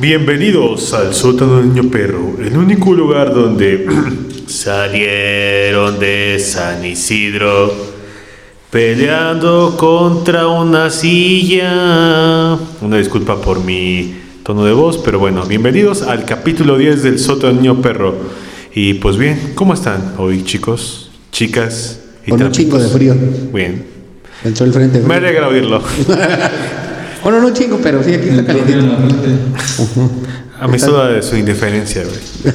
Bienvenidos al sótano del niño perro, el único lugar donde salieron de San Isidro peleando contra una silla. Una disculpa por mi tono de voz, pero bueno, bienvenidos al capítulo 10 del sótano del niño perro. Y pues bien, ¿cómo están hoy chicos, chicas? Y Con un chingo de frío. Bien, Entró el frente. me alegra oírlo. Bueno, no chingo, pero sí, aquí está calientito. A mi soda de su indiferencia, güey.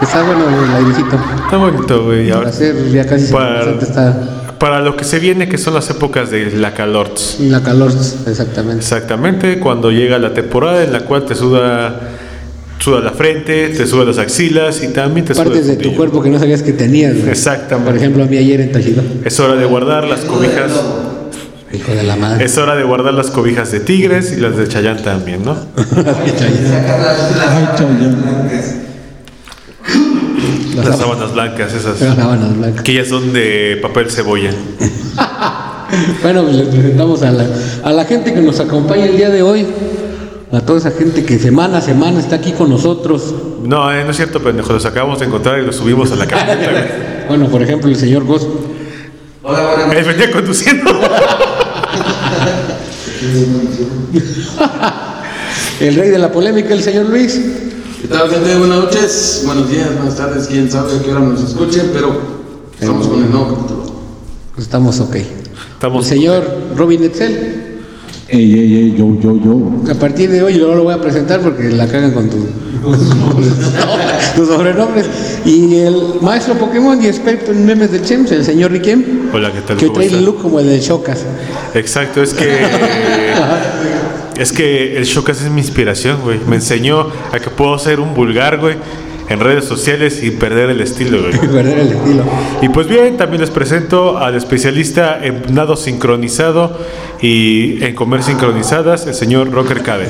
Está bueno el airecito. Está bonito, güey. Para hacer ya casi Para- está para lo que se viene, que son las épocas de la calor. la calor, exactamente. Exactamente, cuando llega la temporada en la cual te suda, suda la frente, te suda las axilas y también te suda Partes de tu cuerpo que no sabías que tenías. güey. Exactamente. Por ejemplo, a mí ayer en Tachido. Es hora de guardar las cobijas. Hijo de la madre. Es hora de guardar las cobijas de tigres y las de Chayán también, ¿no? Las Las sábanas- blancas, esas. las sábanas blancas. Que ya son de papel cebolla. Bueno, pues les presentamos a la, a la gente que nos acompaña el día de hoy. A toda esa gente que semana a semana está aquí con nosotros. No, eh, no es cierto, pendejo. Los acabamos de encontrar y los subimos a la camioneta. Bueno, por ejemplo, el señor Goss. Hola, buenas Él venía conduciendo. El rey de la polémica, el señor Luis. ¿Qué tal, gente? Buenas noches, buenos días, buenas tardes, quién sabe a qué hora nos escuchen, pero estamos con el nuevo capítulo. Estamos ok. Estamos. El señor Robin Etzel. Ey, ey, ey, yo, yo, yo. A partir de hoy yo no lo voy a presentar porque la cagan con tu, tus sobrenombres. Y el maestro Pokémon y experto en memes de Chems, el señor Riquem. Hola, ¿qué tal? Que ¿Cómo trae el look como el de Chocas. Exacto, es que. es que el Shokas es mi inspiración, güey. Me enseñó a que puedo ser un vulgar, güey, en redes sociales y perder el estilo, güey. Perder el estilo. Y pues bien, también les presento al especialista en nado sincronizado y en comer sincronizadas, el señor Rocker Cabe.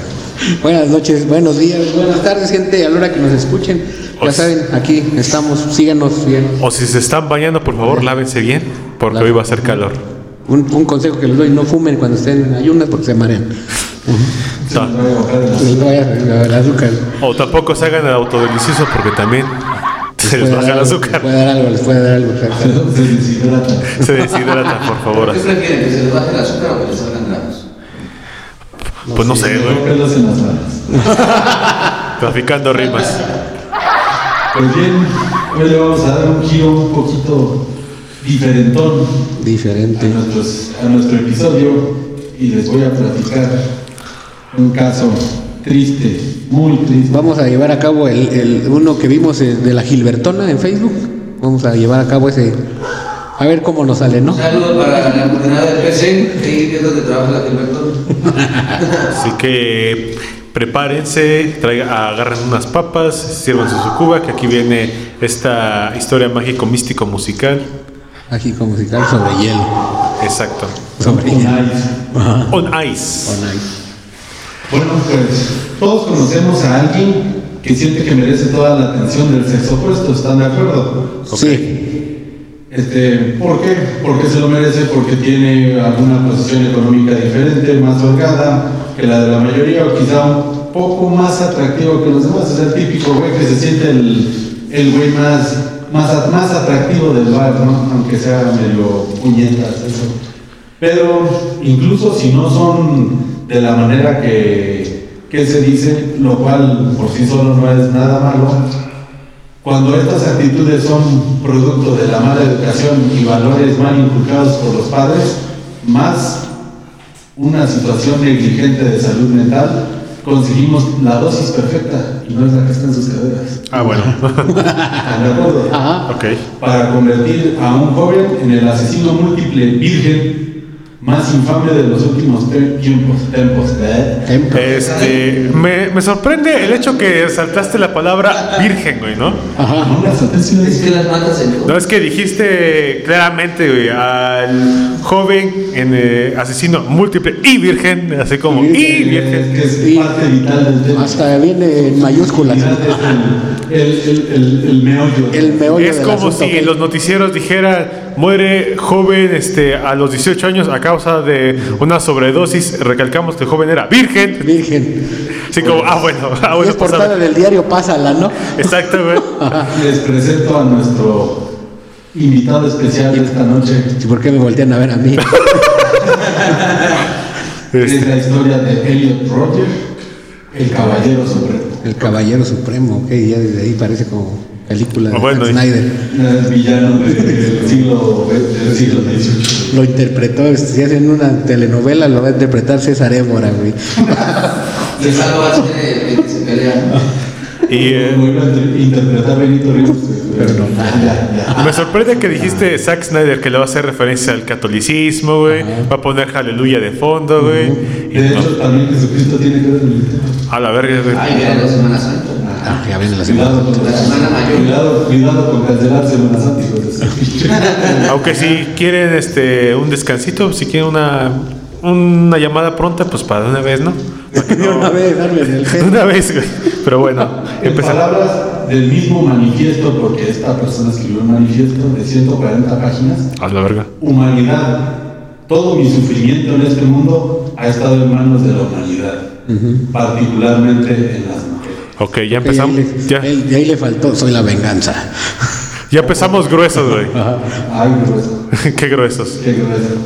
Buenas noches, buenos días, buenas tardes, gente, a la hora que nos escuchen. Ya saben, aquí estamos, síganos, síganos. O si se están bañando, por favor, lávense bien, porque hoy va a ser calor. Un, un consejo que les doy, no fumen cuando estén en ayunas porque se marean. A. O tampoco se hagan el autodelicioso porque también se les baja el azúcar. Les puede dar algo, les puede dar algo. Se deshidrata. Se deshidratan, por favor. ¿Qué prefieren, que se les baje el azúcar o que les salgan granos? Pues no sé, güey. Traficando rimas. Pues bien, hoy le vamos a dar un giro un poquito diferentón a, Diferente. nuestros- a nuestro episodio y les voy a platicar un caso triste, muy triste. Vamos a llevar a cabo el, el- uno que vimos eh, de la Gilbertona en Facebook. Vamos a llevar a cabo ese. A ver cómo nos sale, ¿no? Un saludo para la coordenada del PC, ahí es donde trabaja la Gilberto. Así que prepárense, traiga- agarren unas papas, sírvanse su cuba, que aquí viene esta historia mágico-místico-musical. Mágico musical sobre hielo. Exacto. Sobre hielo. ice. On ice. Con ice. Bueno, pues todos conocemos a alguien que siente que merece toda la atención del sexo opuesto, ¿están de acuerdo? Sí. Este, ¿Por qué? Porque se lo merece, porque tiene alguna posición económica diferente, más holgada que la de la mayoría, o quizá un poco más atractivo que los demás. Es el típico güey que se siente el, el güey más, más, más atractivo del bar, ¿no? Aunque sea medio puñetas, eso. Pero incluso si no son de la manera que, que se dice, lo cual por sí solo no es nada malo, cuando estas actitudes son producto de la mala educación y valores mal inculcados por los padres, más una situación negligente de salud mental, conseguimos la dosis perfecta y no es la que está en sus caderas. Ah, bueno. ¿Están de acuerdo? Ajá. ok. Para convertir a un joven en el asesino múltiple virgen más infame de los últimos tiempos. Tempos, ¿eh? Este, me, me sorprende el hecho que saltaste la palabra virgen, güey, ¿no? Ajá. Pongas atención. Es que las matas en No, es que dijiste claramente, güey, al joven en, eh, asesino múltiple y virgen, así como y Es virgen. que es parte vital del tema. Hasta viene en mayúsculas. El, el, el, el meollo. El meollo Es como asunto, si en los noticieros dijeran, muere joven este, a los 18 años a causa de una sobredosis. Recalcamos que el joven era virgen. Virgen. Sí, Sí, como, ah, bueno, ah, bueno, es portada del diario, pásala, ¿no? Exacto, güey. Les presento a nuestro invitado especial de esta noche. ¿Y por qué me voltean a ver a mí? Es la historia de Elliot Roger, el caballero supremo. El Caballero Supremo, ok, ya desde ahí parece como película de Ah, bueno, Zack Snyder. El villano del siglo, del siglo XVIII. Lo interpretó, si hacen una telenovela, lo va a interpretar César Évora, güey. Así de que se pelea. y eh, interpretar Benito Ríos. Pero no. Ya, ya. me sorprende que dijiste Zack Snyder que le va a hacer referencia al catolicismo, güey. Va a poner aleluya de fondo, güey. De no, hecho, también Jesucristo tiene que ver en el tema. a la verga, güey. Ay, viene la Semana Ah, ya viene la semana. Cuidado cuidado, cuidado con cancelar Semana Santa. Aunque si quieren este un descansito, si quieren una una llamada pronta, pues para de una vez, ¿no? De no- una vez, darle en el De una vez. Pero bueno, En empezamos. palabras del mismo manifiesto, porque esta persona escribió un manifiesto de 140 páginas, A la verga. humanidad, todo mi sufrimiento en este mundo ha estado en manos de la humanidad, particularmente en las mujeres. Ok, ya empezamos. ahí le- Ya, ahí- de ahí le faltó, soy la venganza. ya empezamos gruesos, güey. Ay, grueso, Qué gruesos. qué grueso.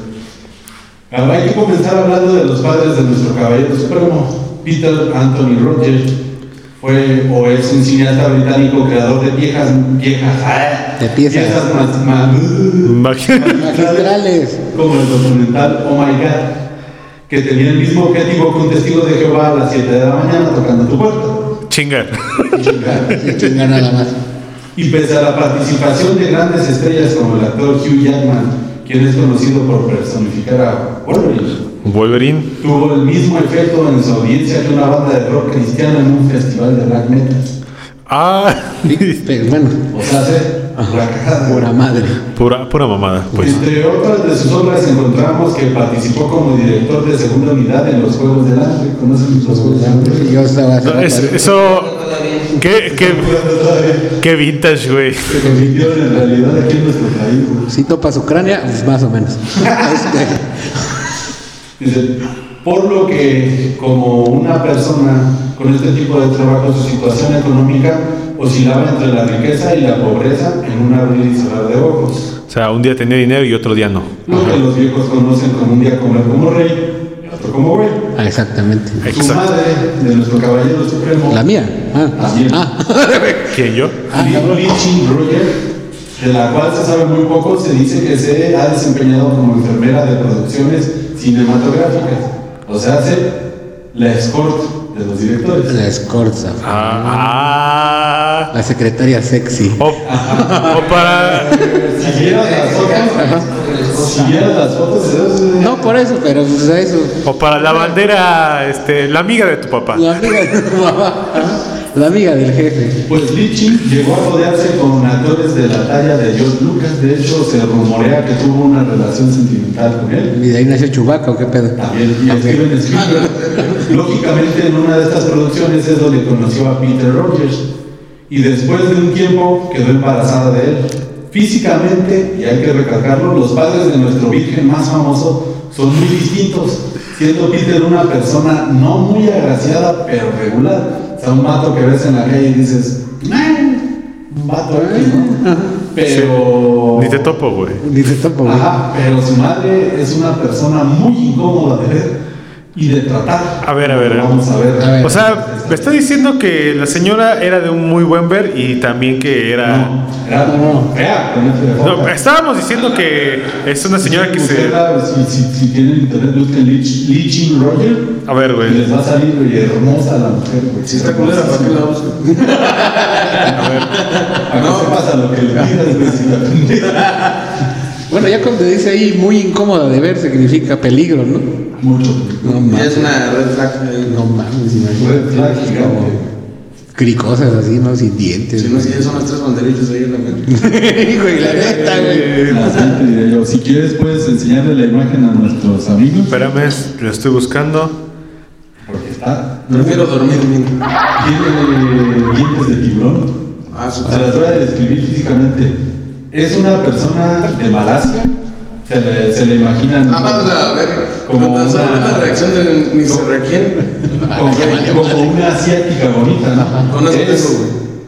Ahora hay que comenzar hablando de los padres de nuestro caballero supremo. Peter Anthony Rogers fue o es un cineasta británico creador de viejas, viejas, ah, De piezas. más, más- Imagínate. Magistrales. como el documental Oh My God, que tenía el mismo objetivo que un testigo de Jehová a las 7 de la mañana tocando tu puerta. Chingar. Sí, chinga nada más. Y pese a la participación de grandes estrellas como el actor Hugh Jackman, quien es conocido por personificar a Wolverine, Wolverine. tuvo el mismo efecto en su audiencia que una banda de rock cristiano en un festival de black metal. Ah, Pero bueno, O sea, hace la cagada. pura madre. pura, pura mamada, pues. Entre otras de sus obras encontramos que participó como director de segunda unidad en los Juegos del Hambre. ¿Conocen los Juegos del Hambre? Yo estaba No, es- eso. ¿Qué, qué, qué vintage, güey. Se convirtió en realidad aquí en nuestro país. güey. Si topa su cránea, pues más o menos. Este, por lo que como una persona con este tipo de trabajo, su situación económica oscilaba entre la riqueza y la pobreza en un abrir y cerrar de ojos. O sea, un día tenía dinero y otro día no. Lo que los viejos conocen como un día comer como rey y otro como güey. ah, exactamente. Su Exacto. madre de nuestro caballero supremo, La mía. Ah, También. ah. ¿Quién yo? Roger, de la cual se sabe muy poco, se dice que se ha desempeñado como enfermera de producciones cinematográficas. O sea, hace la escort de los directores. La escorza. Ah. ah. La secretaria sexy. O, o para. Si vieras las fotos, si vieras las fotos, No por eso, pero pues a eso. O para la bandera, este, la amiga de tu papá. La amiga de tu mamá. La amiga del jefe. Pues Lee Chin llegó a rodearse con actores de la talla de George Lucas. De hecho, se rumorea que tuvo una relación sentimental con él. ¿Y de ahí nació Chubaca o qué pedo? También y Ok. Steven Spielberg. Lógicamente, en una de estas producciones es donde conoció a Peter Rogers. Y después de un tiempo quedó embarazada de él. Físicamente, y hay que recalcarlo, los padres de nuestro virgen más famoso son muy distintos. Siendo Peter una persona no muy agraciada, pero regular. O sea, un vato que ves en la calle y dices, "Meh, un vato X, ¿no? Pero. Ni te topo, güey. Ni se topa, güey. Ajá, pero su madre es una persona muy incómoda de ver y de tratar. A ver, a ver, a ver. Vamos a ver. A ver. O sea, me está diciendo que la señora era de un muy buen ver y también que era. No, era No. No, estábamos diciendo que es una señora que se. Si, si, si tienen internet, busquen Lee, Chin Roger. A ver, güey. les va a salir, güey, hermosa la mujer, güey. Si está culera, ¿para qué la busco? Para que sepas a lo que le pidas, güey, si la. Bueno, ya cuando dice ahí muy incómoda de ver significa peligro, ¿no? Mucho. No Ya es mames. una red flag. No mames, Red flag imagínate. Cricosas así, ¿no? Sin dientes. Si no, si ya son las tres banderitas ahí en la mente. Hijo de la neta, güey. Diré yo. Si quieres, puedes enseñarle la imagen a nuestros amigos. Espérame, lo estoy buscando. Porque está. Prefiero dormir bien. Tiene dientes de tiburón. Ah, su Se las voy a describir físicamente. Es una persona de Malasia. se le, se le imaginan Ah, vamos a ver. Como una- una reacción de Mr. Requiem. como, como una asiática bonita, ¿no? Con es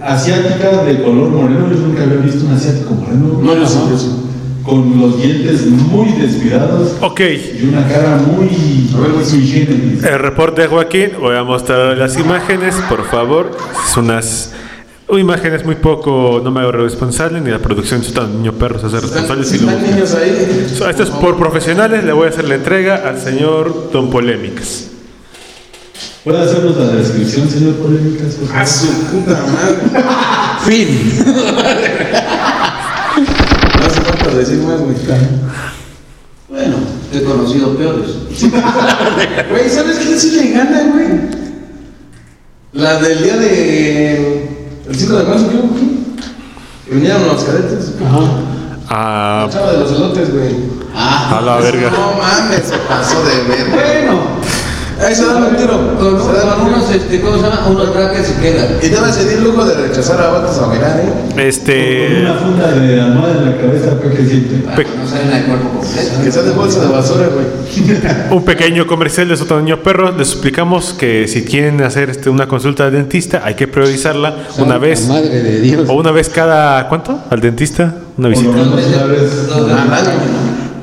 asiática de color moreno, yo nunca había visto un asiático moreno. No, yo sí, yo sí. Con los dientes muy descuidados Ok, y una cara muy generis. el reporte de Joaquín. Voy a mostrar las imágenes, por favor. Son unas imágenes muy poco. No me hago responsable, ni la producción de su niño perro se hace responsable. si Están niños ahí. So, Esto es por profesionales. Le voy a hacer la entrega al señor Don Polémicas. ¿Puede hacernos la descripción, señor Polémicas? A su puta madre. Fin. No hace falta decir más, güey. Bueno, he conocido peores. Güey, ¿sabes quién sí le gana, güey? La del día de. El 5 de marzo, creo, güey. Que vinieron los cadetes. Ah, La chava de los elotes, güey. Ah, a la verga. No mames, se pasó de ver. bueno. Ahí se da un tiro. Con, Se da con un unos, este, ¿cómo se llama? Unos brackets se quedan. Y te vas a pedir lujo de rechazar a vatos a bailar, ¿eh? Con Este. una funda de almohada en la cabeza, ¿para qué siente? Para que no salen al cuerpo completo. Que sea de bolsa de basura, güey. Un pequeño comercial de Sotoño Perro. Les explicamos que si quieren hacer este, una consulta al dentista, hay que priorizarla una vez Madre de Dios. o una vez cada. ¿Cuánto? ¿Al dentista? Una visita. una vez.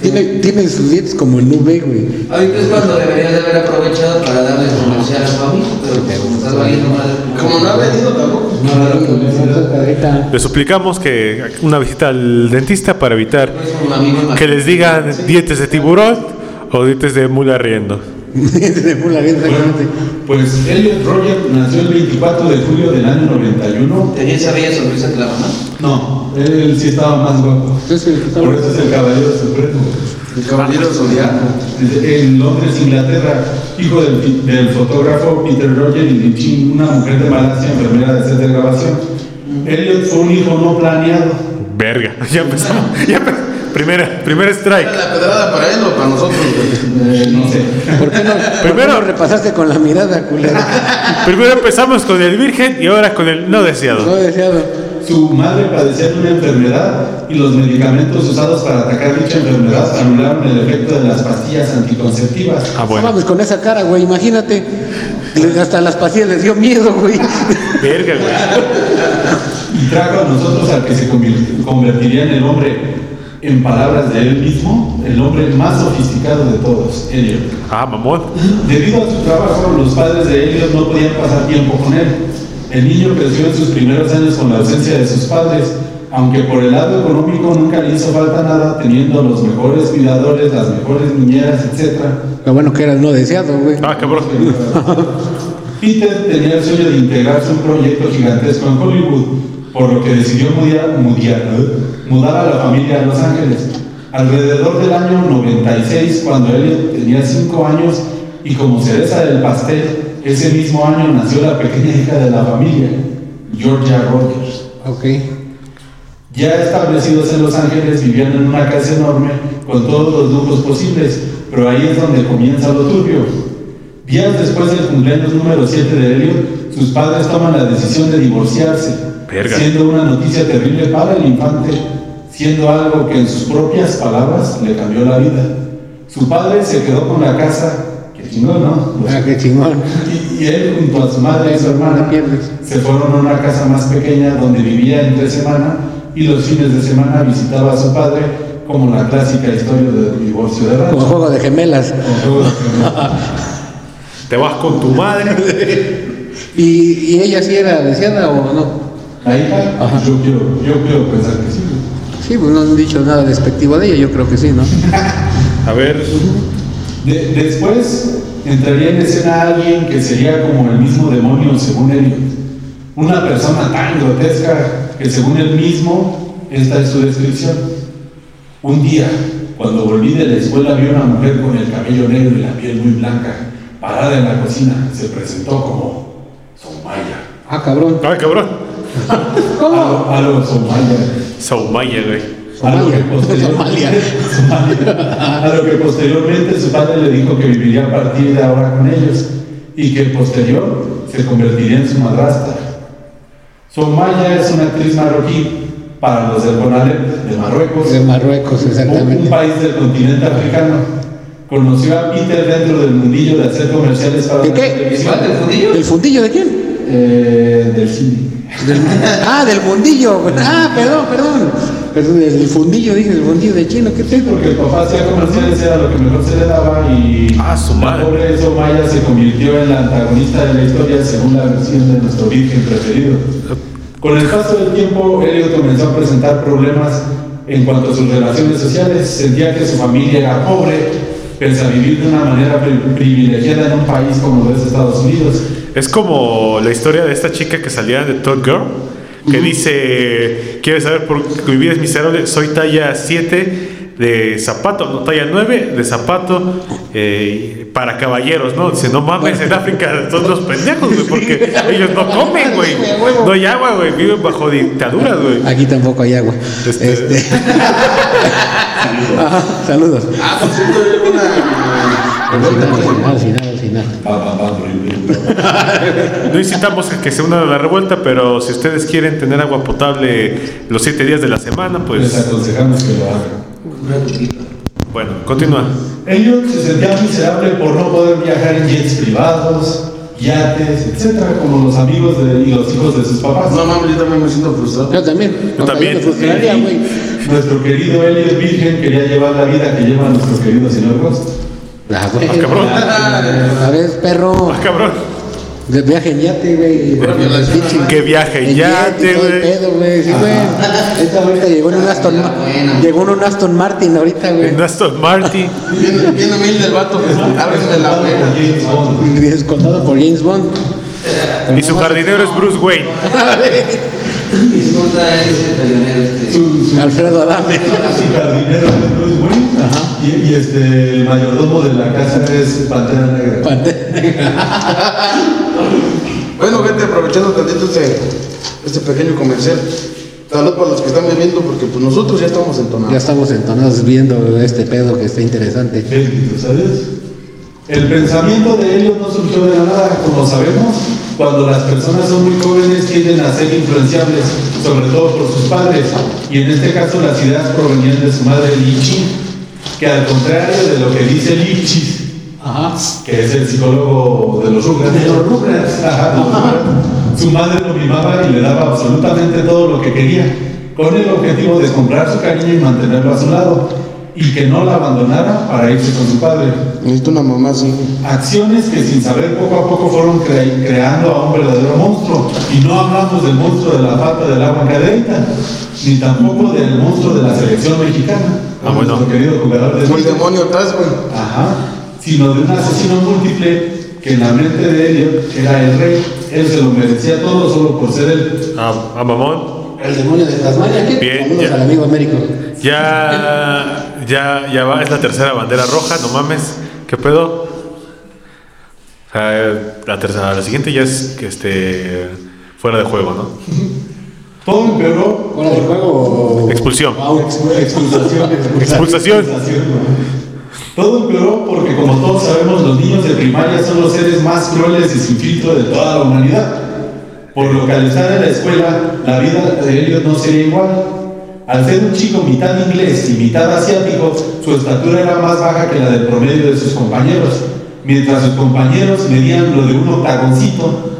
Tiene, tiene sus dientes como el nube, güey. Ahorita es cuando deberías de haber aprovechado para darle comercial a tu amigo, pero como estás valiendo madre. Como no ha venido tampoco. No. Les suplicamos que una visita al dentista para evitar que les digan dientes de tiburón o dientes de mula riendo. Bueno, pues Elliot Roger nació el 24 de julio del año 91. ¿Tenía esa bella sonrisa que la mamá? No, él sí estaba más guapo. Entonces, Por eso es el caballero supremo. El caballero zodiaco. En Londres, Inglaterra, hijo del, fotógrafo Peter Roger y Chin, una mujer de Malasia, enfermera de set de grabación. Elliot fue un hijo no planeado. Verga, ya empezamos. Ya empe- primera, primer ¿Era strike. la pedrada para él o para nosotros? Eh, no sé. ¿Por qué no, por Primero- qué no repasaste con la mirada, culera? Primero empezamos con el virgen y ahora con el no No deseado. deseado. Su madre padecía de una enfermedad y los medicamentos usados para atacar dicha enfermedad anularon el efecto de las pastillas anticonceptivas. Ah, No bueno. mames con esa cara, güey, imagínate. Hasta las pastillas les dio miedo, güey. Verga, güey. y trajo a nosotros al que se convertiría en el hombre, en palabras de él mismo, el hombre más sofisticado de todos, Elliot. Ah, mamón. Debido a su trabajo, los padres de Elliot no podían pasar tiempo con él. El niño creció en sus primeros años con la ausencia de sus padres, aunque por el lado económico nunca le hizo falta nada, teniendo los mejores cuidadores, las mejores niñeras, etc. Lo bueno que era el no deseado, güey. Ah, cabrón. Peter tenía el sueño de integrarse a un proyecto gigantesco en Hollywood, por lo que decidió mudar, mudar, mudar a la familia a Los Ángeles. Alrededor del año 96, cuando Elliot tenía 5 años y como cereza del pastel, ese mismo año nació la pequeña hija de la familia, Georgia Rogers. Ok. Ya establecidos en Los Ángeles, vivían en una casa enorme con todos los lujos posibles, pero ahí es donde comienza lo turbio. Días después del cumpleaños número 7 de Elliot, sus padres toman la decisión de divorciarse, Verga. siendo una noticia terrible para el infante, siendo algo que en sus propias palabras le cambió la vida. Su padre se quedó con la casa, que chingón, ¿no? Ah, qué chingón. y, y él junto a su madre y su hermana se fueron a una casa más pequeña donde vivía entre semana y los fines de semana visitaba a su padre como la clásica historia del divorcio de Como rancho. juego de gemelas. Te vas con tu madre. ¿Y, y ella sí era deseada o no? La hija, yo quiero, yo quiero pensar que sí. Sí, pues no han dicho nada despectivo de ella, yo creo que sí, ¿no? A ver. De- después entraría en escena alguien que sería como el mismo demonio según Elliot. Una persona tan grotesca que según él mismo, esta es su descripción. Un día, cuando volví de la escuela, vi una mujer con el cabello negro y la piel muy blanca, parada en la cocina. Se presentó como Somaya. Ah, cabrón. Ay, cabrón. Somaya. Güey. A lo, que Somalia. posterior- Somalia. Somalia. A lo que posteriormente su padre le dijo que viviría a partir de ahora con ellos y que posterior se convertiría en su madrastra. Somaya es una actriz marroquí para los del Conalep de Marruecos. De Marruecos, Un exactamente. país del continente africano. Conoció a Peter dentro del mundillo de hacer comerciales para ¿De la qué? televisión. ¿Cuál del fundillo? ¿El fundillo de quién? Eh, del cine. Del- ah, del fundillo. Ah, perdón, perdón. Perdón, el fundillo, dije, el fundillo de quién o qué tengo. porque el papá hacía comerciales, era lo que mejor se le daba y Ah, su madre. pobre Somaya se convirtió en la antagonista de la historia según la versión de nuestro virgen preferido. Con el paso del tiempo, Elliot comenzó a presentar problemas en cuanto a sus relaciones sociales. Sentía que su familia era pobre, pese a vivir de una manera pri- privilegiada en un país como lo es Estados Unidos. Es como la historia de esta chica que salía de Top Girl, que dice, ¿quieres saber por qué mi vida es miserable? Soy talla 7 de zapato, no talla 9 de zapato eh, para caballeros, ¿no? Dice, no mames, en África son los pendejos, güey, porque ellos no comen, güey. No hay agua, güey, viven bajo dictaduras, güey. Aquí tampoco hay agua. Este- Este. Ajá, saludos. Ah, hay una. Al final, No incitamos a que se unan a la revuelta, pero si ustedes quieren tener agua potable los 7 días de la semana, pues Les aconsejamos que lo hagan. bueno, continúa. Elliot se sentía miserable por no poder viajar en jets privados, yates, etcétera, como los amigos de- y los hijos de sus papás. No mames, yo también me siento frustrado. Yo también. Yo también. Me frustraría, güey. Nuestro querido Elliot Virgen quería llevar la vida que lleva nuestro querido señor Ross. Ah, güey. Ah, cabrón. A ver, perro. Ah, cabrón. De viaje en yate, güey. Que viaje en yate, güey. pedo, güey. Sí, güey. Esta ahorita llegó en un Aston Ah, bueno. Llegó en un Aston Martin ahorita, güey. En Aston Martin. Bien, bien humilde el vato, pues, ábreme la pena. James Bond. Escoltado por James Bond. Y su jardinero es Bruce Wayne. Disculpa ese talonero este. Su, su, Alfredo Adame. su jardinero es y, y este, el mayordomo de la casa es Pantera Negra. Bueno, gente, aprovechando tantito este, este pequeño comercial. Salud para los que están bebiendo, porque pues nosotros ya estamos Ya entonados. estamos entonados viendo este pedo que está interesante. Bendito, ¿sabes? El pensamiento de ellos no surgió de la nada, como sabemos, cuando las personas son muy jóvenes tienden a ser influenciables, sobre todo por sus padres, y en este caso las ideas provenían de su madre Lichi, que al contrario de lo que dice Ajá. que es el psicólogo de los Rugrats. De los Rugrats. Ajá. Su madre lo mimaba y le daba absolutamente todo lo que quería, con el objetivo de comprar su cariño y mantenerlo a su lado, y que no la abandonara para irse con su padre. Necesito una mamá así. Acciones que sin saber poco a poco fueron cre- creando a un verdadero monstruo. Y no hablamos del monstruo de la falta del agua en caderita, ni tampoco del monstruo de la selección mexicana. Ah, bueno. Nuestro querido jugador de el demonio atrás, güey. Ajá, sino de un asesino múltiple que en la mente de Elliot era el rey. Él se lo merecía todo solo por ser él. A, a mamón. El demonio de Tasmania. ¿qué? Bien, ya. al amigo Américo. Ya, ya, ya va, es la tercera bandera roja, no mames. ¿Qué pedo? O sea, la tercera, la siguiente ya es que este fuera de juego, ¿no? Todo empeoró. ¿Fuera de juego o- Expulsión. Ah, expu- expulsación. Expulsación. Todo empeoró porque, como todos sabemos, los niños de primaria son los seres más crueles y sin filtro de toda la humanidad. Por lo que al estar en la escuela, la vida de Elliot no sería igual. Al ser un chico mitad inglés y mitad asiático, su estatura era más baja que la del promedio de sus compañeros. Mientras sus compañeros medían lo de un octagoncito,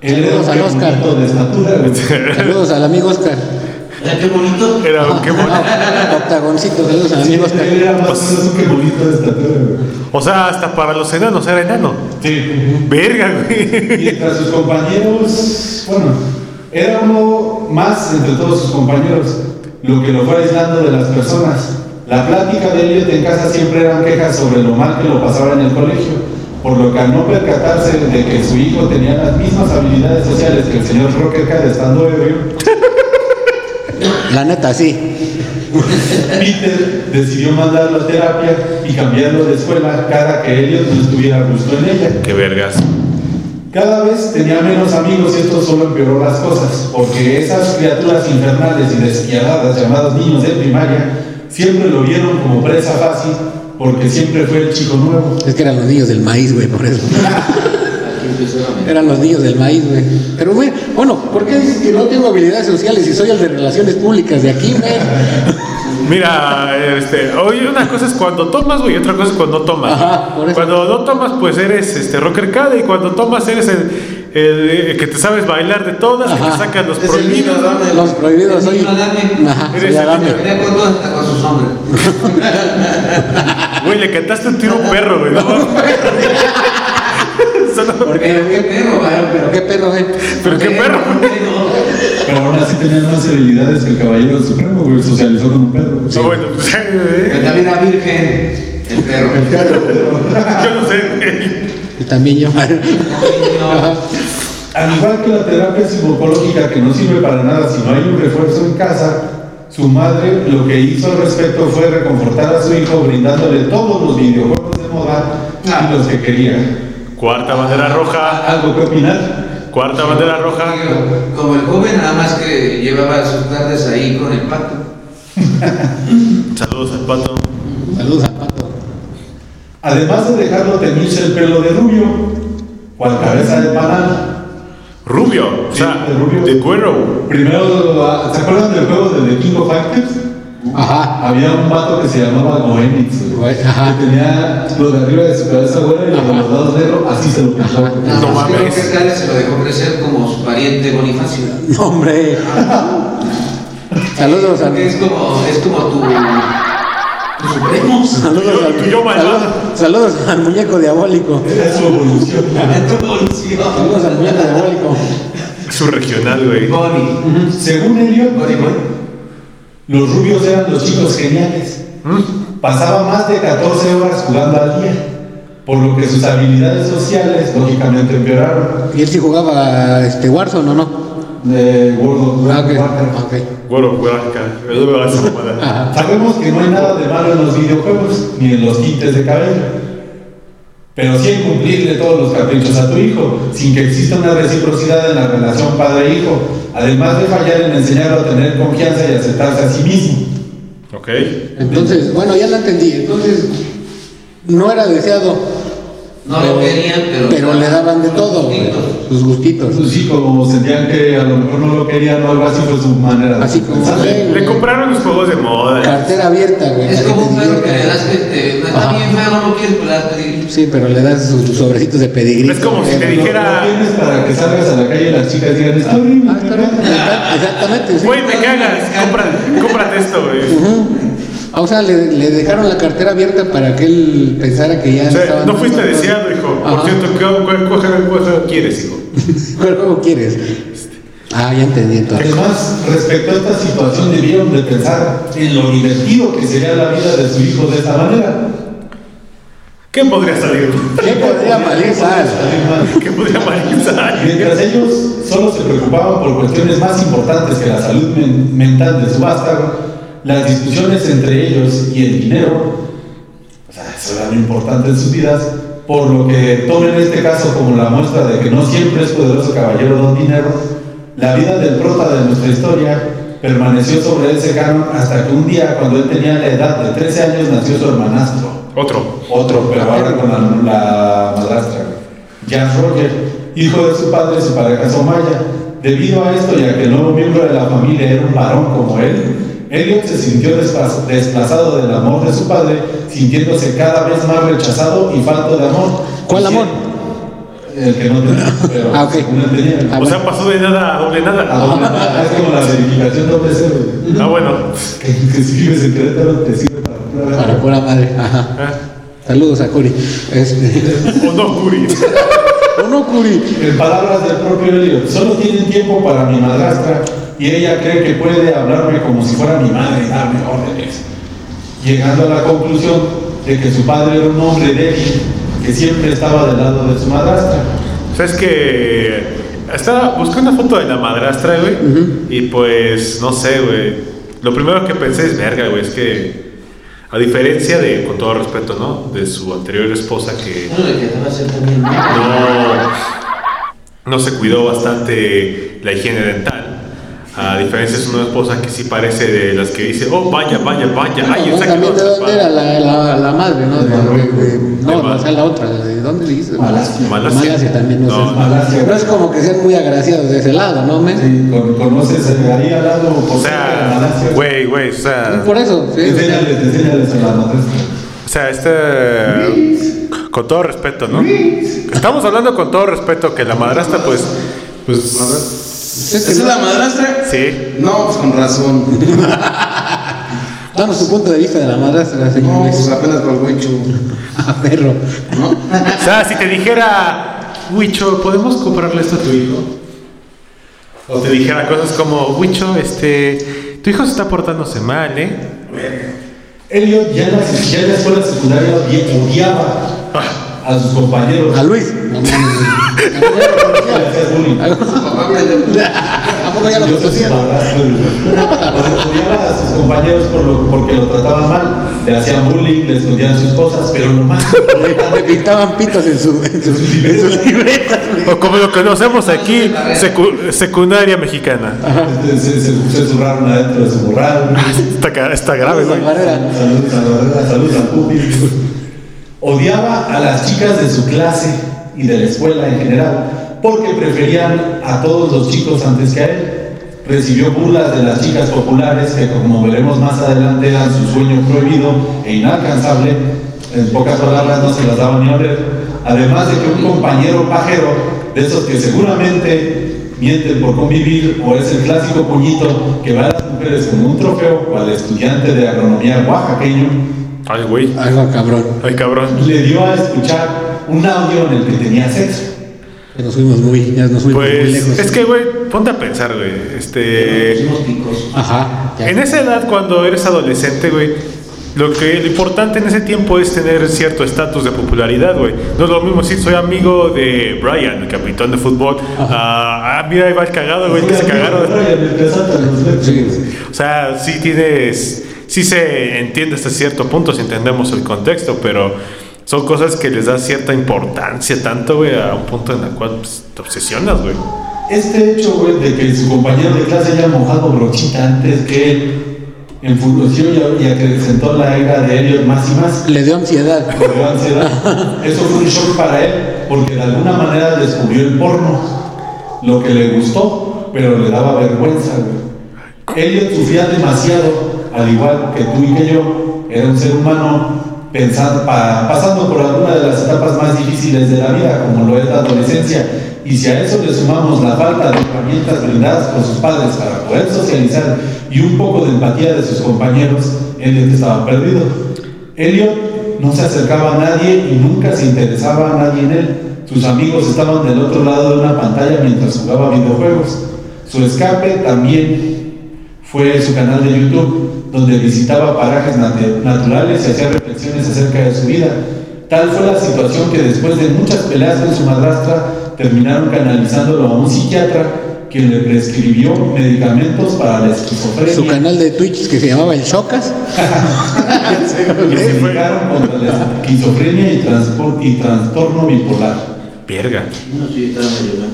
él era un al Oscar. de estatura. Saludos al amigo Oscar. Mira qué bonito. Era qué bonito. Octagoncito, saludos al amigo Oscar. Él era más o menos estatura. güey. O sea, hasta para los enanos era enano. Sí. Verga, güey. Mientras sus compañeros, bueno, era uno más entre todos sus compañeros, lo que lo fue aislando de las personas. La plática de Elliot en casa siempre eran quejas sobre lo mal que lo pasaba en el colegio, por lo que al no percatarse de que su hijo tenía las mismas habilidades sociales que el señor Rockerhead estando ebrio, La neta, sí. Peter decidió mandarlo a terapia y cambiarlo de escuela cada que Elliot no estuviera a gusto en ella. Qué vergas. Cada vez tenía menos amigos y esto solo empeoró las cosas, porque esas criaturas infernales y despiadadas llamadas niños de primaria siempre lo vieron como presa fácil, porque siempre fue el chico nuevo. Es que eran los niños del maíz, güey, por eso. Eran los niños del maíz, güey. Pero, güey, bueno, ¿por qué dices que no tengo habilidades sociales y soy el de relaciones públicas de aquí, güey? Mira, este, oye, una cosa es cuando tomas, güey, y otra cosa es cuando no tomas. Ajá, por eso. Cuando no tomas, pues eres este rocker cada y cuando tomas eres el, el, el que te sabes bailar de todas, que te Ajá. sacas los Es el prohibidos. niño. Los prohibidos, El niño. Ajá, Eres el niño. Con todo hasta con su nombre. Güey, le cantaste un tiro a un perro, güey. ¿no? Solo- ¿Por qué? Pero qué perro, Pero, qué perro, güey. Pero qué perro. Pero aún así tenían más habilidades que el caballero supremo, güey. Socializó con un perro. No, bueno, pues, Que eh, también era virgen. El perro. yo no sé. güey. Y también yo. Al igual que la terapia psicológica que no sirve para nada si no hay un refuerzo en casa, su madre lo que hizo al respecto fue reconfortar a su hijo brindándole todos los videojuegos de moda y los que quería. Cuarta bandera roja. ¿Algo que opinar? Cuarta bandera roja. Como el joven, nada más que llevaba sus tardes ahí con el pato. Saludos al pato. Saludos al pato. Además de dejarlo teñirse el pelo de rubio, cual cabeza de banana. Rubio, o Sí, sea, de rubio. de cuero. Primero, ¿se acuerdan del juego de The King of Fighters? Ajá. Había un vato que se llamaba Goenitz, güey, Güey, ajá. que tenía lo de arriba de su cabeza güera y los de los lados negros, así se lo pintó. Nada No mames. creo que se lo dejó crecer como su pariente Bonifacio. No, hombre. Saludos al. Porque es como, es como tu, tu supremo. Saludos al. Yo saludos, saludos al muñeco diabólico. Es su evolución. Tu evolución. Saludos al muñeco diabólico. Su regional, güey. Bonnie. Según Elliot, Bonnie, Bonnie. Los rubios eran los chicos geniales. Pasaba más de 14 horas jugando al día, por lo que sus habilidades sociales lógicamente empeoraron. Y él sí jugaba este Warzone, ¿o no? De World of Ah. Warcraft. Esa mamada. Ajá. Sabemos que no hay nada de malo en los videojuegos ni en los tintes de cabello, pero sí en cumplirle todos los caprichos a tu hijo, sin que exista una reciprocidad en la relación padre-hijo, además de fallar en enseñarlo a tener confianza y aceptarse a sí mismo. Ok. Entonces, bueno, ya lo entendí. Entonces, no era deseado. No lo querían, pero. Pero le daban de todo, güey, Gustitos. sus gustitos. Pues sí, como sentían que a lo mejor no lo querían o algo así fue su manera de Así como, pensar. güey, Le compraron los juegos de moda. Cartera abierta, güey. Es como un perro que le das que te. Está bien feo, no lo quieres, pero le das pedir. Sí, pero le das sus sobrecitos de pedigrí. Es como si te dijera- Lo tienes para que salgas a la calle y las chicas digan, está horrible. Ah. Exactamente, sí. Güey, me cagas. Cómprate esto, güey. Ah, o sea, le, le dejaron la cartera abierta para que él pensara que ya O sea, estaban no fuiste todo. deseado, hijo. Por Ajá. cierto, ¿qué, cuál, cuál juego- quieres, hijo? ¿Cuál juego quieres? Ah, ya entendí entonces. Además, respecto a esta situación, debieron de pensar en lo divertido que sería la vida de su hijo de esta manera. ¿Qué podría salir? ¿Qué podría malir sal? ¿Qué podría malir? Mientras ellos solo se preocupaban por cuestiones más importantes que la salud men- mental de su vástago, las discusiones entre ellos y el dinero, o sea, eso era lo importante en sus vidas, por lo que tomen este caso como la muestra de que no siempre es poderoso caballero don dinero, la vida del prota de nuestra historia permaneció sobre ese canon hasta que un día, cuando él tenía la edad de 13 años, nació su hermanastro. Otro. Otro, pero ahora con la, la madrastra. Jan Roger, hijo de su padre y su pareja Somaya. Debido a esto y a que el nuevo miembro de la familia era un varón como él, Elliot se sintió desplaz- desplazado del amor de su padre, sintiéndose cada vez más rechazado y falto de amor. ¿Cuál Y amor? El que no tenía, pero Ah, ok. según él tenía. Ah, O sea, pasó de nada a doble ¿A nada. dónde va? Es como la verificación doble cero. Ah, bueno. Que, que si vives en Querétaro te sirve para pura Para pura madre. Ajá. Ah, Saludos a Curi. Este. O no, Curi. ¿O no, Curi? En palabras del propio Elliot, solo tienen tiempo para mi madrastra y ella cree que puede hablarme como si fuera mi madre y darme órdenes. Llegando a la conclusión de que su padre era un hombre débil que siempre estaba del lado de su madrastra. ¿Sabes que Estaba buscando una foto de la madrastra, güey. Y pues, no sé, güey. Lo primero que pensé es, verga, güey, es que. A diferencia de, con todo respeto, ¿no? De su anterior esposa que no, no se cuidó bastante la higiene dental. A diferencia es una esposa que sí parece de las que dice, oh, vaya, vaya, vaya, ay, No, también de no dónde era la, la, la madre, ¿no? De, de- de- no, no, o sea, la otra, ¿de dónde le dices? Malasia. Malasia. también, no, No, sé. Malasia. No es como que sean muy agraciados de ese lado, ¿no, men? Sí, con- conoces ahí al lado O sea, Malasia. güey, güey, o sea, Por eso, sí. Enséñales, enséñales a la madrastra. o sea, este, con todo respeto, ¿no? Estamos hablando con todo respeto que la madrastra, pues, pues, es ¿Esa que es la madrastra? sí, No, pues con razón. Danos su punto de vista de la madrastra, No, pues apenas por el huicho. Ah, perro. ¿No? O sea, si te dijera, Wicho, ¿podemos comprarle esto a tu hijo? O te dijera cosas como, Wicho, este, tu hijo se está portándose mal, ¿eh? Elliot ya en la, ya en la escuela secundaria odi- odiaba a sus compañeros. A Luis. ¿A Yo soy su padrastro, odiaba sus compañeros por lo- porque lo trataban mal. Le hacían bullying, le escondían sus cosas, pero lo más Le pintaban pitos en, su, en, sus, en sus libretas. O como lo conocemos aquí, secu- secundaria mexicana. Este, se, se, se zurraron adentro de su morral. Está, está grave, güey. Barrera. Saludos a la verdad, saludos al pupi. Odiaba a las chicas de su clase y de la escuela en general porque preferían a todos los chicos antes que a él. Recibió burlas de las chicas populares que como veremos más adelante eran su sueño prohibido e inalcanzable. En pocas palabras no se las daba ni a ver. Además de que un compañero pajero, de esos que seguramente mienten por convivir, o es el clásico puñito que va a las mujeres como un trofeo, o al estudiante de agronomía oaxaqueño, Ay, güey. Algo cabrón. Ay, cabrón. le dio a escuchar un audio en el que tenía sexo. Ya nos fuimos muy, ya nos fuimos muy Pues, lejos. es que, güey, ponte a pensar, güey. Este. Picos. Ajá. ya. En esa edad, cuando eres adolescente, güey, lo que lo importante en ese tiempo es tener cierto estatus de popularidad, güey. No es lo mismo decir soy amigo de Brian, el capitán de fútbol. Ah, ah, mira, ahí va el cagado, güey, que se cagaron. Sí. O sea, sí tienes, sí se entiende hasta cierto punto si entendemos el contexto, pero son cosas que les da cierta importancia tanto, güey, a un punto en el cual pues, te obsesionas, güey. Este hecho, güey, de que su compañero de clase haya mojado brochita antes que él, enfureció y, y acrecentó la era de Elliot más y más. Le dio ansiedad. Le dio ansiedad. Eso fue un shock para él, porque de alguna manera descubrió el porno, lo que le gustó, pero le daba vergüenza, güey. Elliot sufría demasiado, al igual que tú y que yo, era un ser humano pensando, pa- pasando por alguna de las etapas más difíciles de la vida, como lo es la adolescencia. Y si a eso le sumamos la falta de herramientas brindadas por sus padres para poder socializar y un poco de empatía de sus compañeros, Elliot estaba perdido. Elliot no se acercaba a nadie y nunca se interesaba a nadie en él. Sus amigos estaban del otro lado de una pantalla mientras jugaba videojuegos. Su escape también fue su canal de YouTube, donde visitaba parajes nat- naturales y hacía reflexiones acerca de su vida. Tal fue la situación que después de muchas peleas con su madrastra, terminaron canalizándolo a un psiquiatra quien le prescribió medicamentos para la esquizofrenia. Su canal de Twitch que se llamaba El Chocas. que se fijaron contra la esquizofrenia y, y trastorno bipolar. Verga. No, sí.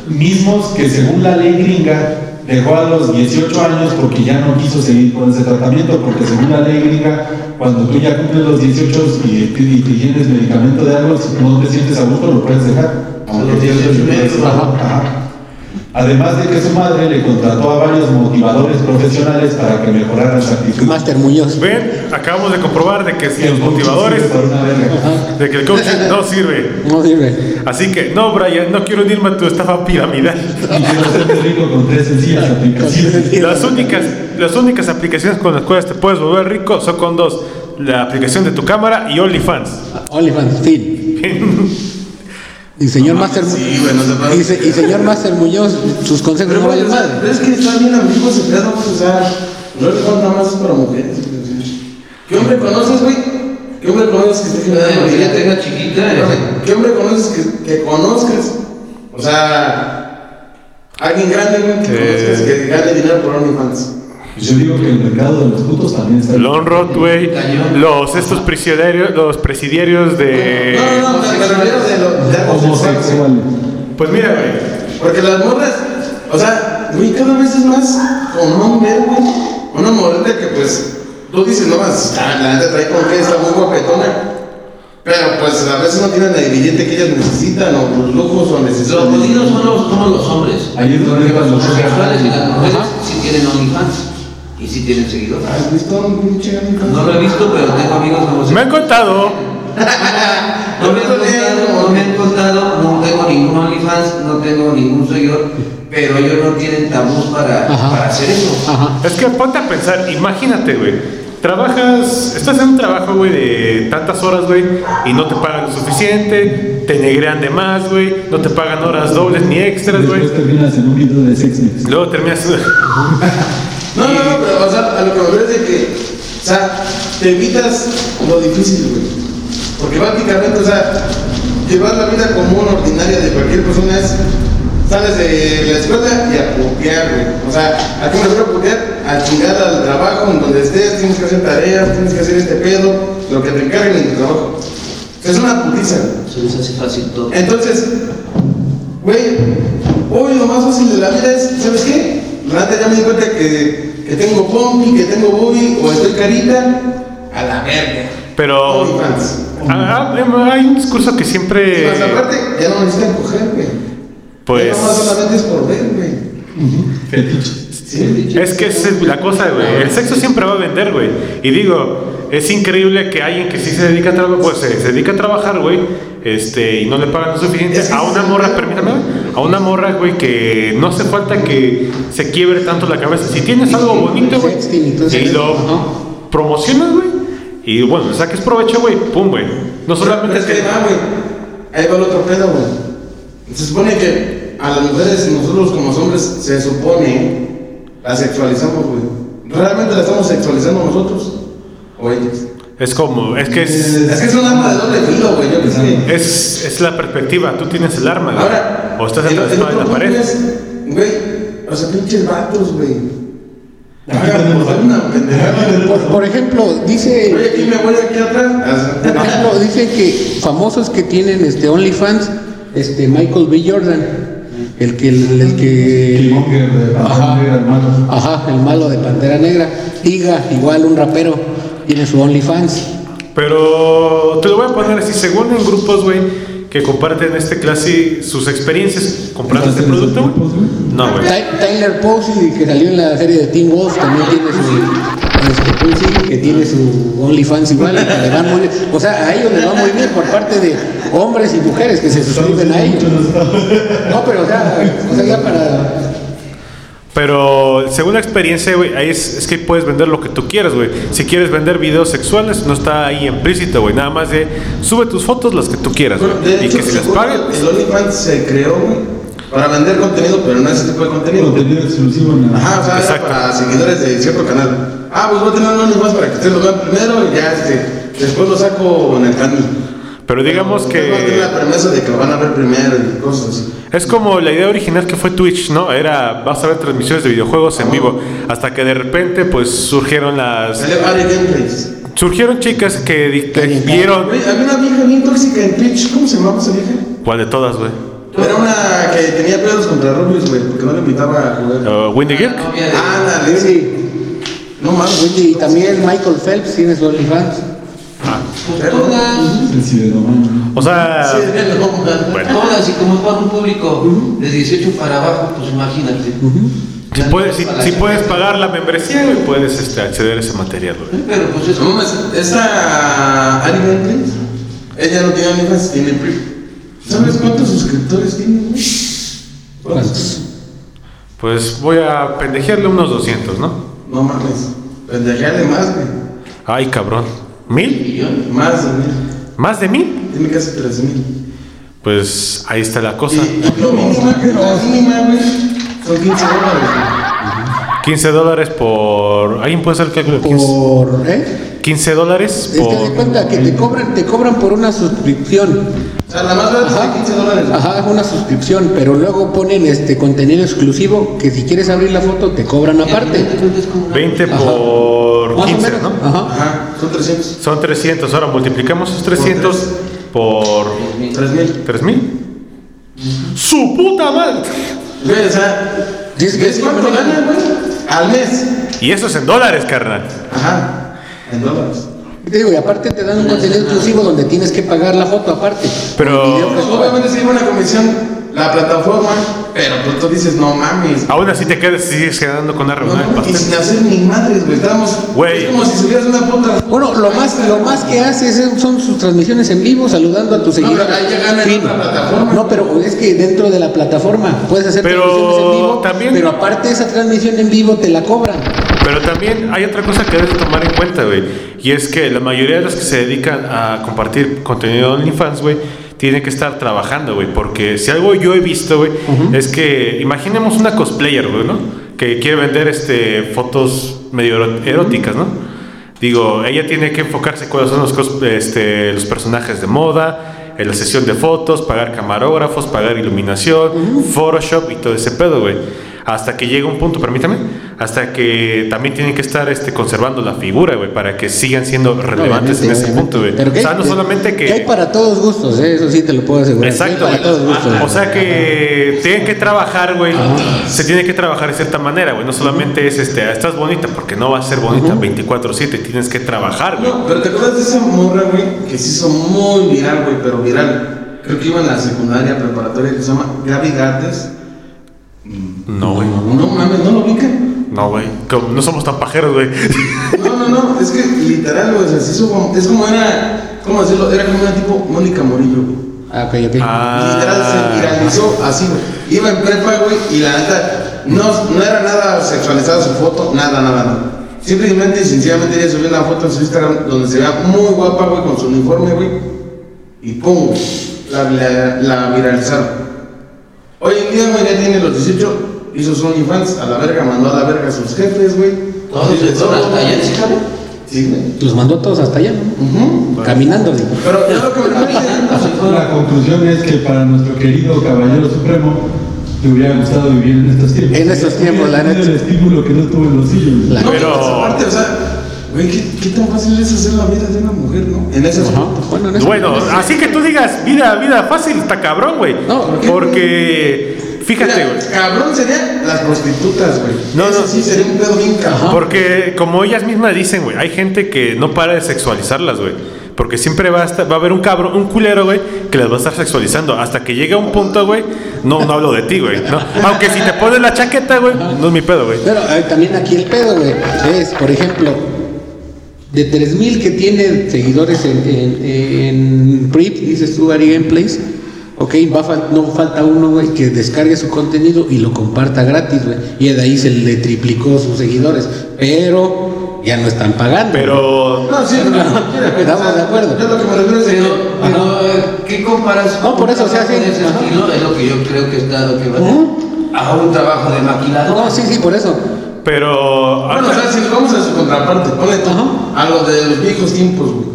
Mismos que según la ley gringa dejó a los 18 años porque ya no quiso seguir con ese tratamiento, porque según la ley gringa, cuando tú ya cumples los 18 y te, y te tienes medicamento de algo, si no te sientes a gusto lo puedes dejar. los 18 meses. Ajá, ajá. Además de que su madre le contrató a varios motivadores profesionales para que mejorara su actitud. Master Muñoz. Ven, acabamos de comprobar de que si los el coaching motivadores, de que el coaching no sirve. No sirve. Así que, no, Brian, no quiero unirme a tu estafa piramidal. Y rico con tres sencillas aplicaciones. Las únicas, las únicas aplicaciones con las cuales te puedes volver rico son con dos. La aplicación de tu cámara y OnlyFans. Olifant, fin. Y señor Master sí, no puedo- y, se- y señor Master Muñoz, sus consejos Pero, no sea, madre. pero es que está bien amigo ese pedo, o sea, no le nada más es para mujeres. ¿Qué hombre conoces, güey? ¿Qué hombre conoces que esté Ay, que ya generando tenga chiquita. ese- ¿Qué hombre conoces que, que conozcas? O sea, alguien grande, güey, que Eh. conozcas que gane dinero por OnlyFans. Yo digo que el mercado de los putos también está. Lonrod, güey. Los estos presidiarios, los presidiarios de. No, no, no, refiero de lo de algo sexual, güey. homosexual. Pues mira, güey. Porque las morras, o sea, güey, cada vez es más común ver, güey, una morrita que pues, tú dices, no más, la neta trae con que está muy guapetona. Pero pues a veces no tienen el billete que ellas necesitan, o los lujos, o Los necesitan. jodidos son los, somos los hombres. Ahí es donde van los los homosexuales y las mujeres sí tienen OnlyFans y sí tienen seguidores. ¿Has visto un pinche No lo he visto, pero tengo amigos homosexuales. Me han contado. No me han contado, no me han contado, no tengo ningún OnlyFans, no tengo ningún seguidor, pero ellos no tienen tabús para, Ajá. para hacer eso. Ajá. Es que ponte a pensar, imagínate, güey. Trabajas, estás en un trabajo, güey, de tantas horas, güey, y no te pagan lo suficiente, te negrean de más, güey, no te pagan horas dobles ni extras, güey. Después terminas en un video de sex. Luego terminas. No, no, no, pero a lo que me refiero es de que, o sea, te evitas lo difícil, güey. Porque prácticamente, o sea, llevar la vida común, ordinaria de cualquier persona es, sales de la escuela y a putear, güey. O sea, ¿a qué me refiero a putear? A chingar al trabajo, en donde estés, tienes que hacer tareas, tienes que hacer este pedo, lo que te encarguen en tu trabajo. Es una putiza, güey. Se les hace fácil todo. Entonces, güey, hoy lo más fácil de la vida es, ¿sabes qué? La neta ya me di cuenta que, que tengo pompi, que tengo booby o estoy carita, a la verga. Pero ah, ah, hay un discurso que Y siempre, más aparte, ya no necesitan coger, güey. pues, Ya nomás solamente es por ver, güey. Sí. es que esa es la cosa, güey. El sexo siempre va a vender, güey. Y digo, es increíble que alguien que sí se dedica a trabajar, pues se, se dedica a trabajar, güey, este, y no le pagan lo suficiente Es que a una morra, permítame, a una morra, güey, que no hace falta que se quiebre tanto la cabeza. Si tienes algo bonito, güey, y lo promocionas, güey, y bueno, le saques provecho, güey, pum, güey. No solamente Pero es que ahí va, güey. Ahí va el otro pedo, güey. Se supone que a las mujeres, nosotros como hombres, se supone, la sexualizamos, güey. ¿Realmente la estamos sexualizando nosotros? ¿O ellas? es como, es que es, Es que es un arma de doble filo, güey. Yo qué sé. es, es la perspectiva. Tú tienes el arma, güey. Ahora, o estás el- atrás el de la pared. Güey, o sea, pinches vatos, güey. Tenemos por ejemplo, dice, Oye, aquí mi abuela aquí atrás. por ejemplo, dice que famosos que tienen este OnlyFans, este Michael B. Jordan, el que el, el que Killmonger de Ajá. Pantera Negra, hermano. Ajá, el malo de Pantera Negra. Tiga, igual un rapero, tiene su OnlyFans. Pero te lo voy a poner así, según en grupos, güey, que comparten este clase, sus experiencias comprando este ¿Estás en producto? No, güey. Ty- Tyler Posey, que salió en la serie de Teen Wolf, también tiene su. Este, Posey, que tiene su OnlyFans igual, y que le van muy bien. O sea, a ellos les va muy bien por parte de hombres y mujeres que se suscriben a ellos. No, pero o sea, o sea ya para. Pero según la experiencia, güey, ahí es, es que puedes vender lo que tú quieras, güey. Si quieres vender videos sexuales, no está ahí implícito, güey. Nada más de sube tus fotos las que tú quieras, Y que se las paguen. El OnlyFans se creó, güey, para vender contenido, pero no ese tipo de contenido. Contenido exclusivo Ajá, o sea, Exacto. para seguidores de cierto canal. Ah, pues voy a tener un OnlyFans para que ustedes lo vean primero y ya, este, después lo saco en el canal. Pero digamos que la premisa de que lo van a ver primero y cosas es como la idea original que fue Twitch, ¿no? Era, vas a ver transmisiones de videojuegos en vivo. Hasta que de repente, pues surgieron las. Surgieron chicas que vieron. Había una vieja bien tóxica en Twitch. ¿Cómo se llamaba esa vieja? ¿Cuál de todas, güey? Era una que tenía pedos contra Rubius, güey, porque no le invitaba a jugar. Uh, Windy Geek. La novia de- Ah, sí. No mames. Y también Michael Phelps tiene su OnlyFans. Pues todas. O sea, Sí, bueno, todas, y como es para un público de 18 para abajo, pues imagínate. si puedes, si, si puedes pagar la membresía, güey, puedes este, acceder a ese material, güey. Pero pues es mames, esta Ari ella no tiene OnlyFans, tiene Prip. ¿Sabes cuántos suscriptores tiene, güey? ¿Cuántos? Pues voy a pendejearle unos 200, ¿no? No mames. Pendejeale más, güey. Ay, cabrón. ¿Mil? Más de mil. ¿Más de mil? Tiene casi tres mil. Pues ahí está la cosa. Y, lo mínimo, la mínima, güey, son 15 dólares, güey. 15 dólares por. ¿Alguien puede hacer el cálculo? 15, Por. ¿Eh? 15 dólares Es que de por. cuenta que te cobran, te cobran por una suscripción. O sea, la más barata es de 15 dólares. Ajá, es una suscripción, pero luego ponen este contenido exclusivo que si quieres abrir la foto te cobran aparte. Entonces, como una- 20 Ajá. por o 15, menos. ¿no? Ajá. Ajá, son 300. Son 300. Ahora multiplicamos esos 300 por. 3 mil. 3000. ¡Su puta madre! Güey, o sea, ¿Ves cuánto ganan, güey? Al mes. Y eso es en dólares, carnal. Ajá. En dólares. Te digo, y aparte te dan un contenido exclusivo donde tienes que pagar la foto aparte. Pero- Pues, obviamente se lleva una comisión la plataforma, pero pues tú dices, no mames. Aún así te quedas, sigues quedando con No, rebanada de no, y sin hacer ni madres, güey. Estamos. Güey. Es como si subieras una puta. Bueno, lo más, lo más que haces es- son sus transmisiones en vivo, saludando a tus pero seguidores. ahí ya ganan Fin. otra plataforma. No, pero es que dentro de la plataforma puedes hacer Pero transmisiones en vivo, también- pero aparte esa transmisión en vivo te la cobran. Pero también hay otra cosa que debes tomar en cuenta, güey. Y es que la mayoría de los que se dedican a compartir contenido de OnlyFans, güey, tienen que estar trabajando, güey. Porque si algo yo he visto, güey, es que imaginemos una cosplayer, güey, ¿no? Que quiere vender este, fotos medio eróticas, ¿no? Digo, ella tiene que enfocarse cuáles son los, este, los personajes de moda, en la sesión de fotos, pagar camarógrafos, pagar iluminación, Photoshop y todo ese pedo, güey. Hasta que llega un punto, permítame, hasta que también tienen que estar este, conservando la figura, güey, para que sigan siendo relevantes Obviamente, en ese obviamente. punto, güey. Pero O sea, hay- no solamente que... que hay para todos gustos, ¿eh? eso sí te lo puedo asegurar. Exacto, para todos gustos. O sea que tienen que trabajar, güey. Se tiene que trabajar de cierta manera, güey. No solamente es este, "Ah, estás bonita, porque no va a ser bonita 24-7. Tienes que trabajar, güey. No, pero te acuerdas de esa morra, güey, que se hizo muy viral, güey, pero viral. Creo que iba en la secundaria preparatoria que se llama Gaby Gardes. No, güey. No mames, no lo ubican. No, güey. No somos tan pajeros, güey. No, no, no, es que literal, güey, o sea, se hizo como, es como era, ¿cómo decirlo? Era como una tipo Mónica Morillo, güey. Ah, ok, ok. Ah. Literal se viralizó así, güey. Iba en prepa, güey, y la neta, no, no era nada sexualizada su foto, nada, nada, nada. Simplemente y sencillamente ella subió una foto en su Instagram donde se veía muy guapa, güey, con su uniforme, güey. Y pum, la, la, la viralizaron. Hoy en día, güey, ya tiene los 18, hizo su OnlyFans, a la verga, mandó a la verga a sus jefes, güey. Todos todo, hasta allá en Chicago. Sí, güey. Los mandó todos hasta allá, ¿no? Caminando, digo. Pero yo lo que me. La conclusión es que para nuestro querido caballero supremo le hubiera gustado vivir en estos tiempos. En estos tiempos, la neta. el estímulo que no tuvo en los sillos. La- No, Pero- pero aparte, o sea, güey, ¿qué, qué tan fácil es hacer la vida de una mujer, no? En ese aspecto. Bueno, en eso- Bueno, así que tú digas vida, vida fácil, está cabrón, güey. No, ¿por qué? Porque, fíjate, güey. cabrón serían las prostitutas, güey. No, Eso no. sí sería un pedo bien cabrón. Porque como ellas mismas dicen, güey, hay gente que no para de sexualizarlas, güey. Porque siempre va a, estar- va a haber un cabrón, un culero, güey, que las va a estar sexualizando. Hasta que llega un punto, güey, no, no hablo de ti, güey. ¿no? Aunque si te pones la chaqueta, güey, no es mi pedo, güey. Pero eh, también aquí el pedo, güey, es, por ejemplo, de 3000 que tiene seguidores en, en, en Prip, dices tú, Ari Gameplays, ok, va a fal- no falta uno, güey, que descargue su contenido y lo comparta gratis, güey. Y de ahí se le triplicó sus seguidores, pero ya no están pagando. Pero No, sí, güey, Estamos de acuerdo. Yo lo que me refiero es Pero, que. pero, eh, ¿qué comparas No, por eso, o sea, con sí, ese estilo? Es lo que yo creo que está que va a un trabajo de maquilador. No, sí, sí, por eso. Pero. Bueno, o sea, si vamos a su contraparte, ponle tú, Ajá. a lo de los viejos tiempos, güey.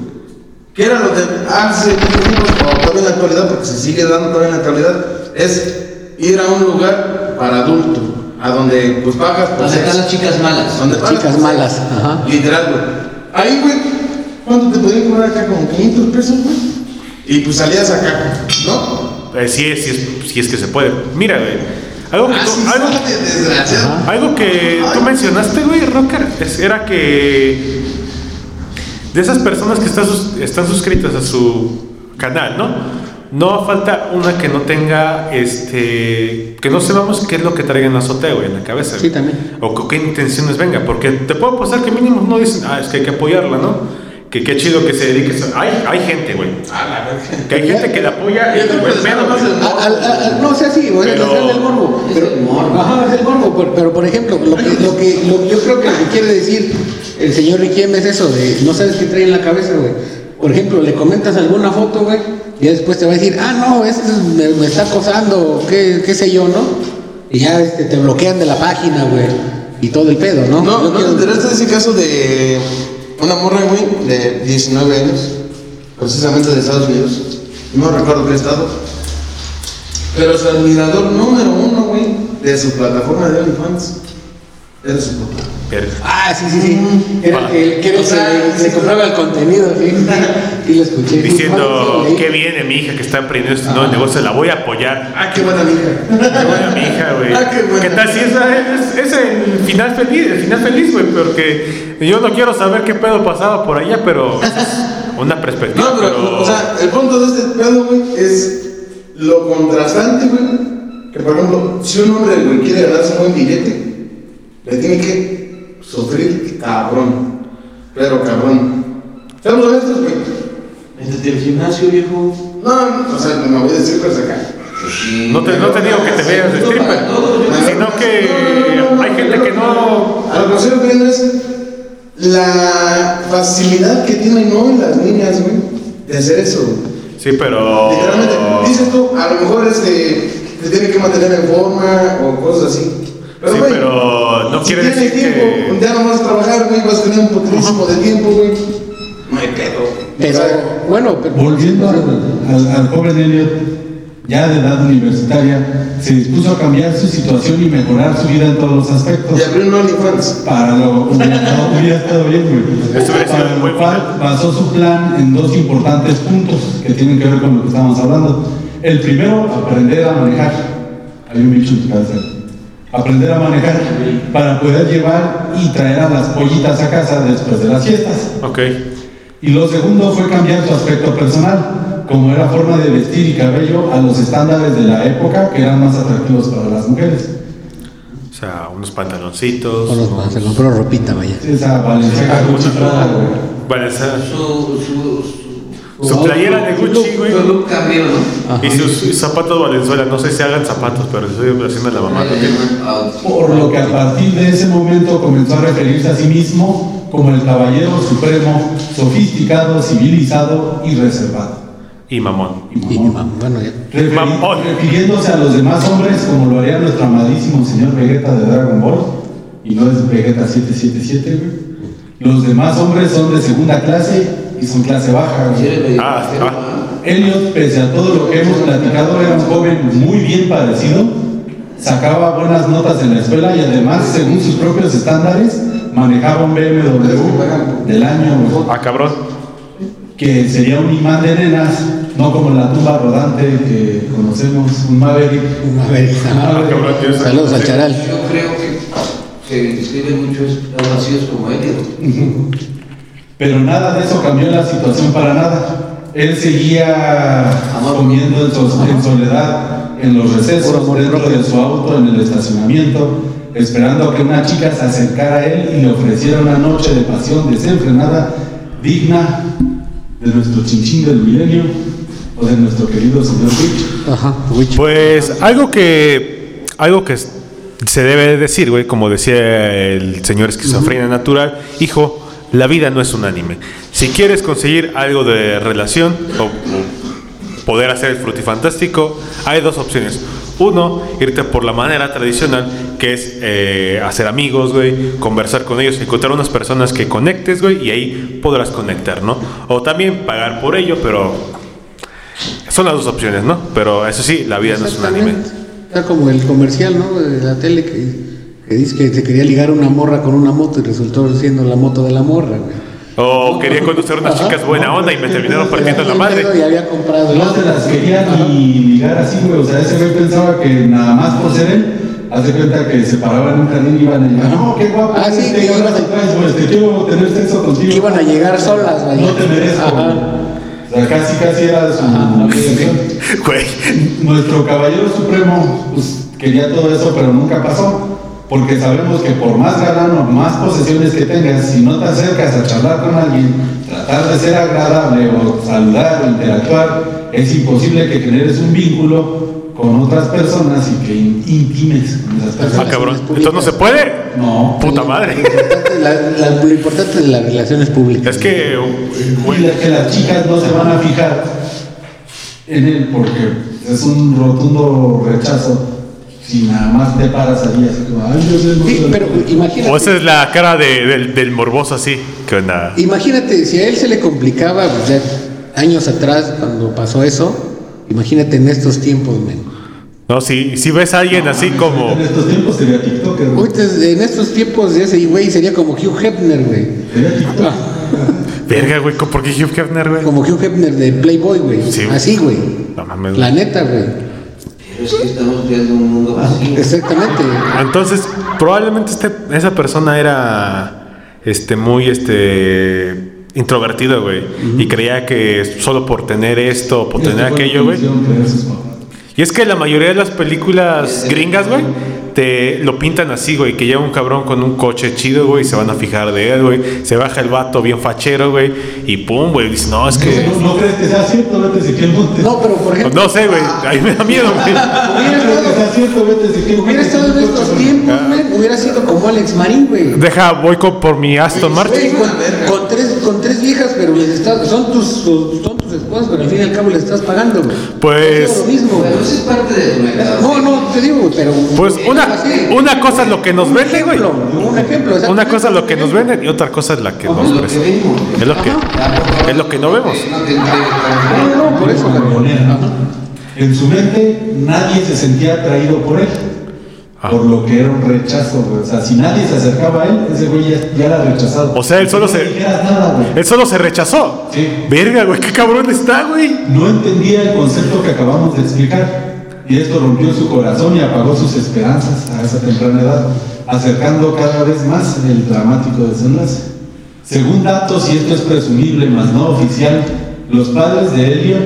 ¿Qué era lo de hace o todavía en la actualidad? Porque se sigue dando todavía en la actualidad. Es ir a un lugar para adultos, a donde pues pagas por Donde están las chicas malas. Donde pagas Chicas por malas, ajá. Literal, güey. Ahí, güey, ¿cuánto te podían cobrar acá? Como 500 pesos, güey. Y pues salías acá, ¿no? eh, sí, es, sí, es, sí es que se puede. Mira, güey. Algo que, tú, Así algo, algo que tú mencionaste, güey, Rocker, es- era que de esas personas que están, están suscritas a su canal, ¿no? No falta una que no tenga, este, que no sepamos qué es lo que traiga en la azotea, güey, en la cabeza. Sí, también. O con qué intenciones venga, porque te puedo pasar que mínimo no dicen, ah, es que hay que apoyarla, ¿no? Que qué chido que se dedique. a- Hay, hay gente, güey. A la verga. Que hay gente que la apoya en que pedo, güey. el- Al- al- al- no, o sea, sí, güey, Pero- es el morbo. Es Pero, el morbo. Ajá, es el morbo. Pero, pero, por ejemplo, lo que, lo que, lo- yo creo que lo que quiere decir el señor Riquiem es eso, de no sabes qué trae en la cabeza, güey. Por ejemplo, le comentas alguna foto, güey, y ya después te va a decir, ah, no, este es- me, me está acosando, qué, qué sé yo, ¿no? Y ya este, te bloquean de la página, güey, y todo el pedo, ¿no? No, Yo ¿no quiero- de ese caso de una morra, güey, de 19 años, precisamente de Estados Unidos? No recuerdo qué estado. Pero su admirador número uno, güey, de su plataforma de OnlyFans, Era su papá. Pero- Ah, sí, sí, sí. Era el que era el O sea, que se compraba el contenido, sí. Sí, lo escuché. Diciendo, Sí, qué viene mi hija que está emprendiendo este nuevo negocio, la voy a apoyar. Ah, qué buena hija. Qué buena mi hija, güey. Ah, qué buena. ¿Qué tal si esa es, es el final feliz, el final feliz, güey? Porque yo no quiero saber qué pedo pasaba por allá, pero una perspectiva. No, pero, o sea, el punto de este pedo, güey, es lo contrastante, güey. Que, por ejemplo, si un hombre, güey, quiere ganarse un buen billete, le tiene que sufrir cabrón. Pero cabrón. Seamos honestos, güey. Métete al gimnasio, viejo. No, o sea, no me voy a decir cosas acá. no, te, no te digo que te veas de stripper, sino que hay gente que no. A lo que estoy refiriendo es la facilidad que tienen hoy las niñas, güey, de hacer eso. Sí, pero. Literalmente, dices tú, a lo mejor este, te tiene que mantener en forma o cosas así. Pero, Sí, güey, pero no si quiere tienes decir tiempo, que- ya no vas a trabajar, güey, vas a tener un poquísimo de tiempo, güey. No hay pedo. Pero, bueno, pero- Volviendo al, al- al joven Elliot, ya de edad universitaria, se dispuso a cambiar su situación y mejorar su vida en todos los aspectos. y abrir un OnlyFans. Para lo hubiera estado, hubiera estado bien, güey. Esto hubiera sido cual basó su plan en dos importantes puntos que tienen que ver con lo que estamos hablando. El primero, aprender a manejar. Hay un bicho en tu cabeza. Aprender a manejar para poder llevar y traer a las pollitas a casa después de las fiestas. Ok. Y lo segundo fue cambiar su aspecto personal, como era forma de vestir y cabello a los estándares de la época que eran más atractivos para las mujeres. O sea, unos pantaloncitos. Unos- se compró ropita, vaya. Esa Su, su, Su playera de Gucci, güey. Y sus zapatos Valenzuela, no sé si hagan zapatos, pero estoy haciendo la mamá. Ah, Por lo que a partir de ese momento comenzó a referirse a sí mismo como el caballero supremo, sofisticado, civilizado y reservado. Y mamón. Y mamón. bueno. Referi- Mamón. refiriéndose a los demás hombres como lo haría nuestro amadísimo señor Vegeta de Dragon Ball, y no es Vegeta 777, güey. Los demás hombres son de segunda clase y son clase baja. medio Ah, ah. Elliot, pese a todo lo que hemos platicado, era un joven muy bien parecido, sacaba buenas notas en la escuela y además, según sus propios estándares, manejaba un BMW del año, Ah, cabrón. que sería un imán de nenas, no como la tumba rodante que conocemos, un Maverick. A ver, Ah, saludos al charal. Yo creo que se describe mucho a vacíos como él. Pero nada de eso cambió la situación para nada. Él seguía comiendo en, so- en soledad en los recesos, dentro de su auto, en el estacionamiento, esperando a que una chica se acercara a él y le ofreciera una noche de pasión desenfrenada, digna de nuestro chinchín del milenio o de nuestro querido señor Rich. Ajá, Witch. Pues algo que algo que se debe decir, güey, como decía el señor esquizofrenia natural, hijo, la vida no es un anime. Si quieres conseguir algo de relación o, poder hacer el frutifantástico, hay dos opciones. Uno, irte por la manera tradicional, que es eh, hacer amigos, güey, conversar con ellos, encontrar unas personas que conectes, güey, y ahí podrás conectar, ¿no? O también pagar por ello, pero son las dos opciones, ¿no? Pero eso sí, la vida no es un anime. Está como el comercial, ¿no? De la tele que, que dice que se quería ligar una morra con una moto y resultó siendo la moto de la morra, güey. O quería conocer unas chicas buena onda y me terminaron partiendo la madre. Y había comprado No se las quería ni ligar así, güey. O sea, ese güey pensaba que nada más por ser él, hace cuenta que se paraban en un jardín y iban a llegar. No, qué guapo. Ah, sí, este, que ¿qué iban a- güey? Te quiero tener sexo contigo. Que iban a llegar solas, vaya. No te merezco. Ajá. O sea, casi, casi era su. Güey. Nuestro caballero supremo, pues quería todo eso, pero nunca pasó. Porque sabemos que por más galán o más posesiones que tengas, si no te acercas a charlar con alguien, tratar de ser agradable o saludar o interactuar, es imposible que generes un vínculo con otras personas y que in- intimes con esas Ah, personas. cabrón. Entonces no se puede. No. Puta Lo madre. importante, la- la- lo importante de las relaciones públicas. Es que, que las chicas no se van a fijar en él porque es un rotundo rechazo si nada más te paras ahí así como, ay, yo sé, Sí, sé". pero imagínate. o esa es la cara de- del, del morboso así. Que onda. Imagínate, si a él se le complicaba, pues ya años atrás, cuando pasó eso, imagínate en estos tiempos, men. No, si, si ves a alguien así como. En estos tiempos sería TikToker. güey. En estos tiempos de ese güey sería como Hugh Hefner, güey. Sería TikToker. Verga, güey, ¿por qué Hugh Hefner, güey? Como Hugh Hefner de Playboy, güey. Sí, güey. Así, güey. No mames. La neta, güey. Pero es que estamos creando un mundo vacío. Exactamente. Entonces, probablemente este, esa persona era este muy este introvertido, güey. Y creía que solo por tener esto o por tener aquello, güey. Y es que la mayoría de las películas gringas, güey, te lo pintan así, güey, que llega un cabrón con un coche chido, güey, y se van a fijar de él, güey. Se baja el vato bien fachero, güey, y pum, güey, dice, no, es que... ¿No, no crees que sea cierto? Vete Ezequiel Montes. No, pero por ejemplo, no sé, güey, ahí me da miedo, güey. hubiera ¿No crees que sea estado, cierto? Vete a Ezequiel hubiera estado en estos tiempos, güey, hubiera sido como Alex Marín, güey. Deja, voy con- por mi Aston Martin. con, con tres, con tres viejas, pero les estás, son tus, son tus esposas, pero al fin y al cabo le estás pagando, güey. Pues- Es lo mismo, güey. Pero eso es parte de. No, no, te digo, pero. Pues una, una cosa es lo que nos vende, güey. ejemplo, Un ejemplo, Una cosa es lo que nos venden y otra cosa es la que nos vimos. Es lo que, es lo que no vemos. No No, por eso. En su mente nadie se sentía atraído por él. Ah. Por lo que era un rechazo, güey. O sea, si nadie se acercaba a él, ese güey ya, ya era rechazado. O sea, él solo no se- nada. Él solo se rechazó. Sí. Verga, güey, qué cabrón está, güey. No entendía el concepto que acabamos de explicar. Y esto rompió su corazón y apagó sus esperanzas a esa temprana edad, acercando cada vez más el dramático desenlace. Según datos, y esto es presumible, más no oficial, los padres de Elliot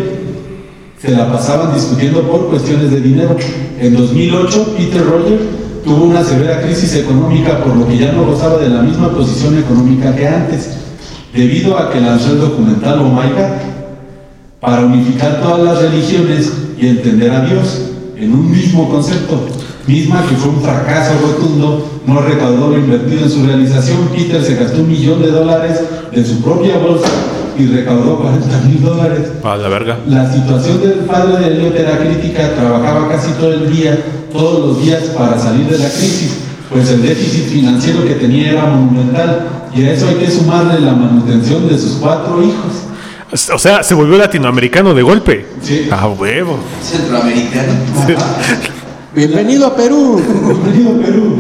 se la pasaban discutiendo por cuestiones de dinero. En 2008, Peter Roger tuvo una severa crisis económica por lo que ya no gozaba de la misma posición económica que antes, debido a que lanzó el documental Oh My God, para unificar todas las religiones y entender a Dios en un mismo concepto, misma que fue un fracaso rotundo, no recaudó lo invertido en su realización, Peter se gastó un millón de dólares de su propia bolsa y recaudó 40 mil dólares. A la verga. La situación del padre de Elliot era crítica, trabajaba casi todo el día, todos los días para salir de la crisis, pues el déficit financiero que tenía era monumental y a eso hay que sumarle la manutención de sus cuatro hijos. O sea, se volvió latinoamericano de golpe. Sí. Ah, huevo. Centroamericano. Bienvenido a Perú. Bienvenido Perú.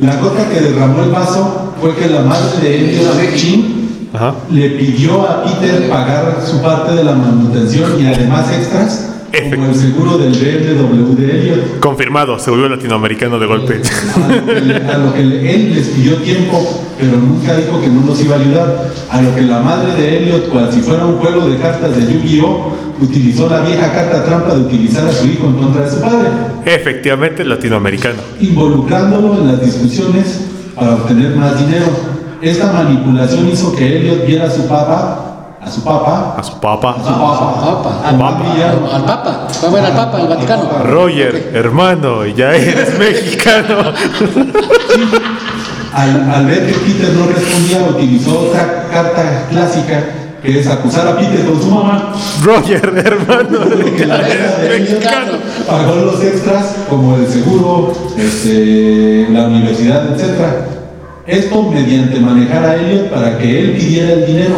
La gota que derramó el vaso fue que la madre de Elliot, Chin, Ajá. le pidió a Peter pagar su parte de la manutención y además extras, como el seguro del BMW de Elliot. Confirmado, se volvió latinoamericano de golpe. A lo que él les pidió tiempo, pero nunca dijo que no los iba a ayudar. A lo que la madre de Elliot, cual si fuera un juego de cartas de Yu-Gi-Oh, utilizó la vieja carta trampa de utilizar a su hijo en contra de su padre, Efectivamente, latinoamericano. involucrándolo en las discusiones para obtener más dinero. Esta manipulación hizo que Elliot viera a su papá, a su papá, A su papá. a su papá, Papa. Al Papa. Va a ver al Papa, al Vaticano. Roger, hermano, ya eres mexicano. Al, al ver que Peter no respondía, utilizó otra carta clásica que es acusar a Peter con su mamá. Roger, hermano, que la ya vieja de mexicano. pagó los extras como el seguro, este, la universidad, etc. Esto mediante manejar a Elliot para que él pidiera el dinero.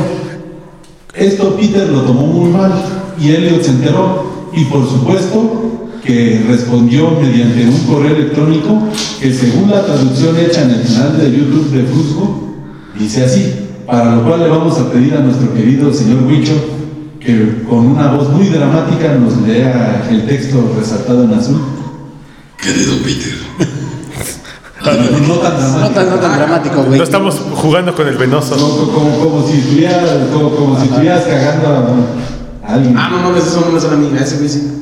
Esto Peter lo tomó muy mal y Elliot se enteró y por supuesto que respondió mediante un correo electrónico que según la traducción hecha en el canal de YouTube de Fusco, dice así, para lo cual le vamos a pedir a nuestro querido señor Huicho que con una voz muy dramática nos lea el texto resaltado en azul. Querido Peter, No, no tan No dramático. tan, no tan dramático, güey. No estamos jugando con el venoso. Como, como- como si estuvieras, como, como si estuvieras cagando a, a alguien. Ah, no mames, eso no me suena a mí, a ese güey sí.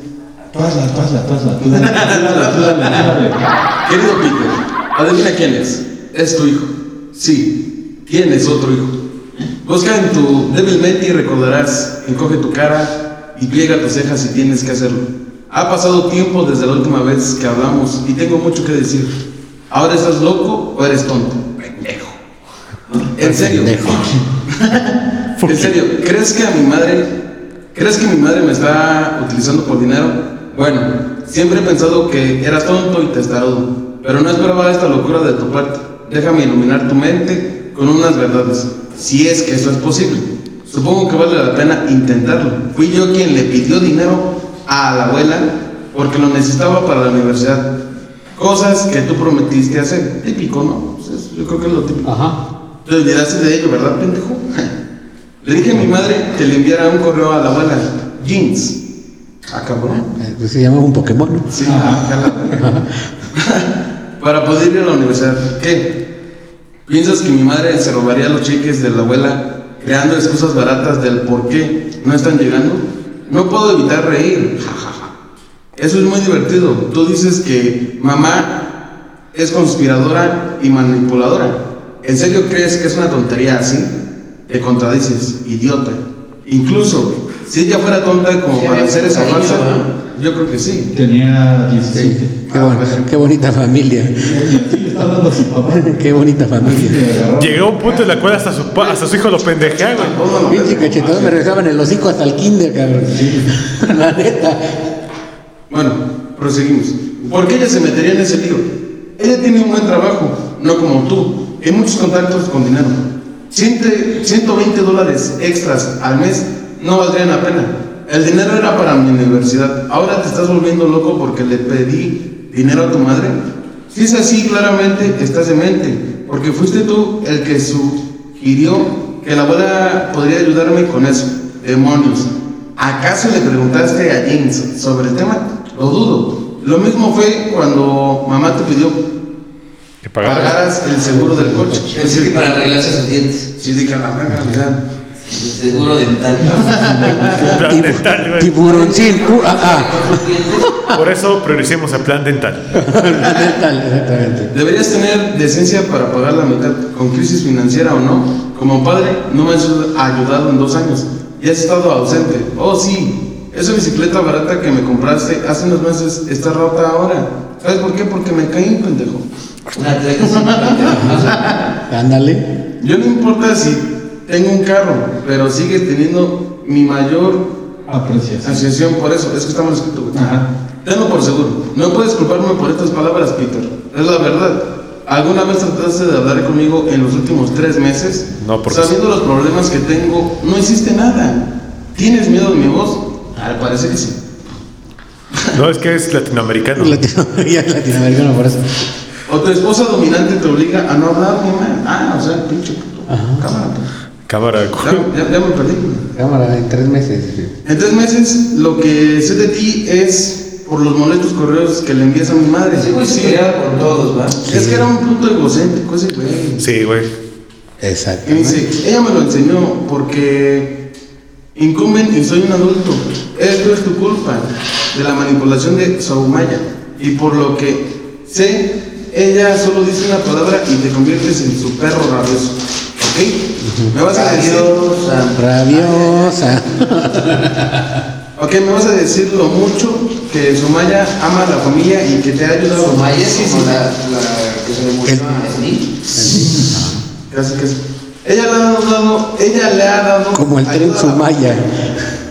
Tú hazla, tú hazla, tú hazla, tú dale, tú dale, tú dale, tú dale. Querido Peter, adivina quién es. Es tu hijo. Sí, tienes otro hijo. Busca en tu débilmente y recordarás. Encoge tu cara y pliega tus cejas si tienes que hacerlo. Ha pasado tiempo desde la última vez que hablamos y tengo mucho que decir. ¿Ahora estás loco o eres tonto? Pendejo. En serio. En serio, ¿crees que a mi madre, crees que mi madre me está utilizando por dinero? Bueno, siempre he pensado que eras tonto y testarudo, pero no esperaba esta locura de tu parte. Déjame iluminar tu mente con unas verdades, si es que eso es posible. Supongo que vale la pena intentarlo. Fui yo quien le pidió dinero a la abuela porque lo necesitaba para la universidad. Cosas que tú prometiste hacer. Típico, ¿no? Pues es- yo creo que es lo típico. Ajá. Te olvidaste de ello, ¿verdad, pendejo? Le dije a mi madre que le enviara un correo a la abuela. Jeans. Ah, cabrón. Eh, Pues se llama un Pokémon. ¿no? Sí, jala. Para poder ir a la universidad. ¿Qué? ¿Piensas que mi madre se robaría los cheques de la abuela creando excusas baratas del por qué no están llegando? No puedo evitar reír. Eso es muy divertido. Tú dices que mamá es conspiradora y manipuladora. ¿En serio crees que es una tontería así? Te contradices, idiota. Incluso, si ella fuera tonta como Sí, para hacer esa falsa, ¿no? yo creo que sí. Tenía 17. Qué, bon- qué bonita familia. Sí. Qué bonita familia. Llegó un punto en la cual hasta su, pa- hasta su hijo lo pendejea, güey. Pinche cachetado me rezaban el hocico hasta el kinder, cabrón. La neta. Bueno, proseguimos. ¿Por qué ella se metería en ese lío? Ella tiene un buen trabajo, no como tú, y muchos contactos con dinero. Ciente- 120 dólares extras al mes no valdrían la pena. El dinero era para mi universidad. Ahora te estás volviendo loco porque le pedí dinero a tu madre. Si es así, claramente estás demente, porque fuiste tú el que sugirió que la abuela podría ayudarme con eso. Demonios. ¿Acaso le preguntaste a James sobre el tema? Lo dudo. Lo mismo fue cuando mamá te pidió Que pagara. pagaras el seguro del coche. Es decir, para arreglarse sus dientes. Sí, dije, la verga, mira. El seguro dental. Plan dental, güey. Tiburoncín. Uh, ah, ah. Por eso prioricemos el plan dental. Dental, exactamente. Deberías tener decencia para pagar la mitad, con crisis financiera o no. Como padre, no me has ayudado en dos años. Y has estado ausente. Oh, sí. Esa bicicleta barata que me compraste hace unos meses está rota ahora. ¿Sabes por qué? Porque me caí, pendejo. Una treca sin Ándale. Yo no importa si tengo un carro, pero sigues teniendo mi mayor Apreciación. asociación por eso. Es que está mal escrito, güey. Ajá. Tenlo por seguro. No puedes culparme por estas palabras, Peter. Es la verdad. ¿Alguna vez trataste de hablar conmigo en los últimos tres meses? No, porque- Sabiendo los problemas que tengo, no hiciste nada. ¿Tienes miedo de mi voz? Al parecer que sí. No, es que es latinoamericano. Latino, ya es latinoamericano por eso. O tu esposa dominante te obliga a no hablar ni más. Ah, o sea, pinche puto. Cámara, pues. Cámara. Ya, ya- ya me perdí. Cámara, en tres meses. En tres meses, lo que sé de ti es por los molestos correos que le envías a mi madre. Ese güey se peleaba por todos, ¿va? Es que era un puto egocéntrico ese güey. Sí, güey. Y Exactamente. dice, ella me lo enseñó porque incumben y soy un adulto. Esto es tu culpa de la manipulación de Soumaya. Y por lo que sé, ella solo dice una palabra y te conviertes en su perro rabioso. ¿Ok? Me vas a decir. Rabiosa. Ok, me vas a decir lo mucho que Soumaya ama a la familia y que te ha ayudado. Somaya es Sí, la, la que se le murió a casi. Ella le ha dado, ella le ha dado. Como el tren Sumaya.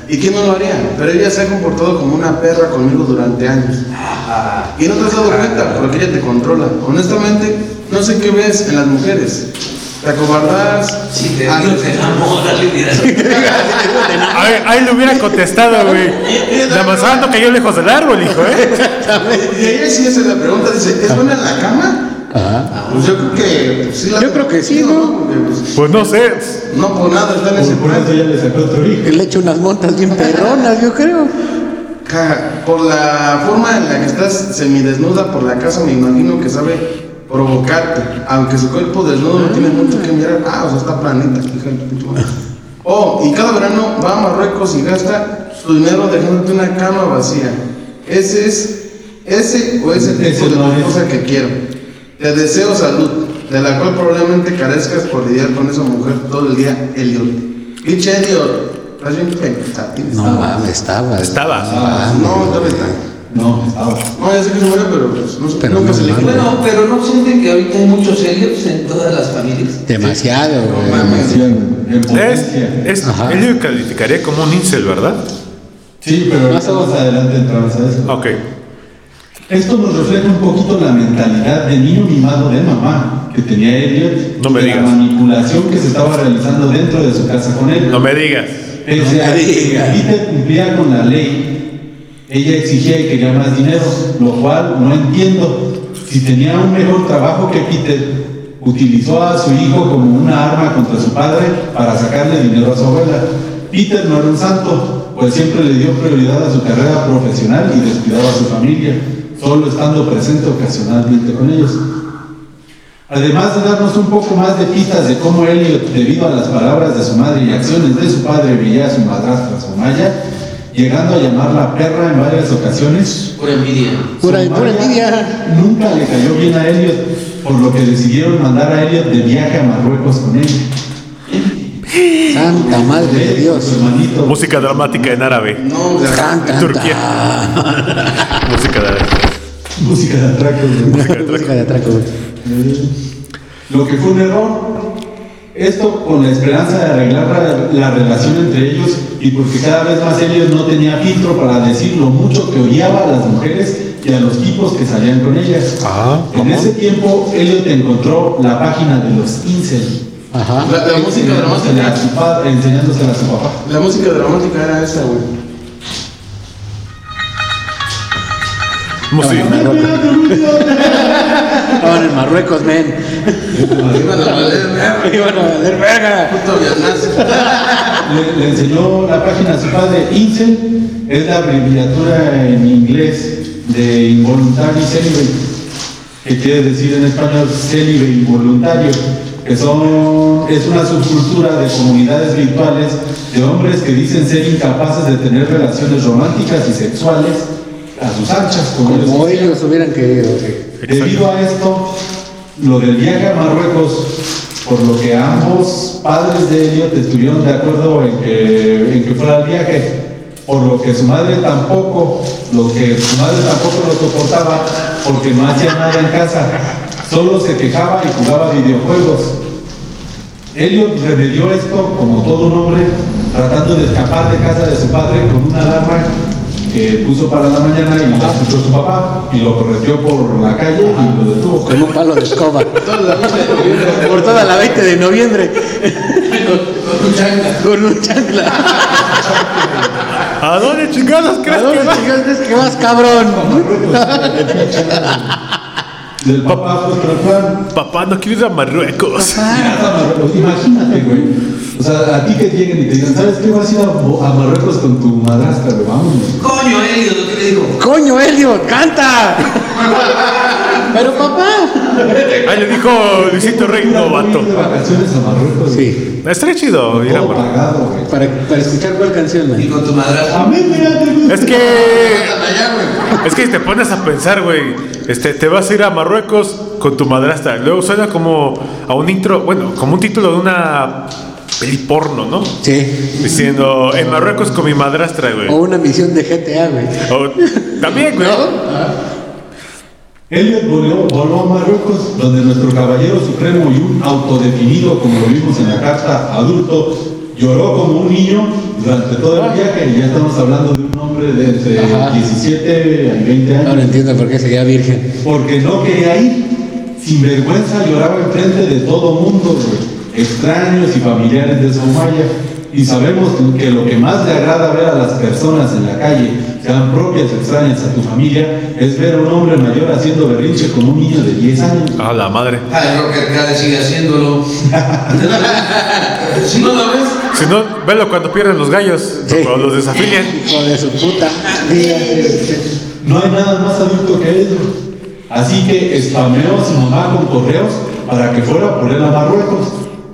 ¿Y quién no lo haría? Pero ella se ha comportado como una perra conmigo durante años. Y no te has dado cuenta porque ella te controla. Honestamente, no sé qué ves en las mujeres. Te acobardas. Si te Ah, digo, te literal. Ahí, ahí le hubiera contestado, güey. La manzana no cayó lejos del árbol, hijo, ¿eh? Y ella sí hace la pregunta, dice, ¿es buena en la cama? Ajá. Pues yo creo que pues, sí la Yo creo que sí, ¿no? Porque, pues, Pues no sé. no por nada está en ese Por, eso plan. ya le sacó otro hijo. Le echo unas montas bien perronas, yo creo. Por la forma en la que estás semidesnuda por la casa, me imagino que sabe provocarte. Aunque su cuerpo desnudo no tiene mucho que mirar. Ah, o sea, está planita. hija. Oh, y cada verano va a Marruecos y gasta su dinero dejándote una cama vacía. Ese es, ese o es el Ese tipo de no es. cosa que quiero. Te deseo salud, de la cual probablemente carezcas por lidiar con esa mujer todo el día, Elliot. Pinche Elliot, estás bien No mames, estaba. Estaba. Ah, No, todavía está. No, estaba. No, ya sé que se murió, pero pues, no, Pero nunca no se le. Bueno, pero no sienten que ahorita hay muchos Elliot en todas las familias. Demasiado, güey. Demasiado. Es, lo calificaría como un incel, ¿verdad? Sí, pero más adelante entramos a eso. Ok. Esto nos refleja un poquito la mentalidad de niño mimado de mamá que tenía Elliot. No me y digas. La manipulación que se estaba realizando dentro de su casa con él. No me digas. Pese No a me que digas. Peter cumplía con la ley, Ella exigía y quería más dinero, lo cual no entiendo. Si tenía un mejor trabajo que Peter, utilizó a su hijo como una arma contra su padre para sacarle dinero a su abuela. Peter no era un santo, pues siempre le dio prioridad a su carrera profesional y descuidaba a su familia, solo estando presente ocasionalmente con ellos. Además de darnos un poco más de pistas de cómo Elliot, debido a las palabras de su madre y acciones de su padre, veía a su madrastra Somaya, llegando a llamarla perra en varias ocasiones, Pura envidia. Pura, pura envidia. Nunca le cayó bien a Elliot, por lo que decidieron mandar a Elliot de viaje a Marruecos con él. Santa madre de Dios. Música dramática en árabe. No, o sea, Canta, Turquía. Música de árabe. Música de atraco. Lo que fue un error. Esto con la esperanza de arreglar la, la relación entre ellos y porque cada vez más Elliot no tenía filtro para decir lo mucho que odiaba a las mujeres y a los tipos que salían con ellas. Ah, en ese tiempo Elliot encontró la página de los incel. Ajá. la, la música dramática. enseñándosela a su papá. La música dramática era esa, güey. Música. Estaban en Marruecos, men. Iban a valer, verga. Iban a valer verga. Puto. Le, le enseñó la página a su padre. Incel es la abreviatura en inglés de involuntary celibate, que quiere decir en español célibe involuntario, que son, es una subcultura de comunidades virtuales de hombres que dicen ser incapaces de tener relaciones románticas y sexuales a sus anchas, como ellos Como ellos hubieran querido, sí. Debido a esto, lo del viaje a Marruecos, por lo que ambos padres de Elliot estuvieron de acuerdo en que, en que fuera el viaje, por lo que su madre tampoco, lo que su madre tampoco lo soportaba, porque no hacía nada en casa, solo se quejaba y jugaba videojuegos. Elliot remedió esto como todo un hombre, tratando de escapar de casa de su padre con una alarma que puso para la mañana y la escuchó su papá y lo correteó por la calle y lo detuvo. Con un palo de escoba. Toda la vida de noviembre. Por toda la 20 de noviembre. Con un changa. Con un chancla. ¿A dónde chingados ¿A crees que dónde va? chingados crees que vas, cabrón? Del papá. Papá, no quiero ir a Marruecos. Imagínate, güey. O sea, a ti que lleguen y te digan, ¿sabes qué? Vas a ir a, a Marruecos con tu madrastra, güey. Vámonos. Coño, Elliot, lo que le digo. Coño, Elliot, canta. Pero papá. Ahí le dijo Luisito Rey, ir de vacaciones a Marruecos. Sí. Estaría chido ir a Marruecos. Para, para escuchar cuál canción, Y con tu madrastra. A mí, mira, te Es que. Es que si te pones a pensar, güey, este, te vas a ir a Marruecos con tu madrastra. Luego suena como a un intro, bueno, como un título de una peli porno, ¿no? Sí. Diciendo, en Marruecos con mi madrastra, güey. O una misión de GTA, güey. O- también, güey. Elliot voló, voló a Marruecos, donde nuestro caballero supremo y un autodefinido, como lo vimos en la carta, adulto, lloró como un niño durante todo el viaje. Y ya estamos hablando de un hombre de entre Ajá. 17 y 20 años. Ahora entiendo por qué seguía virgen. Porque no quería ir. Sin vergüenza lloraba enfrente de todo mundo, extraños y familiares de Somaya. Y sabemos que lo que más le agrada ver a las personas en la calle, sean propias o extrañas a tu familia, es ver a un hombre mayor haciendo berrinche como un niño de 10 años. A la madre. Ay, Rocker Cade sigue haciéndolo. si no lo ves, Si no, velo cuando pierden los gallos. Sí. Cuando los desafilian. Hijo de su puta. No hay nada más adulto que ello. Así que spameó a su mamá con correos para que fuera por él a Marruecos,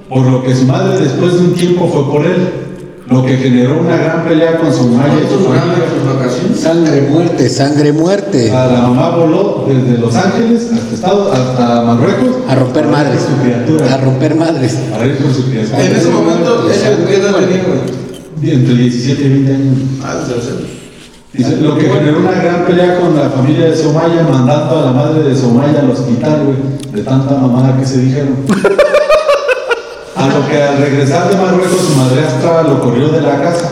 por lo que su madre después de un tiempo fue por él, lo que generó una gran pelea con su madre y su. Sangre muerte, sangre muerte. A la mamá voló desde Los Ángeles hasta, Estado, hasta Marruecos A romper madres. con su criatura. A romper madres. Ir con su criatura. En ese momento, ese ¿qué edad tenía, güey? Entre 17 y 20 años. Ah, Dice, lo que generó una gran pelea con la familia de Somaya, mandando a la madre de Somaya al hospital, güey, de tanta mamada que se dijeron. A lo que al regresar de Marruecos, su madrastra lo corrió de la casa,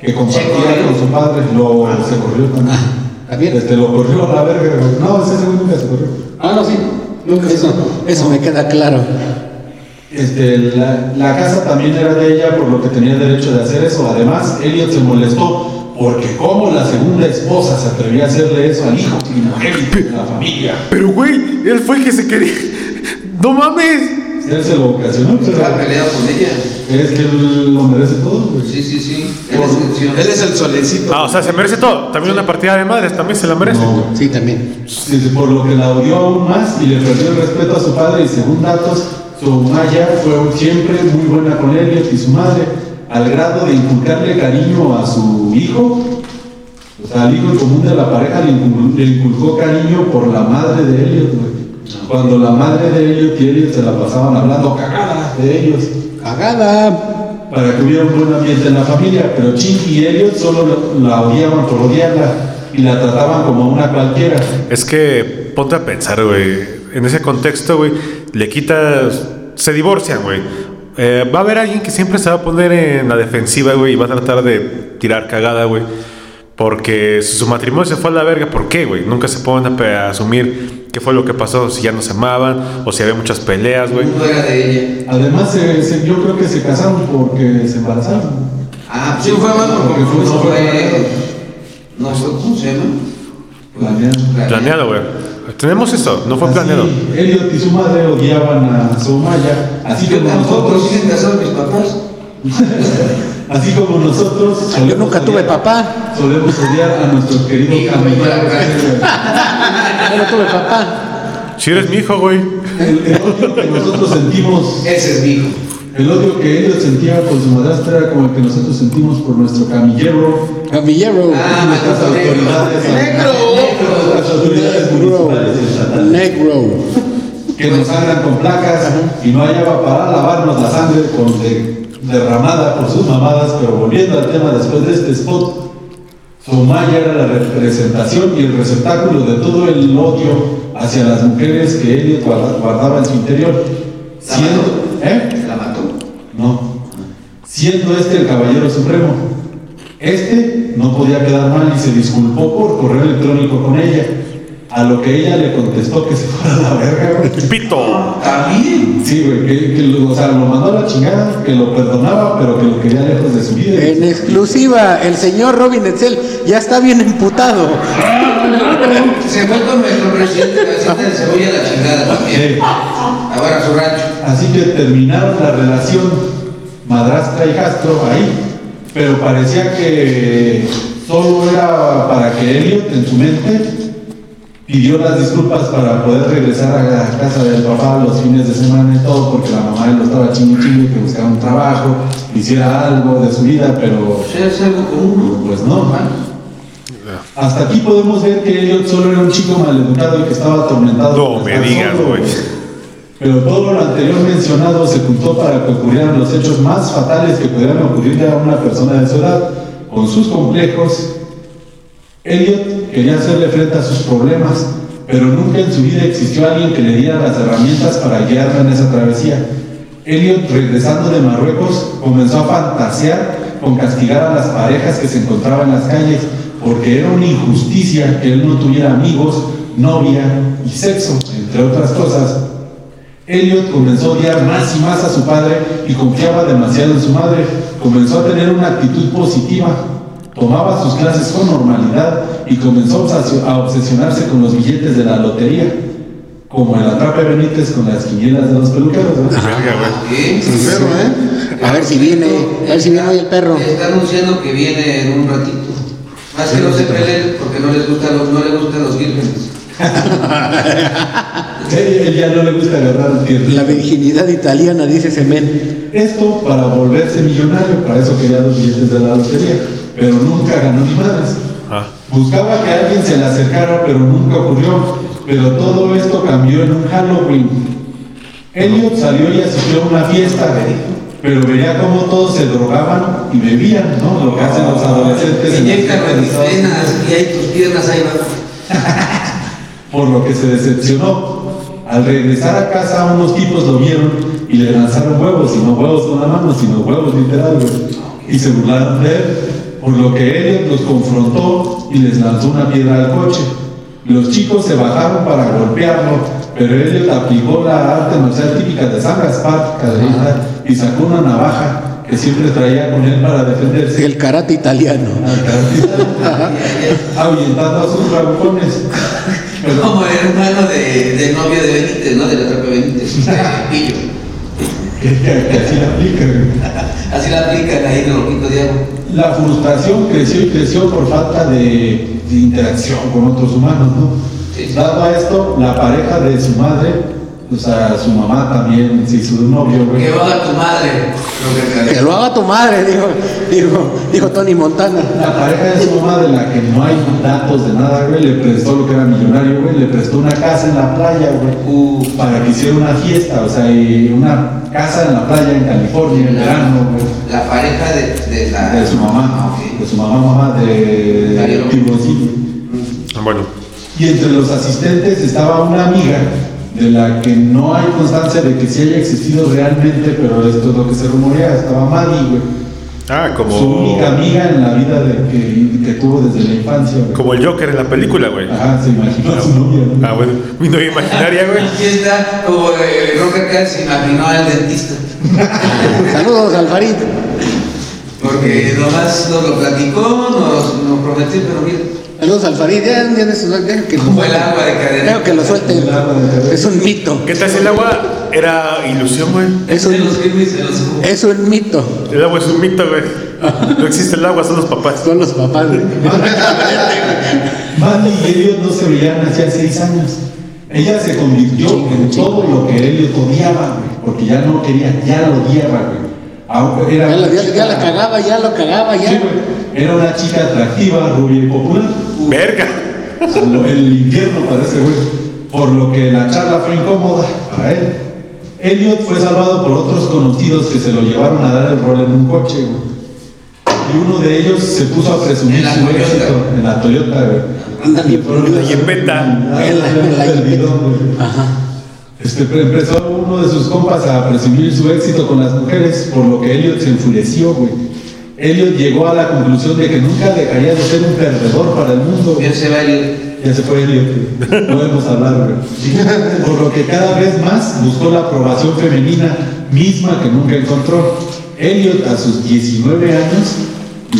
que compartía con su padre, lo se corrió también. ¿También? Este, lo corrió a la verga, güey. No, ese güey nunca se corrió. Ah, no, sí. Eso, eso me queda claro. Este, la, la casa también era de ella, por lo que tenía derecho de hacer eso. Además, Elliot se molestó porque como la segunda esposa se atrevía a hacerle eso al hijo primogénito de la familia. Pero, güey, él fue el que se quería. ¡No mames! Él se lo ocasionó, pero Estaba peleado con ella. es que él lo merece todo, güey. Sí, sí, sí. Él es mención. Él es el solecito. Ah, o sea, se merece todo. También una partida de madres, también se la merece. No. Sí, también. Por lo que la odió aún más y le perdió el respeto a su padre y según datos, su Maya fue siempre muy buena con Elliot y su madre, al grado de inculcarle cariño a su hijo, o sea, al hijo en común de la pareja le, incul- le inculcó cariño por la madre de Elliot, güey. Cuando la madre de Elliot y Elliot se la pasaban hablando cagada de ellos Cagada. para que hubiera un buen ambiente en la familia, pero Chinky y Elliot solo la- odiaban por odiarla y la trataban como a una cualquiera. Es que ponte a pensar, güey. En ese contexto, güey, le quitas. Se divorcian, güey. Eh, va a haber alguien que siempre se va a poner en la defensiva, güey, y va a tratar de tirar cagada, güey. Porque si su matrimonio se fue a la verga, ¿por qué, güey? Nunca se a asumir qué fue lo que pasó, si ya no se amaban o si había muchas peleas, güey. No era de ella. Además, se- se- yo creo que se casaron porque se embarazaron. Ah, Sí, fue más por Porque fue- no fue. No fue, ¿cómo se llama? Planeado. Planeado, güey. Tenemos eso, no fue Así, planeado. Elliot y su madre odiaban a Soumaya, así Yo como nosotros, siguen casados mis papás. así como nosotros. Yo nunca tuve papá. Solemos odiar a nuestro querido Hijo, Yo no tuve papá. Si eres mi hijo, güey. El, el odio que nosotros sentimos, Ese es mi hijo. el odio que ellos sentían por su madrastra era como el que nosotros sentimos por nuestro camillero, Camillero. Ah, nuestras autoridades, Negro. nuestras autoridades municipales y estatales. Negro. que nos andan con placas y no hallaba para lavarnos la sangre con de- derramada por sus mamadas, pero volviendo al tema después de este spot, Somaya era la representación y el receptáculo de todo el odio hacia las mujeres que guarda- guardaba en su interior. ¿La Siendo? ¿eh? ¿La mató? No. Siendo este el caballero supremo. Este no podía quedar mal y se disculpó por correo electrónico con ella. A lo que ella le contestó que se fuera a la verga, güey. Pito. También. Sí, güey, que, que lo, o sea, lo mandó a la chingada, que lo perdonaba, pero que lo quería lejos de su vida. En exclusiva, el señor Robin Etzel ya está bien emputado. Se fue con nuestro presidente de cebolla a la chingada también. Sí. Ahora a su rancho. Así que terminaron la relación madrastra y Castro ahí, pero parecía que solo era para que Elliot en su mente pidió las disculpas para poder regresar a la casa del papá los fines de semana y todo, porque la mamá lo estaba chingue chingue que buscaba un trabajo, hiciera algo de su vida, pero. Pues no. Hasta aquí podemos ver que Elliot solo era un chico maleducado y que estaba atormentado. No me digas, güey. Pero todo lo anterior mencionado se juntó para que ocurrieran los hechos más fatales que pudieran ocurrirle a una persona de su edad. Con sus complejos, Elliot quería hacerle frente a sus problemas, pero nunca en su vida existió alguien que le diera las herramientas para guiarla en esa travesía. Elliot, regresando de Marruecos, comenzó a fantasear con castigar a las parejas que se encontraban en las calles, porque era una injusticia que él no tuviera amigos, novia y sexo, entre otras cosas. Elliot comenzó a odiar más y más a su padre y confiaba demasiado en su madre. Comenzó a tener una actitud positiva. Tomaba sus clases con normalidad y comenzó a obsesio- a obsesionarse con los billetes de la lotería, como el atrape Benítez con las quinielas de los peluqueros. ¿eh? A ver si viene, a ver si viene hoy el perro. Está anunciando que viene en un ratito. Más que no se peleen porque no les gustan los, no le gustan los vírgenes. Ya no le gusta agarrar tierra. La virginidad italiana, dice Semen. Esto para volverse millonario, para eso quería los billetes de la lotería, pero nunca ganó ni madres. Ah. Buscaba que alguien se le acercara, pero nunca ocurrió. Pero todo esto cambió en un Halloween. Elliot salió y asistió a una fiesta, pero veía cómo todos se drogaban y bebían, ¿no? Lo que hacen los adolescentes. Inyectan medicinas y ahí tus piernas ahí van. por lo que se decepcionó. Al regresar a casa, unos tipos lo vieron y le lanzaron huevos, y no huevos con la mano, sino huevos literal. Y se burlaron de él, por lo que Elliot los confrontó y les lanzó una piedra al coche. Los chicos se bajaron para golpearlo, pero Elliot aplicó la arte marcial típica de San Gaspar, cadenita, y sacó una navaja que siempre traía con él para defenderse. El karate italiano. ahuyentando a sus. Pero- Como el hermano de, de novio de Benítez, ¿no? De la tropa Benítez, de Pillo. Que, que- así la aplica. güey. Así la aplican ahí en el agua. La frustración creció y creció por falta de, de interacción con otros humanos, ¿no? Sí. Dado a esto, la pareja de su madre, o sea, su mamá también de un novio, güey. Que va a tu madre. Lo que Que lo haga tu madre, dijo, dijo, dijo Tony Montana. La pareja de su mamá, de la que no hay datos de nada, güey, le prestó lo que era millonario, güey, le prestó una casa en la playa, güey, Uh, para que hiciera una fiesta, o sea, y una casa en la playa en California, en verano, güey. la pareja de, de la. De su mamá, Ah, de su mamá, mamá de. Tiburcillo. Bueno, Y entre los asistentes estaba una amiga de la que no hay constancia de que sí haya existido realmente, pero esto es lo que se rumorea. Estaba Maddie, güey. ah, como, Su única amiga en la vida de que, que tuvo desde la infancia, güey. como el Joker en la película, güey. Ajá, se imaginó a su novia, ¿no? Ah, bueno, mi novia imaginaria, güey. Aquí está, como el Roca acá se imaginó al dentista. Saludos al Farid. Porque nomás nos lo platicó, nos, nos prometió, pero mira, Saludos al Farid. Ya, ya, deja que como el agua de cadena. Deja que lo suelten. Es un mito. ¿Qué tal si el agua era ilusión, güey? Es un, es un mito. El agua es un mito, güey. No existe el agua, son los papás. Son los papás. güey. Y Elliot no se veían hacía seis años. Ella se convirtió en todo lo que Elliot odiaba, güey, porque ya no quería, ya lo odiaba, güey. Era Ya, la- una ya- ya chica- la cagaba, ya lo cagaba, ya. Sí, güey. Era una chica atractiva, rubia y popular. Verga. El infierno parece, güey. Por lo que la charla fue incómoda para él. Elliot fue salvado por otros conocidos que se lo llevaron a dar el rol en un coche, güey. Y uno de ellos se puso a presumir su Toyota. éxito en la Toyota, güey. Anda bien Fueron Y en venta. Ajá. Este, empezó uno de sus compas a presumir su éxito con las mujeres, por lo que Elliot se enfureció, güey. Elliot llegó a la conclusión de que nunca dejaría de ser un perdedor para el mundo. Ya se va el. Ya se fue Elliot, güey. podemos hablar, güey. Por lo que cada vez más buscó la aprobación femenina misma que nunca encontró. Elliot a sus 19 años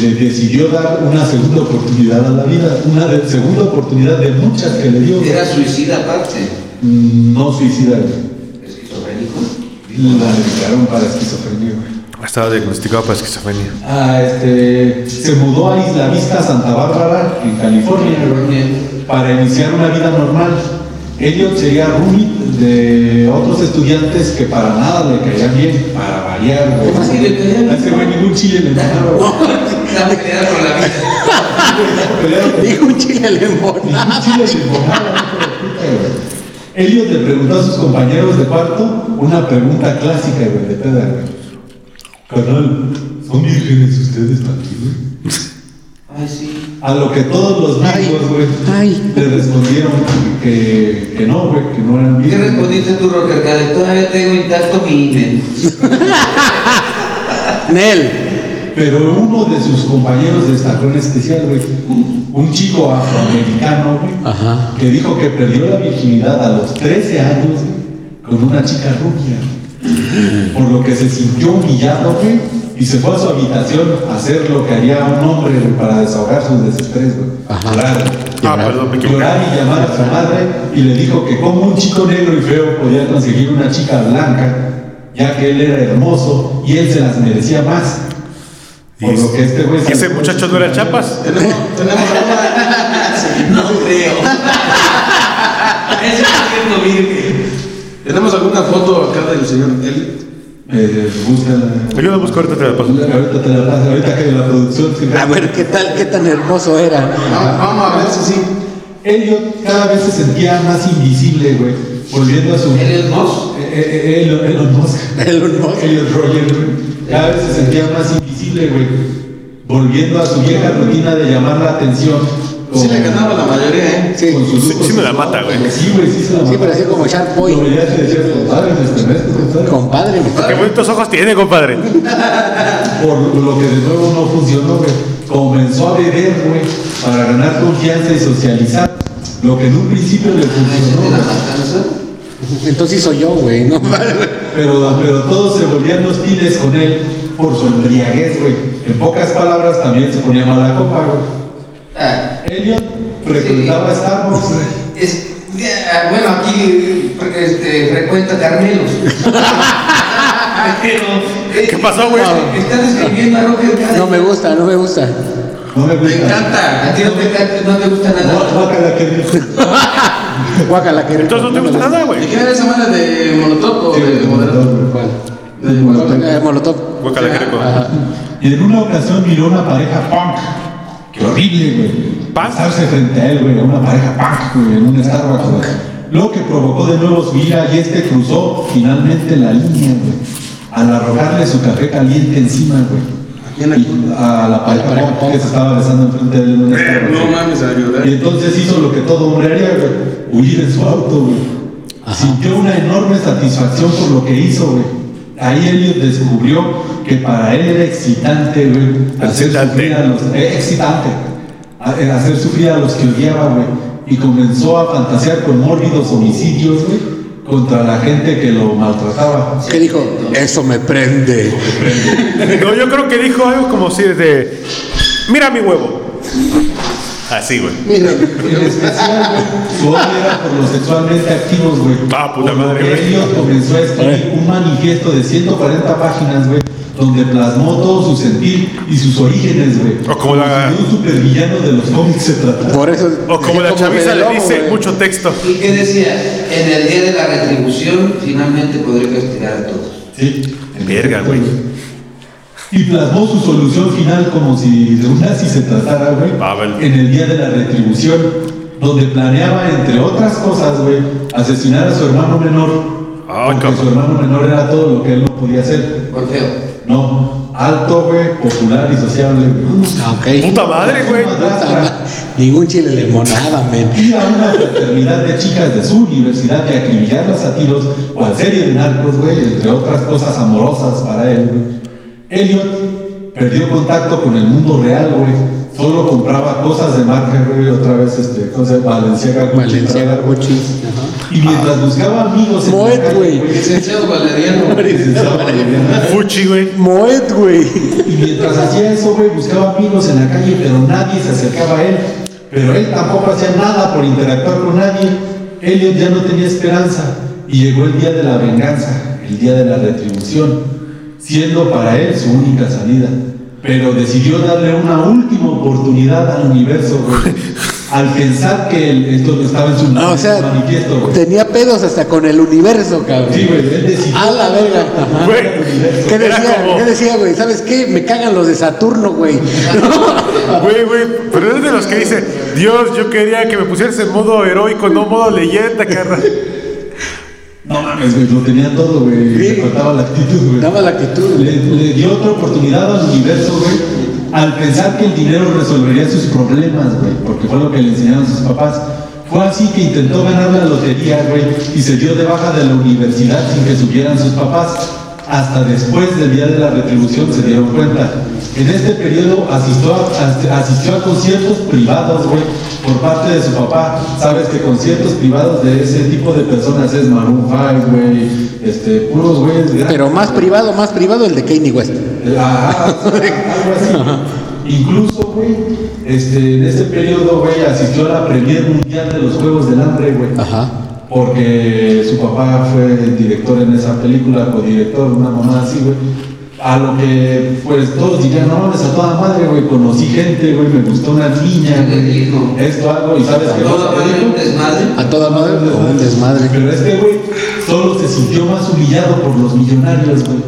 le decidió dar una segunda oportunidad a la vida, una de- segunda oportunidad de muchas que le dio. Era suicida aparte. Mm, No suicida. Esquizofrénico. La dedicaron para esquizofrenia, güey. Estaba diagnosticado para esquizofrenia. Ah, este, se mudó a Isla Vista, Santa Bárbara, en California, para iniciar una vida normal. Elliot sería roomie de otros estudiantes que para nada le caían bien, para variar. ¿Cómo así le caían? A ese güey ningún chile le mandaba, güey. Estaba peleada con la vida. Dijo un chile chile le hijo de puta, güey. Elliot le preguntó a sus compañeros de cuarto una pregunta clásica, de güey. Carnal, ¿son vírgenes ustedes aquí, güey? Ay, sí. A lo que todos los amigos, güey, ay. le respondieron que, que no, güey, que no eran ¿Qué vírgenes. respondiste tú? Que todavía tengo intacto mi email. Nel. Pero uno de sus compañeros destacó en especial, güey, un chico afroamericano, güey, Ajá. que dijo que perdió la virginidad a los 13 años güey, con una chica rubia. Por lo que se sintió humillado, güey, y se fue a su habitación a hacer lo que haría un hombre para desahogar sus desestrés, güey. Llorar. Ah, perdón, me equivoqué. Llorar y llamar a su madre y le dijo que como un chico negro y feo podía conseguir una chica blanca, ya que él era hermoso y él se las merecía más. Por Y lo que este güey se Ese muchacho no era Chapas. Tenemos, tenemos No creo. Eso es virgen. Tenemos alguna foto acá del señor Eli. Eh, búscala. Yo la busco ahorita, te la paso. Ahorita te la paso, ahorita que la producción se A ver qué tal, qué tan hermoso era. Vamos, vamos a ver si sí. Elliot cada vez se sentía más invisible, güey. Volviendo a su. Elliot Musk. Eh, eh, eh, Elon, Elon Musk. Elon Musk. Elliot Roger, güey. Cada vez se sentía más invisible, güey. Volviendo a su vieja rutina de llamar la atención. Sí con- le ganaba la mayoría, ¿eh? Sí. Sí- sí me la mata, güey. Sí, güey, sí se la mata. Sí, pero así como Shark Boy. Lo veías y decías, compadre, me estremezco, compadre. Compadre. Qué bonitos ojos tiene, compadre. Por lo que de nuevo no funcionó, güey. Comenzó a beber, güey, para ganar confianza y socializar. Lo que en un principio le funcionó. Entonces soy yo, güey. No, pero, pero todos se volvían hostiles con él por su embriaguez, güey. En pocas palabras, también se ponía mala la copa, güey. Elliot Starbucks, güey. es, ah, bueno, aquí este, frecuenta Carmelos. Pero, eh, ¿Qué pasó, güey? Estás describiendo a Roger No me gusta, no me gusta. No me Me gusta. encanta. A ti no te, encanta- no te gusta nada. Guácala que rico. Guácala, que rico. Entonces no te gusta nada, ¿Y güey. quién era esa banda de Molotov o de Moderno? ¿Cuál? De Molotov. Eh, Molotov. Guácala, qué rico. Ajá. Y en una ocasión miró una pareja punk. Qué horrible, güey. Pasarse frente a él, güey, a una pareja punk, güey, en un Starbucks, güey. Lo que provocó de nuevo su ira y este cruzó finalmente la línea, güey. Al arrojarle su café caliente encima, güey. Y A la pareja, que se estaba besando enfrente de él en un Starbucks. No mames, a llorar. Y entonces hizo lo que todo hombre haría, güey. Huir en su auto, güey. Sintió una enorme satisfacción por lo que hizo, güey. Ahí Elliot descubrió que para él era excitante, güey. Hacer Excitante. sufrir a los... eh, excitante. A- eh, Hacer sufrir a los que odiaba, güey. Y comenzó a fantasear con mórbidos homicidios, güey. Contra la gente que lo maltrataba. ¿Qué dijo? Eso me prende. No, yo creo que dijo algo como si de. Mira mi huevo. Así, güey. Mira, En especial, güey, su odio era por los sexualmente activos, güey. Ah, puta Por lo madre, que güey. Elliot comenzó a escribir un manifiesto de 140 páginas, güey, donde plasmó todo su sentir y sus orígenes, güey. O como la- si de un supervillano de los cómics se trataba. por eso. O como la chaviza le dice, mucho texto. ¿Y qué decía? En el día de la retribución, finalmente podré castigar a todos. Sí. Verga, güey. Y plasmó su solución final como si de un nazi se tratara, güey. Ah, vale. En el día de la retribución, donde planeaba, entre otras cosas, güey, asesinar a su hermano menor. Ah, porque su hermano menor era todo lo que él no podía hacer. Por feo. No, alto, güey, popular y sociable, güey. Ah, ok. Puta madre, güey. Ningún chile limonada, men. Y a una fraternidad de chicas de su universidad que acribillarlas a tiros o a serie de narcos, güey, entre otras cosas amorosas para él, güey. Elliot perdió contacto con el mundo real, güey. Solo compraba cosas de marca, güey, otra vez, este, cosa Valenciaga, Gucci, Valenciaga, Gucci. Y mientras buscaba amigos en la Moet, güey. Licenciado Valeriano. licenciado Valeriano. Fuchi, güey. Moet, güey. Y mientras hacía eso, güey, buscaba amigos en la calle, pero nadie se acercaba a él. Pero él tampoco hacía nada por interactuar con nadie. Elliot ya no tenía esperanza. Y llegó el día de la venganza, el día de la retribución, siendo para él su única salida. Pero decidió darle una última oportunidad al universo, güey. Al pensar que él- esto estaba en su No, o sea, manifiesto, güey. tenía pedos hasta con el universo, cabrón. Sí, güey, él decidió. A la verga. ¿Qué decía? como- ¿Qué decía, güey? ¿Sabes qué? Me cagan los de Saturno, güey. Güey, güey. Pero es de los que dice, Dios, yo quería que me pusieras en modo heroico, no modo leyenda, carnal. No mames, güey, lo tenía todo, güey. Le faltaba la actitud, güey. Daba la actitud. Le, le dio otra oportunidad al universo, güey. Al pensar que el dinero resolvería sus problemas, güey. Porque fue lo que le enseñaron sus papás. Fue así que intentó ganar la lotería, güey. Y se dio de baja de la universidad sin que supieran sus papás. Hasta después del día de la retribución se dieron cuenta. En este periodo asistió a, as- asistió a conciertos privados, güey, por parte de su papá. Sabes que conciertos privados de ese tipo de personas es Maroon 5, güey, este, puros güeyes. Pero más privado, más privado el de Kanye West. Ajá, algo así. Incluso, güey, este, en este periodo, güey, asistió a la premier mundial de los Juegos del Hambre, güey. Ajá. Porque su papá fue director en esa película, codirector, una mamá así, güey. A lo que, pues, todos dirían, no mames, a toda madre, güey, conocí gente, güey, me gustó una niña, ¿Qué le dijo? güey. Esto, algo, y ¿sabes que madre, dijo? un desmadre. A toda madre, un desmadre. Pero este güey solo se sintió más humillado por los millonarios, güey.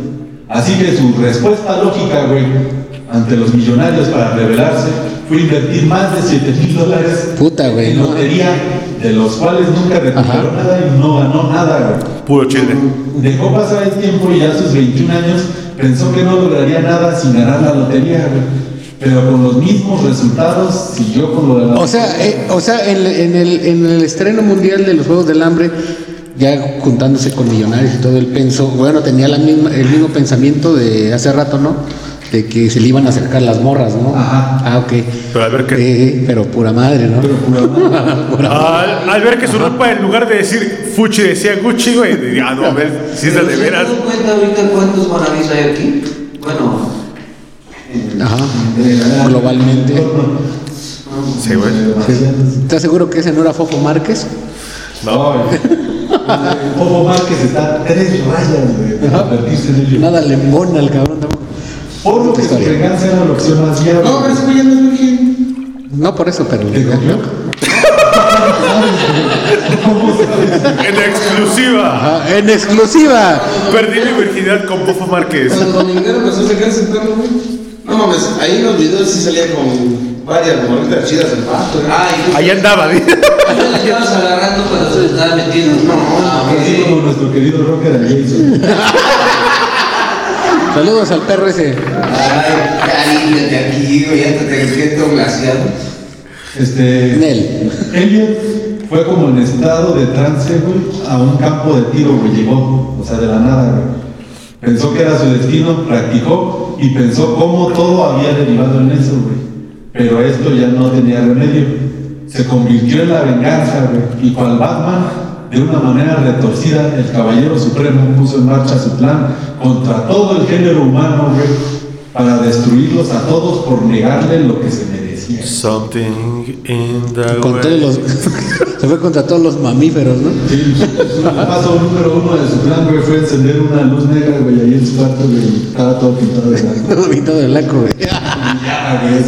Así que su respuesta lógica, güey, ante los millonarios para rebelarse fue invertir más de 7 mil dólares Puta, güey, en no. De los cuales nunca recuperó Ajá. nada y no ganó nada. Puro chile. Dejó pasar el tiempo y ya a sus 21 años pensó que no lograría nada sin ganar la lotería. Pero con los mismos resultados siguió con lo de la O sea, eh, o sea en, en el, en el estreno mundial de los Juegos del Hambre, ya juntándose con millonarios y todo, él pensó, bueno, tenía la misma, el mismo pensamiento de hace rato, ¿no? De que se le iban a acercar las morras, ¿no? Ajá. Ah, ok. Pero al ver que- Eh, pero pura madre, ¿no? Pero pura madre. Pura madre. Al, al ver que su ropa, en lugar de decir Fuchi, decía Gucci, güey. diría, Ah, no, a ver, si es de, de ¿Se veras. dan cuenta ahorita cuántos Bonavís hay aquí? Bueno, eh, Ajá. Globalmente. Sí, güey. ¿Estás seguro que ese no era Fofo Márquez? No. Popo Márquez está tres rayas, güey, de. Nada le embona al cabrón tampoco. Por lo que su venganza era la opción más viable. No, pero ese güey ya no es virgen. No por eso, pero. ¿Te cogió? En exclusiva. Ajá, en exclusiva. Perdí mi virginidad con Pofo Márquez. Cuando Dominguero empezó a sacarse el perro, güey. No mames, ahí en los videos sí salía con varias morritas chidas pato. güey. Ay, Ahí andaba, ¿sí? le estabas agarrando cuando se le estaba metiendo. No, ah, Así ok. como nuestro querido rocker Jason. Saludos al perro ese. Ay, cálmate aquí, güey, ya te siento glaciado. Este. Nel. Elliot fue como en estado de trance, güey, a un campo de tiro, güey, llegó, o sea, de la nada, güey. Pensó que era su destino, practicó y pensó cómo todo había derivado en eso, güey. Pero esto ya no tenía remedio. Se convirtió en la venganza, güey. Y cual Batman, de una manera retorcida, el Caballero Supremo puso en marcha su plan contra todo el género humano, güey, para destruirlos a todos por negarle lo que se merecía. Something in the Con way. todos los. Se fue contra todos los mamíferos, ¿no? Sí, su paso número uno de su plan, güey, fue encender una luz negra, güey, ahí en su cuarto, güey, estaba todo pintado de blanco. Todo pintado de blanco, güey. Ya, güey.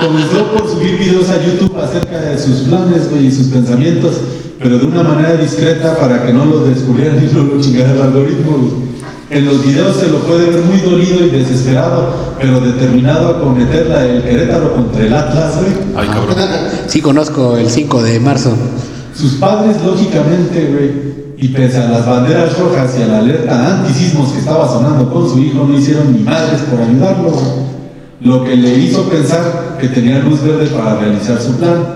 Comenzó por subir videos a YouTube acerca de sus planes, güey, y sus pensamientos, pero de una manera discreta para que no lo descubrieran y no lo chingara el algoritmo. En los videos se lo puede ver muy dolido y desesperado, pero determinado a cometer la del Querétaro contra el Atlas, güey. Ay, cabrón. Sí, conozco el 5 de marzo. Sus padres, lógicamente, güey, y pese a las banderas rojas y a la alerta antisismos que estaba sonando con su hijo, no hicieron ni madres por ayudarlo. Lo que le hizo pensar que tenía luz verde para realizar su plan.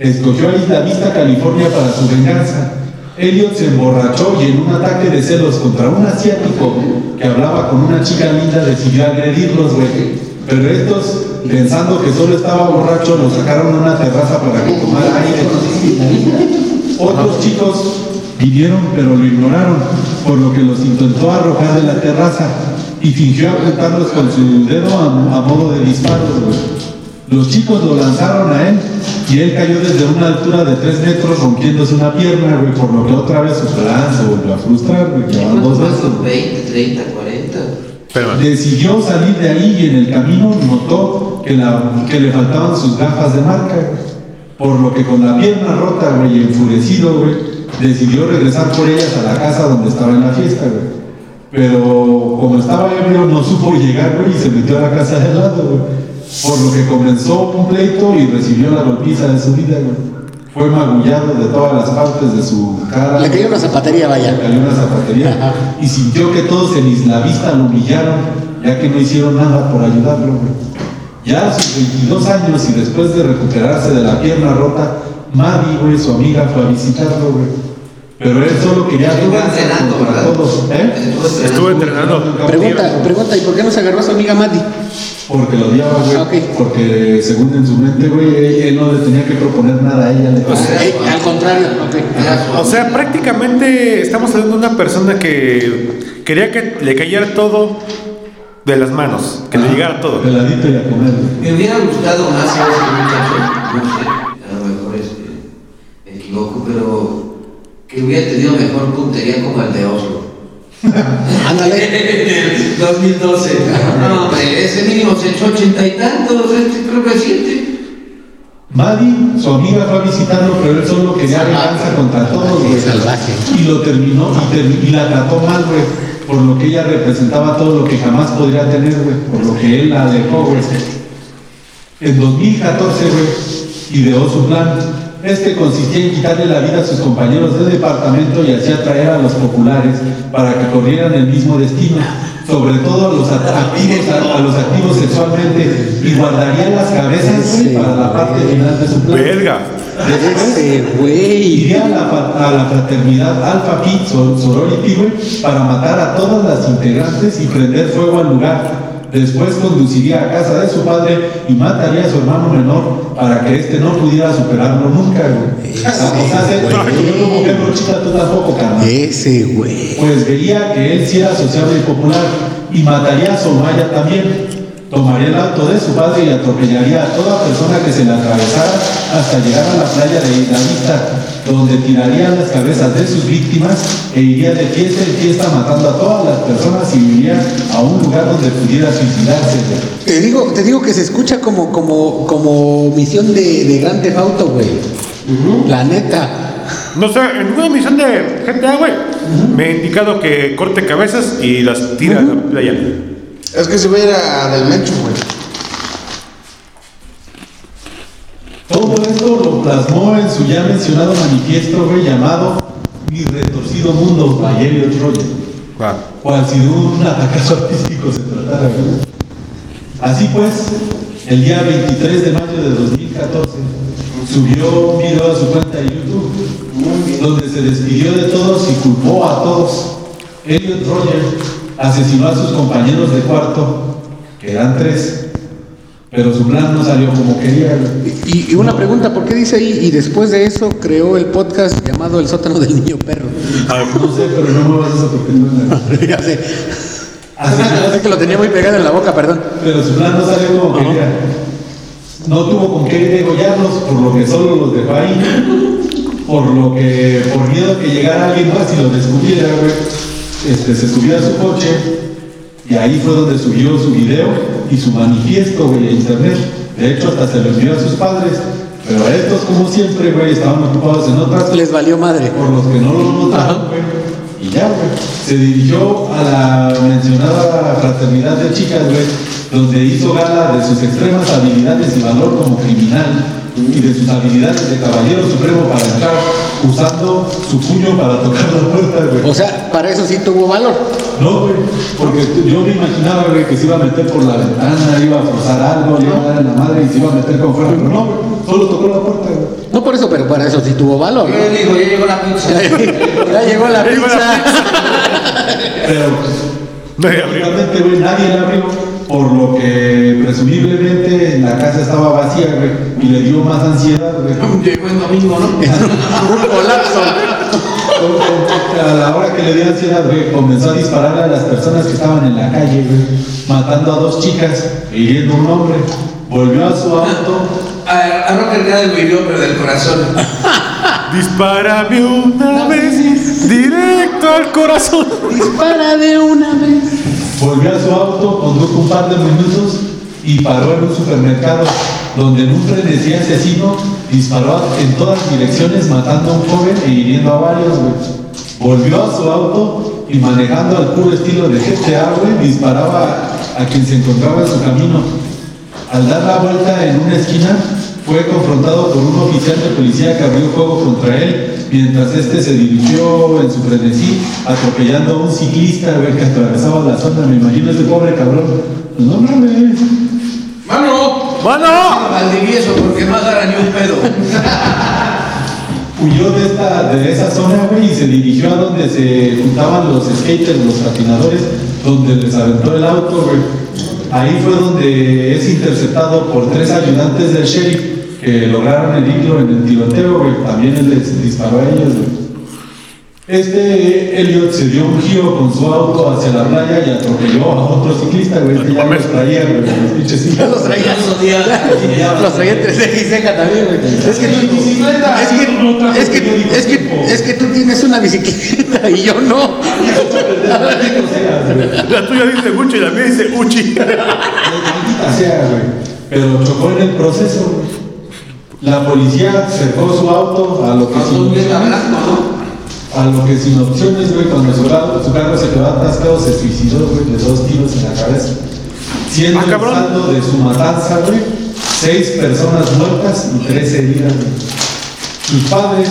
Escogió a Isla Vista, California, para su venganza. Elliot se emborrachó y en un ataque de celos contra un asiático que hablaba con una chica linda decidió agredirlos, güey. Pero estos, pensando que solo estaba borracho, lo sacaron a una terraza para que tomara aire. Otros chicos vinieron pero lo ignoraron, por lo que los intentó arrojar de la terraza y fingió apuntarlos con su dedo a, a modo de disparos. Los chicos lo lanzaron a él y él cayó desde una altura de 3 metros rompiéndose una pierna, güey, por lo que otra vez su plan se volvió a frustrar, güey, que van dos veces. ¿Cuántos? 20, 30, 40. Espérame. Decidió salir de ahí y en el camino notó que, la- que le faltaban sus gafas de marca, güey. Por lo que con la pierna rota, güey, y enfurecido, güey, decidió regresar por ellas a la casa donde estaba en la fiesta, güey. Pero como estaba ebrio, no supo llegar, güey, y se metió a la casa de al lado, güey. Por lo que comenzó un pleito y recibió la golpiza de su vida, güey. Fue magullado de todas las partes de su cara. Le cayó una zapatería, vaya. Le cayó una zapatería Ajá. y sintió que todos en Isla Vista lo humillaron, ya que no hicieron nada por ayudarlo. güey. Ya a sus 22 años y después de recuperarse de la pierna rota, Maddie, güey, su amiga, fue a visitarlo, güey. Pero él solo quería Estuvo ¿Eh? Estuve entrenando. Pregunta, pregunta, ¿y por qué no se agarró a su amiga Maddie? Porque lo odiaba, güey. Ah, ok. Porque según en su mente, güey, él, no le tenía que proponer nada a ella. Le Eh, al contrario, ok. O sea, prácticamente estamos hablando de una persona que quería que le cayera todo de las manos, que le llegara todo. Peladito y a comer. Me hubiera gustado más a este muchacho, no sé, a lo mejor este, me equivoco, pero que hubiera tenido mejor puntería como el de Oslo. Ándale. 2012. No, hombre, ese mínimo se echó ochenta y tantos, este creo que siete. Maddie, su amiga, fue a visitarlo, pero él solo quería venganza contra todos, güey. Salvaje. Y lo terminó y, ter- y la trató mal, güey. Por lo que ella representaba todo lo que jamás podría tener, güey. Por lo que él la alejó, güey. En 2014, güey, ideó su plan. Este consistía en quitarle la vida a sus compañeros de departamento y así atraer a los populares para que corrieran el mismo destino, sobre todo a los at- activos, a, a los activos sexualmente, y guardaría las cabezas para la parte final de su plan. Verga. Iría a la, a la fraternidad Alpha Phi Sor- Sorority, para matar a todas las integrantes y prender fuego al lugar. Después conduciría a casa de su padre y mataría a su hermano menor para que éste no pudiera superarlo nunca, güey. O sea, o sea, se- yo como que no chica, tú tampoco, carnal. Ese güey. Pues veía que él sí era sociable y popular y mataría a Somaya también. Tomaría el auto de su padre y atropellaría a toda persona que se le atravesara hasta llegar a la playa de Isla Vista, donde tiraría las cabezas de sus víctimas e iría de fiesta en fiesta matando a todas las personas y iría a un lugar donde pudiera suicidarse. Te digo, te digo que se escucha como, como, como misión de, de Grand Theft Auto, güey. La neta. No sé, en ninguna misión de GTA, güey, me ha indicado que corte cabezas y las tira a la playa. Es que se ve era del Mecho, güey. Todo esto lo plasmó en su ya mencionado manifiesto, güey, llamado Mi retorcido mundo, by Elliot Roger. Cual si de un atacazo artístico se tratara. Así pues, el día 23 de mayo de 2014 subió un video a su cuenta de YouTube donde se despidió de todos y culpó a todos. Elliot Roger asesinó a sus compañeros de cuarto, que eran tres, pero su plan no salió como quería. Y, y una pregunta, ¿por qué dice ahí? Y después de eso creó el podcast llamado El sótano del niño perro. No sé, pero no muevas eso porque no es nada. ya sé. Así que- lo tenía muy pegado en la boca, perdón. Pero su plan no salió como quería. No tuvo con qué degollarlos, por lo que solo los dejó ahí. Por lo que, por miedo a que llegara alguien más y lo descubriera, güey, este, se subió a su coche y ahí fue donde subió su video y su manifiesto, güey, a internet. De hecho, hasta se lo envió a sus padres. Pero a estos, como siempre, güey, estaban ocupados en otras Les valió madre. por los que no lo notaron, güey. Y ya, güey. Se dirigió a la mencionada fraternidad de chicas, güey, donde hizo gala de sus extremas habilidades y valor como criminal y de sus habilidades de caballero supremo para entrar usando su puño para tocar la puerta, güey. O sea, para eso sí tuvo valor. No, güey, porque yo me imaginaba, güey, que se iba a meter por la ventana, iba a forzar algo, le iba a dar en la madre y se iba a meter con fuera, pero no, güey, solo tocó la puerta, güey. No por eso, pero para eso sí tuvo valor. ¿no? Yo digo, ya llegó la pizza. ya llegó la pizza. Pero pues. Realmente, güey, nadie la abrió, por lo que presumiblemente la casa estaba vacía, güey, y le dio más ansiedad, güey. Llegó el domingo, ¿no? Un colapso. A la hora que le dio ansiedad, güey, comenzó a disparar a las personas que estaban en la calle, güey, matando a dos chicas e hiriendo a un hombre. Volvió a su auto, A, a Rocker queda el video, pero del corazón. Dispárame una vez, directo al corazón. Dispara de una vez. Volvió a su auto, condujo un par de minutos y paró en un supermercado donde en un frenesí asesino disparó en todas direcciones matando a un joven e hiriendo a varios, güey. Volvió a su auto y manejando al puro estilo de GTA, güey, disparaba a quien se encontraba en su camino. Al dar la vuelta en una esquina, fue confrontado por un oficial de policía que abrió fuego contra él, mientras este se dirigió en su frenesí, atropellando a un ciclista güey, que atravesaba la zona. Me imagino ese pobre cabrón. Pues no mames. ¡Mano! ¡Mano! Valdivieso, porque no agarra ni un pedo. Huyó de, esta, de esa zona, güey, y se dirigió a donde se juntaban los skaters, los patinadores, donde les aventó el auto, güey. Ahí fue donde es interceptado por tres ayudantes del sheriff que lograron herirlo en el tiroteo, güey. También él les disparó a ellos, güey. Este Elliot se dio un giro con su auto hacia la playa y atropelló a otro ciclista, güey. Este ya los traía, güey, los pinches Ya los traía. Los traía entre ceja y ceja también, güey. Es que tú, es que, es que, es que, es que tú tienes una bicicleta y yo no. La tuya dice Gucci y la mía dice Uchi. Maldita sea, güey. Pero chocó en el proceso, güey. La policía cercó su auto a lo que sin a lo que sin opciones, güey, cuando su carro, su carro se quedó atascado, se suicidó, güey, de dos tiros en la cabeza. Siendo Ah, el saldo de su matanza, güey, seis personas muertas y tres heridas, güey. Sus padres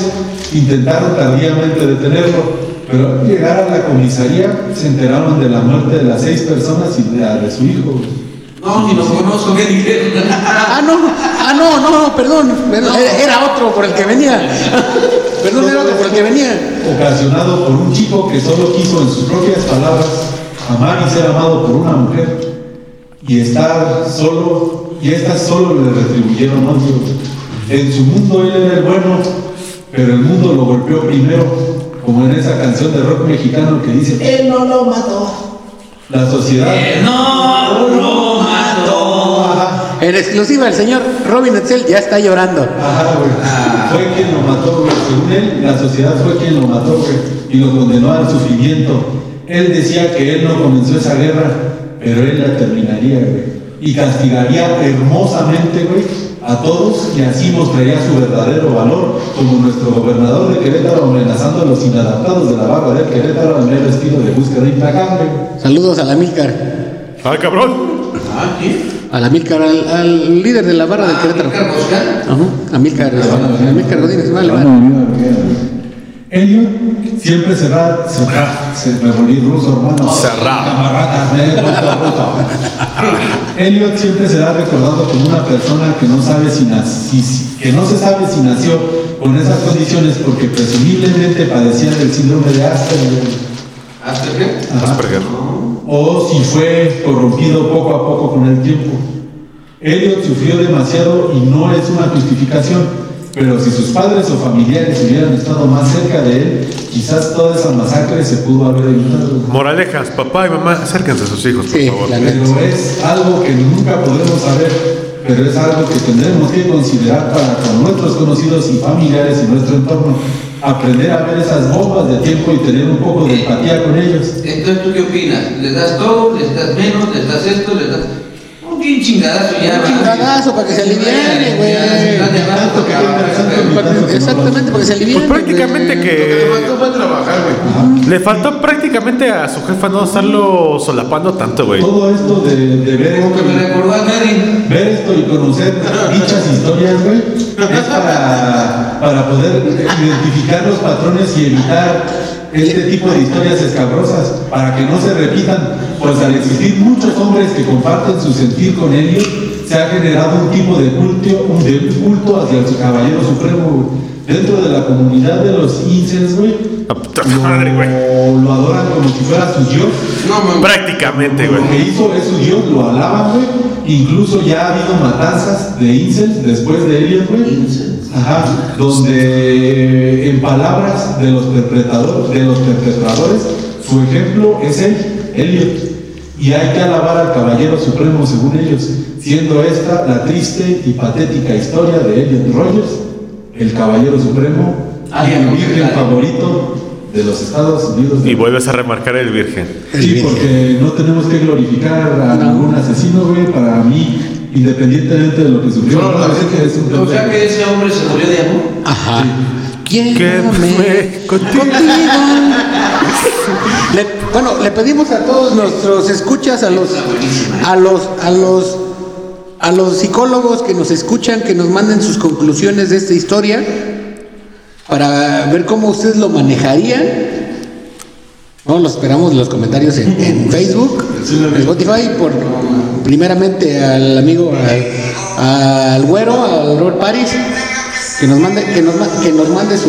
intentaron tardíamente detenerlo, pero al llegar a la comisaría se enteraron de la muerte de las seis personas y de la de su hijo, güey. No, ni lo conozco, ¿qué dijeron? Ah, no, no, no, perdón, perdón, era otro por el que venía. Perdón, era otro por el que venía. ocasionado por un chico que solo quiso, en sus propias palabras, amar y ser amado por una mujer y estar solo, y estas solo le retribuyeron odio. En su mundo él era el bueno, pero el mundo lo golpeó primero, como en esa canción de rock mexicano que dice, él no lo mató. La sociedad. Que no lo En exclusiva, el señor Robin Edsel ya está llorando. ajá, güey. Fue quien lo mató, güey. Según él, la sociedad fue quien lo mató, güey. Y lo condenó al sufrimiento. Él decía que él no comenzó esa guerra, pero él la terminaría, güey. Y castigaría hermosamente, güey, a todos y así mostraría su verdadero valor, como nuestro gobernador de Querétaro amenazando a los inadaptados de la barra de Querétaro al mero estilo de búsqueda implacable. Saludos a la Milcar. ¡Ay, cabrón! Ah, ¿quién? A la Milcar, al, al líder de la barra del Ah, Querétaro. Ajá, a Milcar, a Milcar Godínez, vale, vale. Elliot siempre será, será, se me volví ruso, hermano. Será. Camarada, me he vuelto ruso. Elliot siempre será recordado como una persona que no sabe si nací, que no se sabe si nació con esas condiciones porque presumiblemente padecía del síndrome de Asperger. Ajá. Asperger. O si fue corrompido poco a poco con el tiempo. Elliot sufrió demasiado y no es una justificación, pero si sus padres o familiares hubieran estado más cerca de él, quizás toda esa masacre se pudo haber evitado. Moralejas, papá y mamá, acérquense a sus hijos, por Sí, favor. Pero es algo que nunca podremos saber, pero es algo que tendremos que considerar para con nuestros conocidos y familiares y nuestro entorno. Aprender a ver esas bombas de tiempo y tener un poco de empatía con ellos. Entonces, ¿tú qué opinas? ¿Les das todo? ¿Les das menos? ¿Les das esto? ¿Les das...? Un chingadazo ya. Un chingadazo para que se aliviane, güey. Que tenga, tanto que- Exactamente, porque se alivian. Pues prácticamente Lo que le que faltó fue trabajar, güey. le faltó prácticamente a su jefa no estarlo solapando tanto, güey. Todo esto de, de ver que esto me y- recordó a Mary. ver esto y conocer dichas historias, güey, es para, para poder identificar los patrones y evitar este tipo de historias escabrosas, para que no se repitan, pues al existir muchos hombres que comparten su sentir con ellos, se ha generado un tipo de culto, un, de culto hacia su caballero supremo. Dentro de la comunidad de los incels, güey, La puta madre, güey. lo, lo adoran como si fuera su dios. No, mames. Prácticamente, güey. Lo que hizo es su Dios, lo alaban, güey. Incluso ya ha habido matanzas de incels después de ellos, güey. Ajá. Donde en palabras de los perpetradores, de los perpetradores, su ejemplo es él, Elliot. Y hay que alabar al caballero supremo según ellos, siendo esta la triste y patética historia de Elliot Rogers, el caballero supremo, Alguien el virgen favorito de los Estados Unidos. de Y vuelves a remarcar el virgen. El Sí, virgen. porque no tenemos que glorificar a No. ningún asesino, güey. Para mí, independientemente de lo que sufrió, no, la es que es un O sea que ese hombre se murió de amor. Ajá. ¿Quién ¿Qué fue contigo? Le- bueno, le pedimos a todos nuestros escuchas, a los, a los, a los, a los psicólogos que nos escuchan, que nos manden sus conclusiones de esta historia para ver cómo ustedes lo manejarían. No, los esperamos en los comentarios en, en Facebook, en Spotify, por primeramente al amigo, al, al güero, al Robert Paris, que nos mande, que nos, que nos mande su,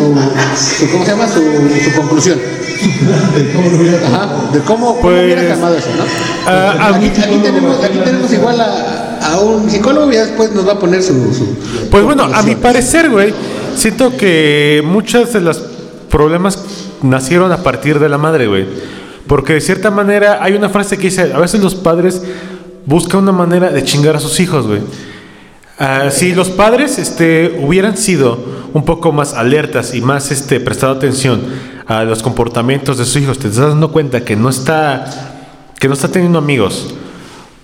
su- ¿cómo se llama? Su, su conclusión. De cómo lo hubiera- Ajá, de cómo, cómo Pues, hubiera calmado eso, ¿no? ah, aquí, aquí tenemos, aquí tenemos igual a, a un psicólogo y ya después nos va a poner su. su Pues bueno, a mi parecer, güey, siento que muchos de los problemas nacieron a partir de la madre, güey. Porque de cierta manera hay una frase que dice, a veces los padres buscan una manera de chingar a sus hijos, güey. Ah, si los padres este, hubieran sido un poco más alertas y más este, prestado atención a los comportamientos de sus hijos, te estás dando cuenta que no está, que no está teniendo amigos,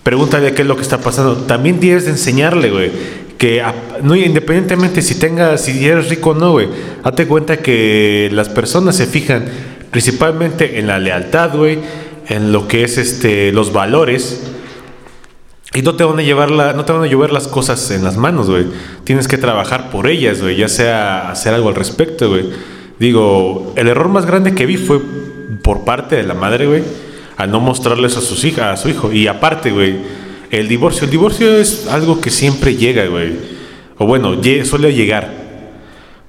pregúntale qué es lo que está pasando. También tienes de enseñarle, güey, que a- no, independientemente si tengas, si eres rico o no, güey, date cuenta que las personas se fijan principalmente en la lealtad, güey, en lo que es este, los valores. Y no te van a llevar la, no te van a llover las cosas en las manos, güey. Tienes que trabajar por ellas, güey, ya sea hacer algo al respecto, güey. Digo, el error más grande que vi fue por parte de la madre, güey, al no mostrarles a sus hijas, a su hijo. Y aparte, güey, el divorcio, el divorcio es algo que siempre llega, güey. O bueno, suele llegar.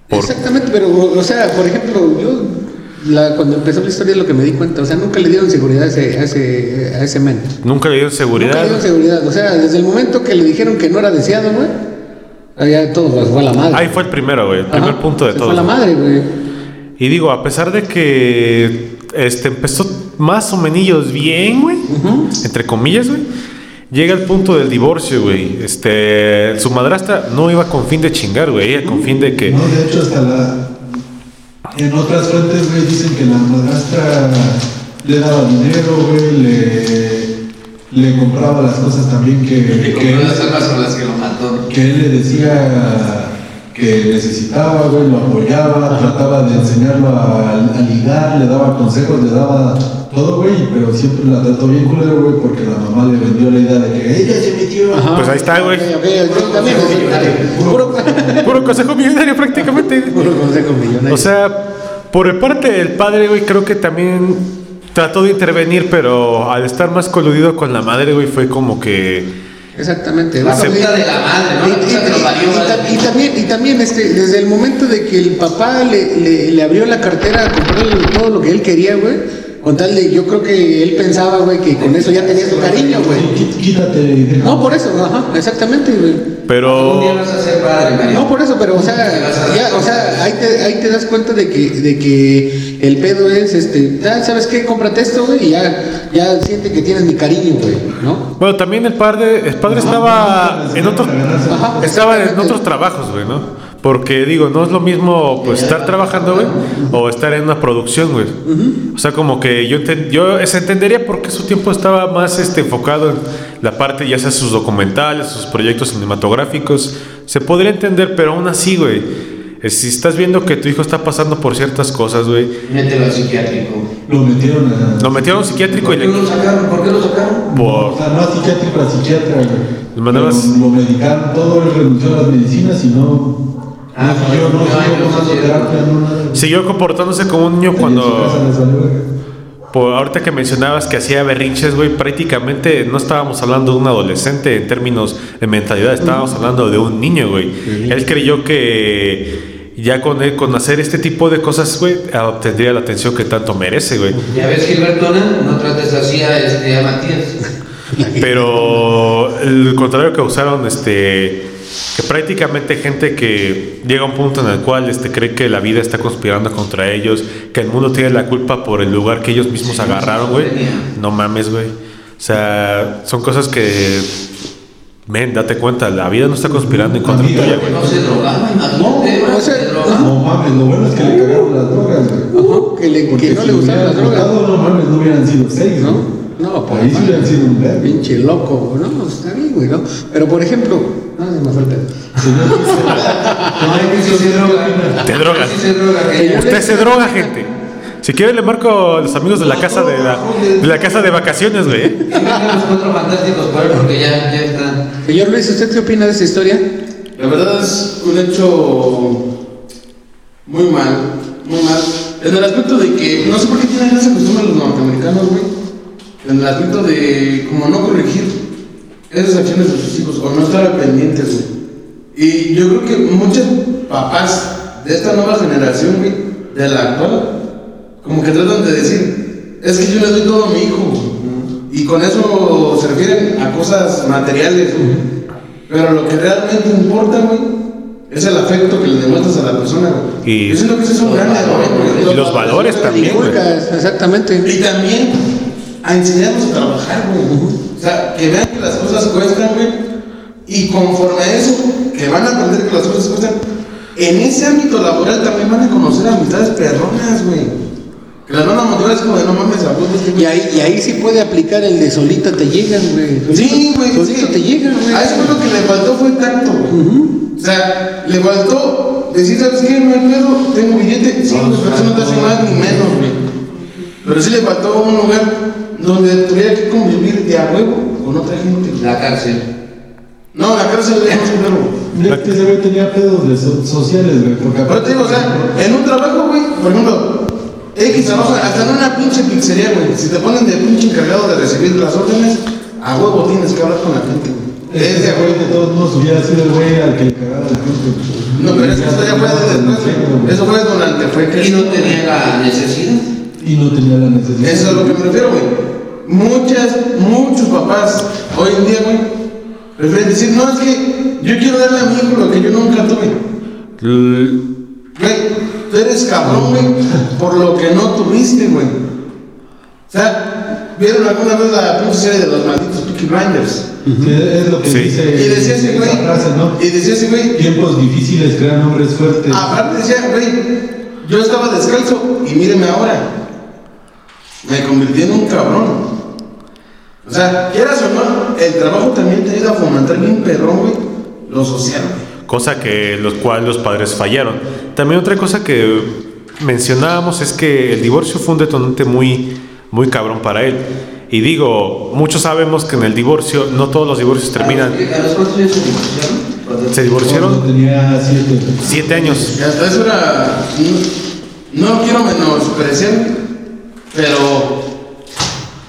Por- Exactamente, pero, o sea, por ejemplo, yo la- cuando empezó la historia es lo que me di cuenta, o sea, nunca le dieron seguridad a ese, a ese, a ese men. Nunca le dieron Nunca seguridad. le dieron seguridad, o sea, desde el momento que le dijeron que no era deseado, güey, allá todo pues, fue a la madre. Ahí fue el primero, güey, el primer punto de todo. Fue a la madre, güey. Y digo, a pesar de que este empezó más o menos bien, güey. Entre comillas, güey. Llega el punto del divorcio, güey. Este, su madrastra no iba con fin de chingar, güey. Ella con fin de que. No, de hecho, hasta la. En otras fuentes, güey, dicen que la madrastra le daba dinero, güey, le, le compraba las cosas también que, Y que, compró las armas con las que lo mató. que él le decía que necesitaba, güey, lo apoyaba, trataba de enseñarlo a, a ligar, le daba consejos, le daba todo, güey, pero siempre la trató bien culero, güey, porque la mamá le vendió la idea de que ella se metió. Pues ahí está, güey. Puro, Puro consejo millonario prácticamente. puro consejo millonario. O sea, por parte del padre, güey, creo que también trató de intervenir, pero al estar más coludido con la madre, güey, fue como que. Exactamente. La y- de la madre, ¿no? y- también, y también este, desde el momento de que el papá le, le, le abrió la cartera a comprarle todo lo que él quería, güey, con tal de, yo creo que él pensaba, güey, que con eso ya tenía su cariño, güey. Quí- Quítate No, por eso, ajá, exactamente, güey. Un día Pero. vas a ser padre. No, por eso, pero o sea, ya, o sea, ahí te, ahí te das cuenta de que, de que el pedo es, este, ya, ¿sabes qué? Cómprate esto, güey, y ya, ya siente que tienes mi cariño, güey, ¿no? Bueno, también el padre, el padre estaba en otros, Ajá, estaba en otros trabajos, güey, ¿no? Porque digo, no es lo mismo pues estar trabajando, güey, o estar en una producción, güey. O sea, como que yo yo se entendería porque su tiempo estaba más este enfocado en la parte ya sea sus documentales, sus proyectos cinematográficos, se podría entender, pero aún así, güey, eh, si estás viendo que tu hijo está pasando por ciertas cosas, güey, Mételo al psiquiátrico. Lo metieron a. lo metieron a un psiquiátrico ¿Por y qué le lo sacaron? ¿Por qué lo sacaron? por O sea, no a psiquiátrico, a psiquiatra, güey. Lo, lo medicaron todo, él renunció a las medicinas y no. Ah, siguió, no no, comportándose como un niño cuando. Por ahorita que mencionabas que hacía berrinches, güey, prácticamente no estábamos hablando de un adolescente en términos de mentalidad, estábamos hablando de un niño, güey. Él creyó que ya con él, con hacer este tipo de cosas, güey, obtendría la atención que tanto merece, güey. Ya ves, Gilbertona, no trates así a, este, a Matías. Pero el contrario que usaron, este, que prácticamente gente que llega a un punto en el cual este, cree que la vida está conspirando contra ellos, que el mundo tiene la culpa por el lugar que ellos mismos agarraron, güey. No mames, güey. O sea, son cosas que, men, date cuenta, la vida no está conspirando en contra tuya, güey. No se drogaba, imagínate, No, no se drogaba. No mames, lo bueno es que le cagaron las drogas, güey. Que, le, que no si le gustaban las hubieran drogas. No mames, no hubieran sido seis, ¿No? ¿no? Por Ahí sí hubieran sido un. Pinche loco, no, pues, está bien, güey, ¿no? Pero por ejemplo, no se me. Ay, que sí se droga. Te drogas. Sí se droga, que ya- Usted se droga, gente. Si quiere le marco a los amigos de la casa de la, de la casa de vacaciones, güey. los cuatro fantásticos por él porque ya, ya están. Señor Luis, ¿usted qué opina de esa historia? La verdad es un hecho muy mal, muy mal. En el aspecto de que, no sé por qué tienen esa costumbre los norteamericanos, güey. En el aspecto de como no corregir esas acciones de sus hijos o no estar al pendientes, güey. Y yo creo que muchos papás de esta nueva generación, güey, de la actual, como que tratan de decir, es que yo le doy todo a mi hijo, güey. y con eso se refieren a cosas materiales, güey. Pero lo que realmente importa, güey, es el afecto que le demuestras a la persona, güey. Y- Yo siento que ese es un gran error, güey. Y los valores también, güey. Exactamente. Y también a enseñarlos a trabajar, güey. O sea, que vean que las cosas cuestan, güey. Y conforme a eso, que van a aprender que las cosas cuestan, en ese ámbito laboral también van a conocer amistades perronas, güey. Que las van a motivar es como de no mames, a vos, este Y ahí, y ahí sí puede aplicar el de solita te llegan, güey. Sí, güey. Solito sí. te llegan, güey. A eso lo que le faltó fue tacto, güey. O sea, le faltó decir, ¿sabes qué? No hay pedo, tengo billete. Sí, pero eso no te hace más ni menos, güey. Pero sí le faltó un lugar donde tuviera que convivir de a huevo con otra gente. La cárcel. No, la cárcel es más culero. Mira que ese güey tenía pedos de so- sociales, güey. Porque Pero te digo, o sea, en un trabajo, güey, por ejemplo, X trabajo, hasta en una pinche pizzería, güey. Si te ponen de pinche encargado de recibir las órdenes, a huevo tienes que hablar con la gente, güey. Es de a huevo. de todos modos hubiera sido el güey al que le cagaba la gente. güey. No, pero es que esto ya fue de después, güey. Eso fue durante fue Y que no tenía la necesidad. Y no tenía la necesidad. Eso es a lo que me refiero, güey. Muchas, muchos papás hoy en día, güey, prefieren decir, no, es que yo quiero darle a mi hijo lo que yo nunca tuve. Güey, tú eres cabrón, güey, por lo que no tuviste, güey. O sea, ¿vieron alguna vez la serie de los malditos Peaky Blinders? Sí, es lo que Sí. dice Y decía ese güey. esa frase, ¿no? Y decía ese güey. Tiempos difíciles crean hombres fuertes. Aparte decía, güey, yo estaba descalzo y míreme ahora. Me convertí en un cabrón. O sea, quieras o no, el trabajo también te ayuda a fomentar bien perrón, güey, lo social, güey. cosa que los cuales los padres fallaron. También otra cosa que mencionábamos es que el divorcio fue un detonante muy, muy cabrón para él. Y digo, muchos sabemos que en el divorcio no todos los divorcios terminan. ¿A los cuántos años se divorciaron? Se Cuando divorciaron tenía siete. siete años. Y hasta eso era. No, no quiero menospreciar, pero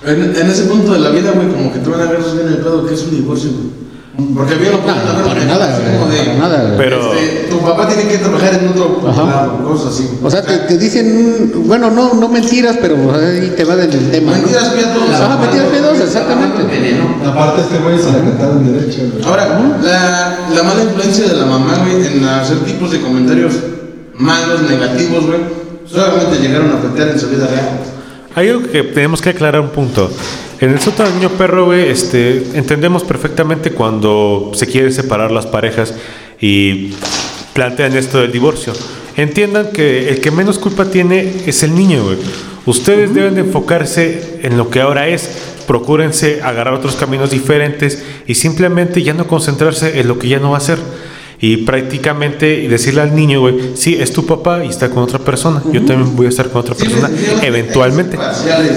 en, en ese punto de la vida, güey, como que tú van a agarrar bien el pedo que es un divorcio, güey. Porque bien lo No, para nada, güey, como de, para nada, güey. Pero- este, tu papá tiene que trabajar en otro lado, cosas así. O sea, te, te dicen, bueno, no, no mentiras, pero ahí te va del tema. ¿no? Mentiras piados. Ajá, mentiras piadosas, exactamente. Veneno. Aparte, este güey se la cantaron derecha, güey. Ahora, la, la mala influencia de la mamá, güey, en hacer tipos de comentarios malos, negativos, güey, solamente llegaron a afectar en su vida real. Hay algo que tenemos que aclarar un punto. En el sótano niño perro, güey, este, entendemos perfectamente cuando se quieren separar las parejas y plantean esto del divorcio. Entiendan que el que menos culpa tiene es el niño, güey. Ustedes deben de enfocarse en lo que ahora es. Procúrense agarrar otros caminos diferentes y simplemente ya no concentrarse en lo que ya no va a ser. Y prácticamente decirle al niño, güey, sí, es tu papá y está con otra persona. Yo también voy a estar con otra Sí, persona eventualmente.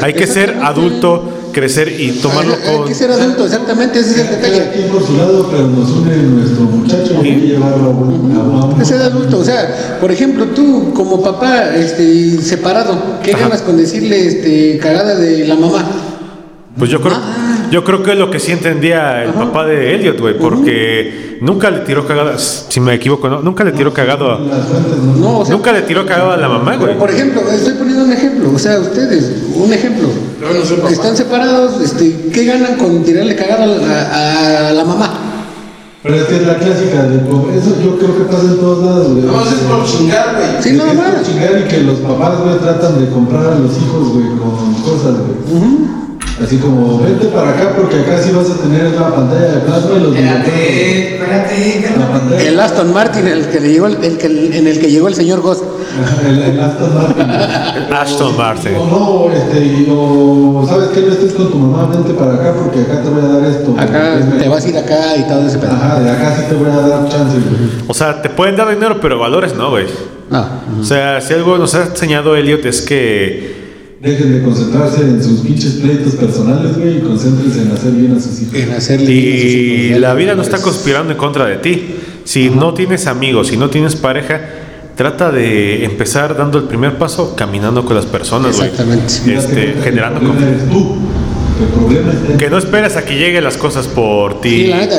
Hay que ser adulto, crecer y tomarlo Hay con... que ser adulto, exactamente, ese es el detalle. quien por su lado, pero nos une nuestro muchacho y hay que llevarlo a un- a un- Es ser adulto, o sea, por ejemplo, tú como papá este, separado, ¿qué ganas con decirle este, cagada de la mamá? Pues yo creo, Ah. Yo creo que es lo que sí entendía el papá de Elliot, güey, porque nunca le tiró cagada, si me equivoco, ¿no? Nunca le tiró cagado a... No- o sea, Nunca le tiró cagado a la mamá, güey. por ejemplo, estoy poniendo un ejemplo, o sea, ustedes, un ejemplo. No. Están separados, este, ¿qué ganan con tirarle cagada a la, a la mamá? Pero es que es la clásica de eso yo creo que pasa en todos lados, güey. No, es por chingar, güey. Sí, Es nada que es por más. chingar y que los papás, güey, tratan de comprar a los hijos, güey, con cosas, güey. Así como, vete para acá porque acá sí vas a tener la pantalla de plasma y los. Espérate, espérate, pantalla. El Aston Martin, el que le llegó, el, el que, en el que llegó el señor Goss. El, el Aston Martin. Aston Martin. O no, este, y- o sabes que no estés con tu mamá, vente para acá porque acá te voy a dar esto. Acá Es te mejor. vas a ir acá y todo ese pedo. Ajá, de acá sí te voy a dar chance, güey. O sea, te pueden dar dinero, pero valores no, güey. No. O sea, si algo nos ha enseñado Elliot es que Dejen de concentrarse en sus pinches pleitos personales, güey, y concéntrense en hacer bien a sus hijos. En hacerle y la vida no está conspirando en contra de ti. Si no tienes amigos, si no tienes pareja, trata de empezar dando el primer paso caminando con las personas, güey. Exactamente. Este, generando confianza. eres tú. El problema está en Que no esperes a que lleguen las cosas por ti. Sí, la neta,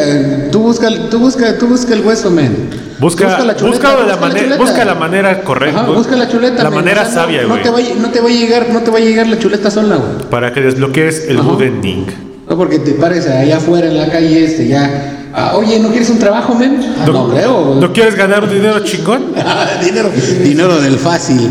tú busca, tú busca, tú busca el hueso, men. Busca, la chuleta, busca, la busca busca la manera correcta. Ajá, busca la chuleta. La men, manera o sea, no- sabia, no, güey. te va, a- no te va a llegar, no te va a llegar la chuleta sola, güey. Para que desbloquees el Ajá. good ending. No porque te pares allá afuera en la calle, este, ya. ah, oye, ¿no quieres un trabajo, men? Ah, no, creo. ¿No quieres ganar un dinero chingón? dinero, dinero del fácil.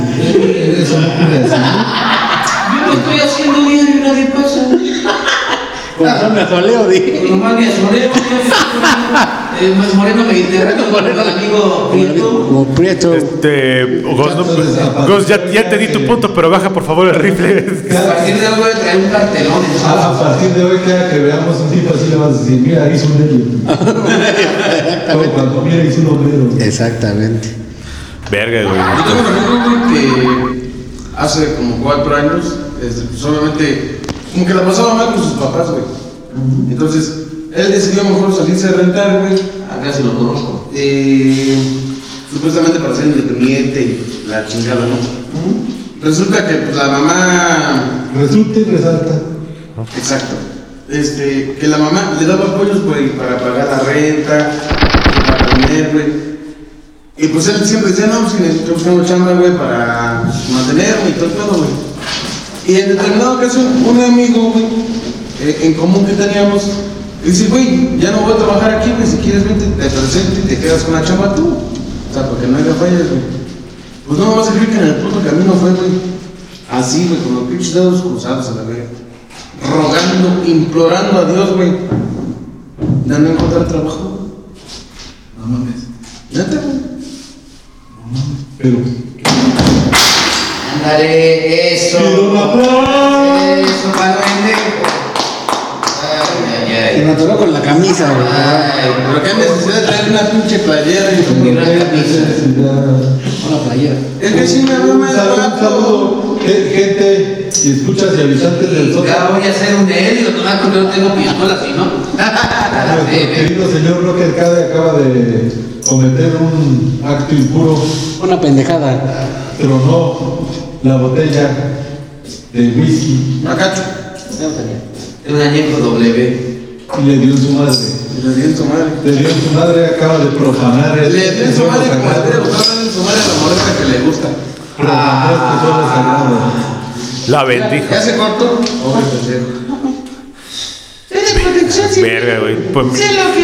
Me asoleo, di. Nomás me más moreno mediterráneo con el amigo Prieto. Como Prieto. Este, Gos, no- Gos, ya, ya te di tu punto, pero baja por favor el rifle. A partir de hoy voy a traer un cartelón. A, partir de hoy, cada que veamos un tipo así, le vas a decir, mira, hizo un. Como cuando mira, hizo un obrero. Exactamente. Verga, güey. Yo tengo un amigo, güey, que hace como cuatro años, este, pues obviamente, como que la pasaba mal con sus papás, güey. Entonces, él decidió mejor salirse a rentar, güey. Acá sí lo conozco. eh, supuestamente para ser independiente y la chingada, ¿no? Resulta que pues, la mamá Resulta y resalta. Exacto. Este, que la mamá le daba apoyos, güey, para pagar la renta, para comer, güey. Y pues él siempre decía, no, pues que necesito buscar una chamba, güey, para mantenerme y todo el pedo, güey. Y en determinada ocasión, un amigo, güey, eh, en común que teníamos, dice, güey, ya no voy a trabajar aquí, güey, si quieres vente, te presento y te quedas con la chamba tú. O sea, porque no haya fallas, güey. Pues no me va a que en el puto camino fue, güey, Así, güey, con los pinches dedos cruzados a la verga. Rogando, implorando a Dios, güey. De no encontrar trabajo. No mames. Neta, güey. Pero. Ándale, eso. Eso, para ay. atoró con la camisa, güey. Ay, Pero qué necesidad de traer una pinche playera y gran camisa. Una playera. Es que sí me barato. saludo, Gen- gente y escuchas y habitantes del Ya sótano. voy a hacer un helio, nomás porque no tengo pistola, si no. Nuestro querido señor Rocker Cade acaba de cometer un acto impuro. Una pendejada. Tronó la botella de whisky Macacho. Es un añejo W. y le dio su madre. Le di en su madre. Le dio su madre, acaba de profanar el Le di en su madre como le en su madre a la moreta que le gusta. Tesoro sagrado. La bendijo. ¿Ya se cortó? Verga, güey. Pues,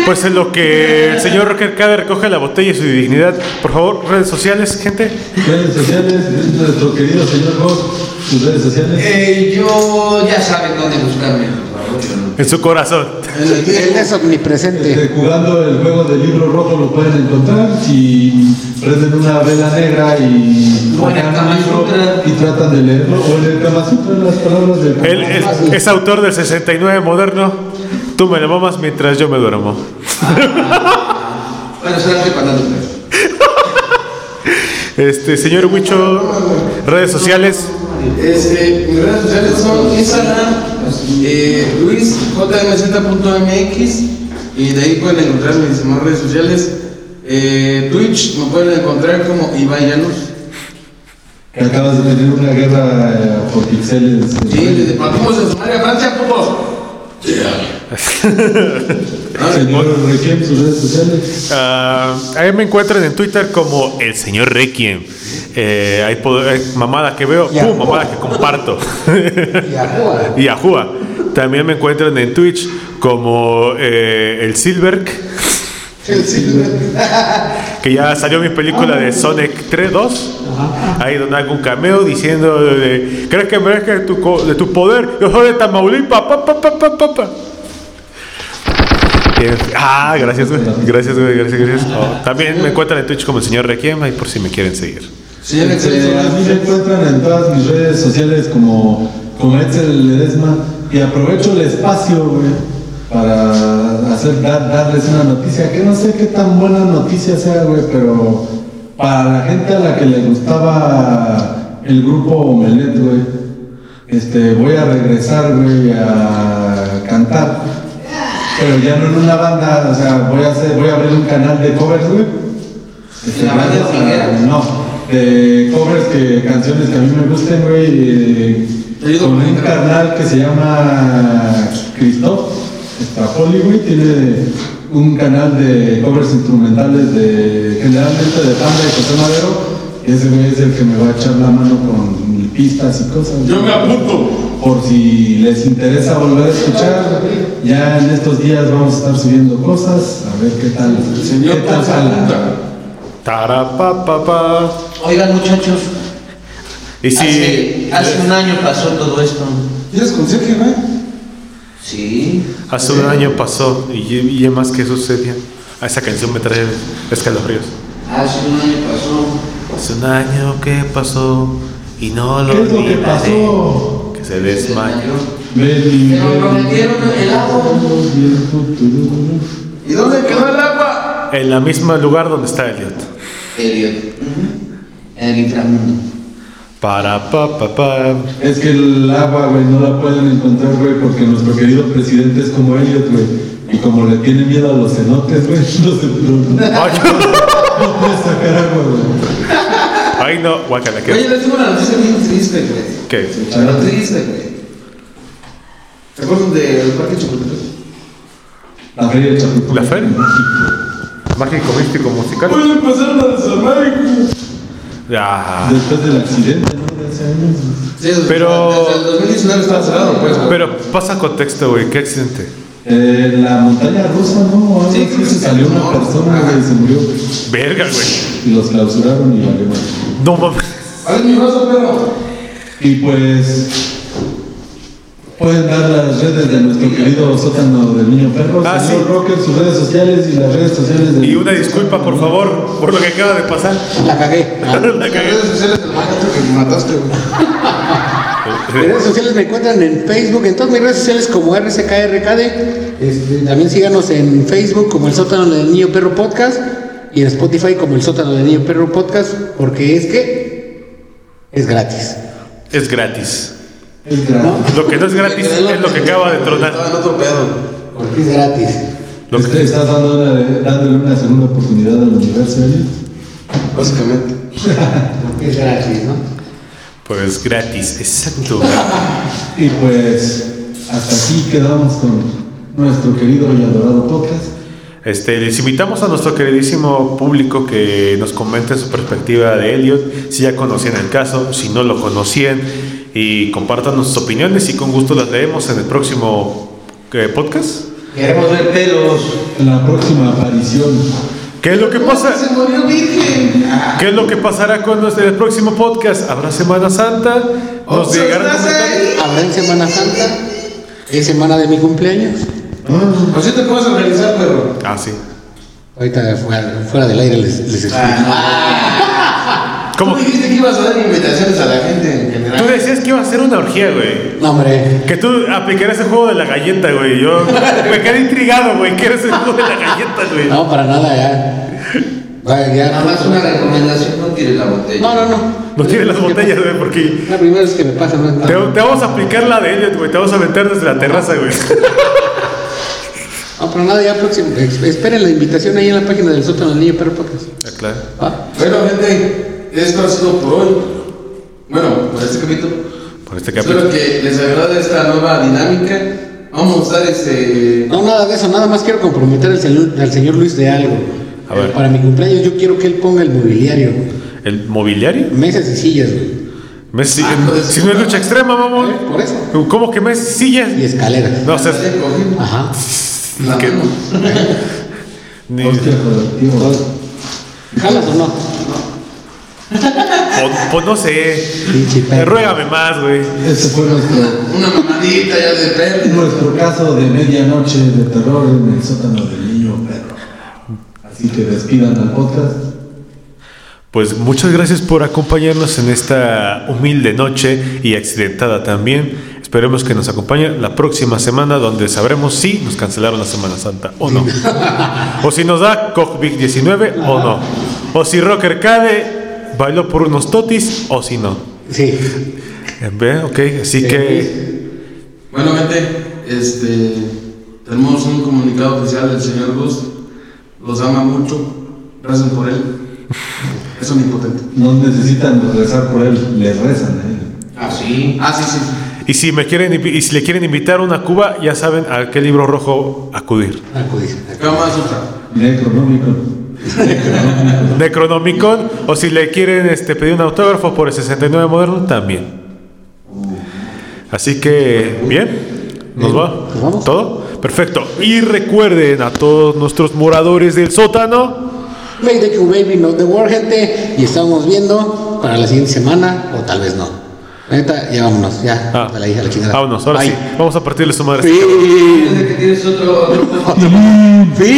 pues en lo que el señor Rocker Cade recoge la botella y su dignidad. Por favor, redes sociales, gente. Redes sociales, nuestro querido señor Ghost, sus redes sociales. Eh, yo ya saben dónde buscarme, por favor. En su corazón. El Él es omnipresente. Este, jugando el juego del libro rojo lo pueden encontrar si prenden una vela negra y O en el sacan un Kama libro Sutra. y tratan de leerlo o en el Kama Sutra en las palabras del Él es, es autor del 69 moderno. Tú me lo mamas mientras yo me duermo. Bueno, solamente cuando. Este, señor Huicho, redes sociales. Este, mis redes sociales son Instagram, eh, luisjmz.mx y de ahí pueden encontrar mis demás redes sociales. Eh, Twitch me pueden encontrar como Ibai Llanos. que acabas de tener una guerra eh, por pixeles. Sí, desde partimos de Somalia, Francia, putos. Señor Requiem, sus redes sociales. Ah, ahí me encuentran en Twitter como el señor Requiem. Eh, hay, hay mamada que veo, uh, mamada que comparto. Y Ajua. y Ajúa. También me encuentran en Twitch como eh, el Silverk, El Silver. que ya salió mi película de Sonic 3 2. Ahí donde hago un cameo diciendo de, ¿crees que merezca de tu, de tu poder? Yo soy de Tamaulipas. Pa, pa, pa, Ah, gracias, güey. Gracias, güey. Gracias, gracias. Oh, también me encuentran en Twitch como el señor Requiem, ahí por si me quieren seguir. Este, a mí me Excel. encuentran en todas mis redes sociales como, como Edsel Ledesma y aprovecho el espacio, güey, para hacer, dar- darles una noticia que no sé qué tan buena noticia sea, güey, pero para la gente a la que le gustaba el grupo Omelet, güey, este, voy a regresar, güey, a cantar, pero ya no en una banda, o sea, voy a hacer, voy a abrir un canal de covers, güey. Este, ¿La banda gracias a- swinguera? No, de covers que canciones que a mí me gusten, güey. Con un carnal que se llama Christoph Strapoli, güey. Tiene un canal de covers instrumentales de generalmente de Panda y José Madero. Y ese güey es el que me va a echar la mano con pistas y cosas. Yo me apunto. Por si les interesa volver a escuchar, ya en estos días vamos a estar subiendo cosas, a ver qué tal, Señor qué tal. Tarapapapa. Oigan, muchachos. Y si. Hace, hace un año pasó todo esto. ¿Tienes conserje, güey? Sí. Hace un año pasó y, y ¿y más que sucedió. A esa canción me trae escalofríos. Hace un año pasó. Hace un año que pasó y no lo ¿Qué es lo que pasó? Que se desmayó. Ven. prometieron el agua. ¿Y dónde quedó el agua? En el mismo lugar donde está Elliot. Elliot. En el inframundo. Para pa pa pa. Es que el agua, güey, no la pueden encontrar, güey, porque nuestro querido presidente es como Elliot, güey. Y como le tiene miedo a los cenotes, güey, no se no, Ay, no puede sacar agua, güey. Ay, no, guácala, Oye, ¿qué? les digo una noticia bien triste, güey. ¿Qué? Pero triste, güey. ¿Se acuerdan del Parque Chapultepec? La feria del Chapultepec. ¿La feria? Mágico, místico, musical. Oye, empezaron a desarmar. Ya. Después del accidente, ¿no? De hace años. Sí, desde- Pero- Desde el 2019 estaba cerrado, pues. Pero pasa contexto, güey. ¿Qué accidente? Eh, la montaña rusa, ¿no? Algo Sí, así, se salió una ¿no? persona, güey, y se murió. Verga, güey. Y los clausuraron y valió mal. No mames. ¿Cuál es mi brazo, perro? Y pues pueden dar las redes de nuestro querido sótano del niño perro, Ah, señor sí. Rocker, sus redes sociales y las redes sociales Y una disculpa, por favor, por lo que acaba de pasar. La cagué. La cagué. redes sociales del maestro que me mataste, güey. Mis redes sociales me encuentran en Facebook, en todas mis redes sociales como RCKRKD. Este, también síganos en Facebook como el sótano del niño perro podcast y en Spotify como el sótano del niño perro podcast porque es que es gratis. Es gratis. Es gratis. Lo que no es gratis es lo que acaba de tronar. Estaba en otro pedo. Porque es gratis. Lo Este, que- estás dando una- dándole una segunda oportunidad al universo, Elliot. Básicamente. Porque es gratis, ¿no? Pues gratis, exacto. Y pues hasta aquí quedamos con nuestro querido y adorado podcast. Este, les invitamos a nuestro queridísimo público que nos comente su perspectiva de Elliot, si ya conocían el caso, si no lo conocían, y compartan sus opiniones y con gusto las leemos en el próximo eh, podcast. Queremos ver pelos. En la próxima aparición. ¿Qué es lo que pasa? Se murió virgen. ¿Qué es lo que pasará con nuestro el próximo podcast? ¿Habrá Semana Santa? ¿Nos ahí? Habrá en Semana Santa, es semana de mi cumpleaños. Por cierto, ¿cómo vas a organizar, perro? Ah, sí. Ahorita fuera, fuera del aire les, les explico. ¿Cómo? Tú dijiste que ibas a dar invitaciones a la gente en Tú general. decías que iba a ser una orgía, güey. No, hombre. Que tú aplicaras el juego de la galleta, güey. Yo me quedé intrigado, güey. ¿Qué eres el juego de la galleta, güey? No, para nada, ya. Vaya, ya. Nada más una recomendación, no tires la botella. No, no, no. No tienes las botellas, güey, porque La primera vez que me pasa, no, te, te vamos a aplicar la de Elliot, güey. Te vamos a meter desde la terraza, güey. No, pero nada, ya próximo. Esperen la invitación ahí en la página del sótano del niño perro podcast. Ah, claro. ¿Va? Bueno, gente, esto ha sido por hoy. Bueno, por este capítulo. Por este Espero capítulo. que les agrade esta nueva dinámica. Vamos a usar este. No, nada de eso, nada más quiero comprometer al señor, al señor Luis de algo. A ver. Para mi cumpleaños yo quiero que él ponga el mobiliario. ¿El mobiliario? Mesas y sillas, güey. Messi- Ah, pues, si no es lucha extrema, ¿Eh? mamón. Por eso. ¿Cómo que Messi? Sillas? Y escaleras. No, o sea, Ajá. Mano. ni-. ¿Jalas o no? Pues, pues no sé. Pinche. Ruégame más, güey. Ese fue nuestro, Una mamadita ya de perro. nuestro caso de medianoche de terror en el sótano del niño perro. Así que despidan al podcast. Pues muchas gracias por acompañarnos en esta humilde noche y accidentada también. Esperemos que nos acompañe la próxima semana donde sabremos si nos cancelaron la Semana Santa o no. o si nos da COVID 19 o no. O si Rocker Cade bailó por unos totis o si no. Sí. ¿Ve? Ok, así que Bueno, gente, este. Tenemos un comunicado oficial del señor Gus. Los ama mucho. Recen por él. Es omnipotente. No necesitan rezar por él, le rezan a él. Ah, sí. Ah, sí, sí. y si me quieren y si le quieren invitar a una Cuba, ya saben a qué libro rojo acudir. Acudir. Kama Sutra. Necronómico. Necronomicon o si le quieren este, pedir un autógrafo por el 69 moderno también. Así que bien, nos va. ¿Nos vamos? ¿Todo? Perfecto. Y recuerden a todos nuestros moradores del sótano. Make the Baby Not the War, gente. Y estamos viendo para la siguiente semana, o tal vez no. Neta, ya vámonos, ya. Ah, a la hija, a la chingada. vámonos, ahora Bye. sí. Vamos a partirle su madre. Fin. Tienes que tienes otro, otro Fin.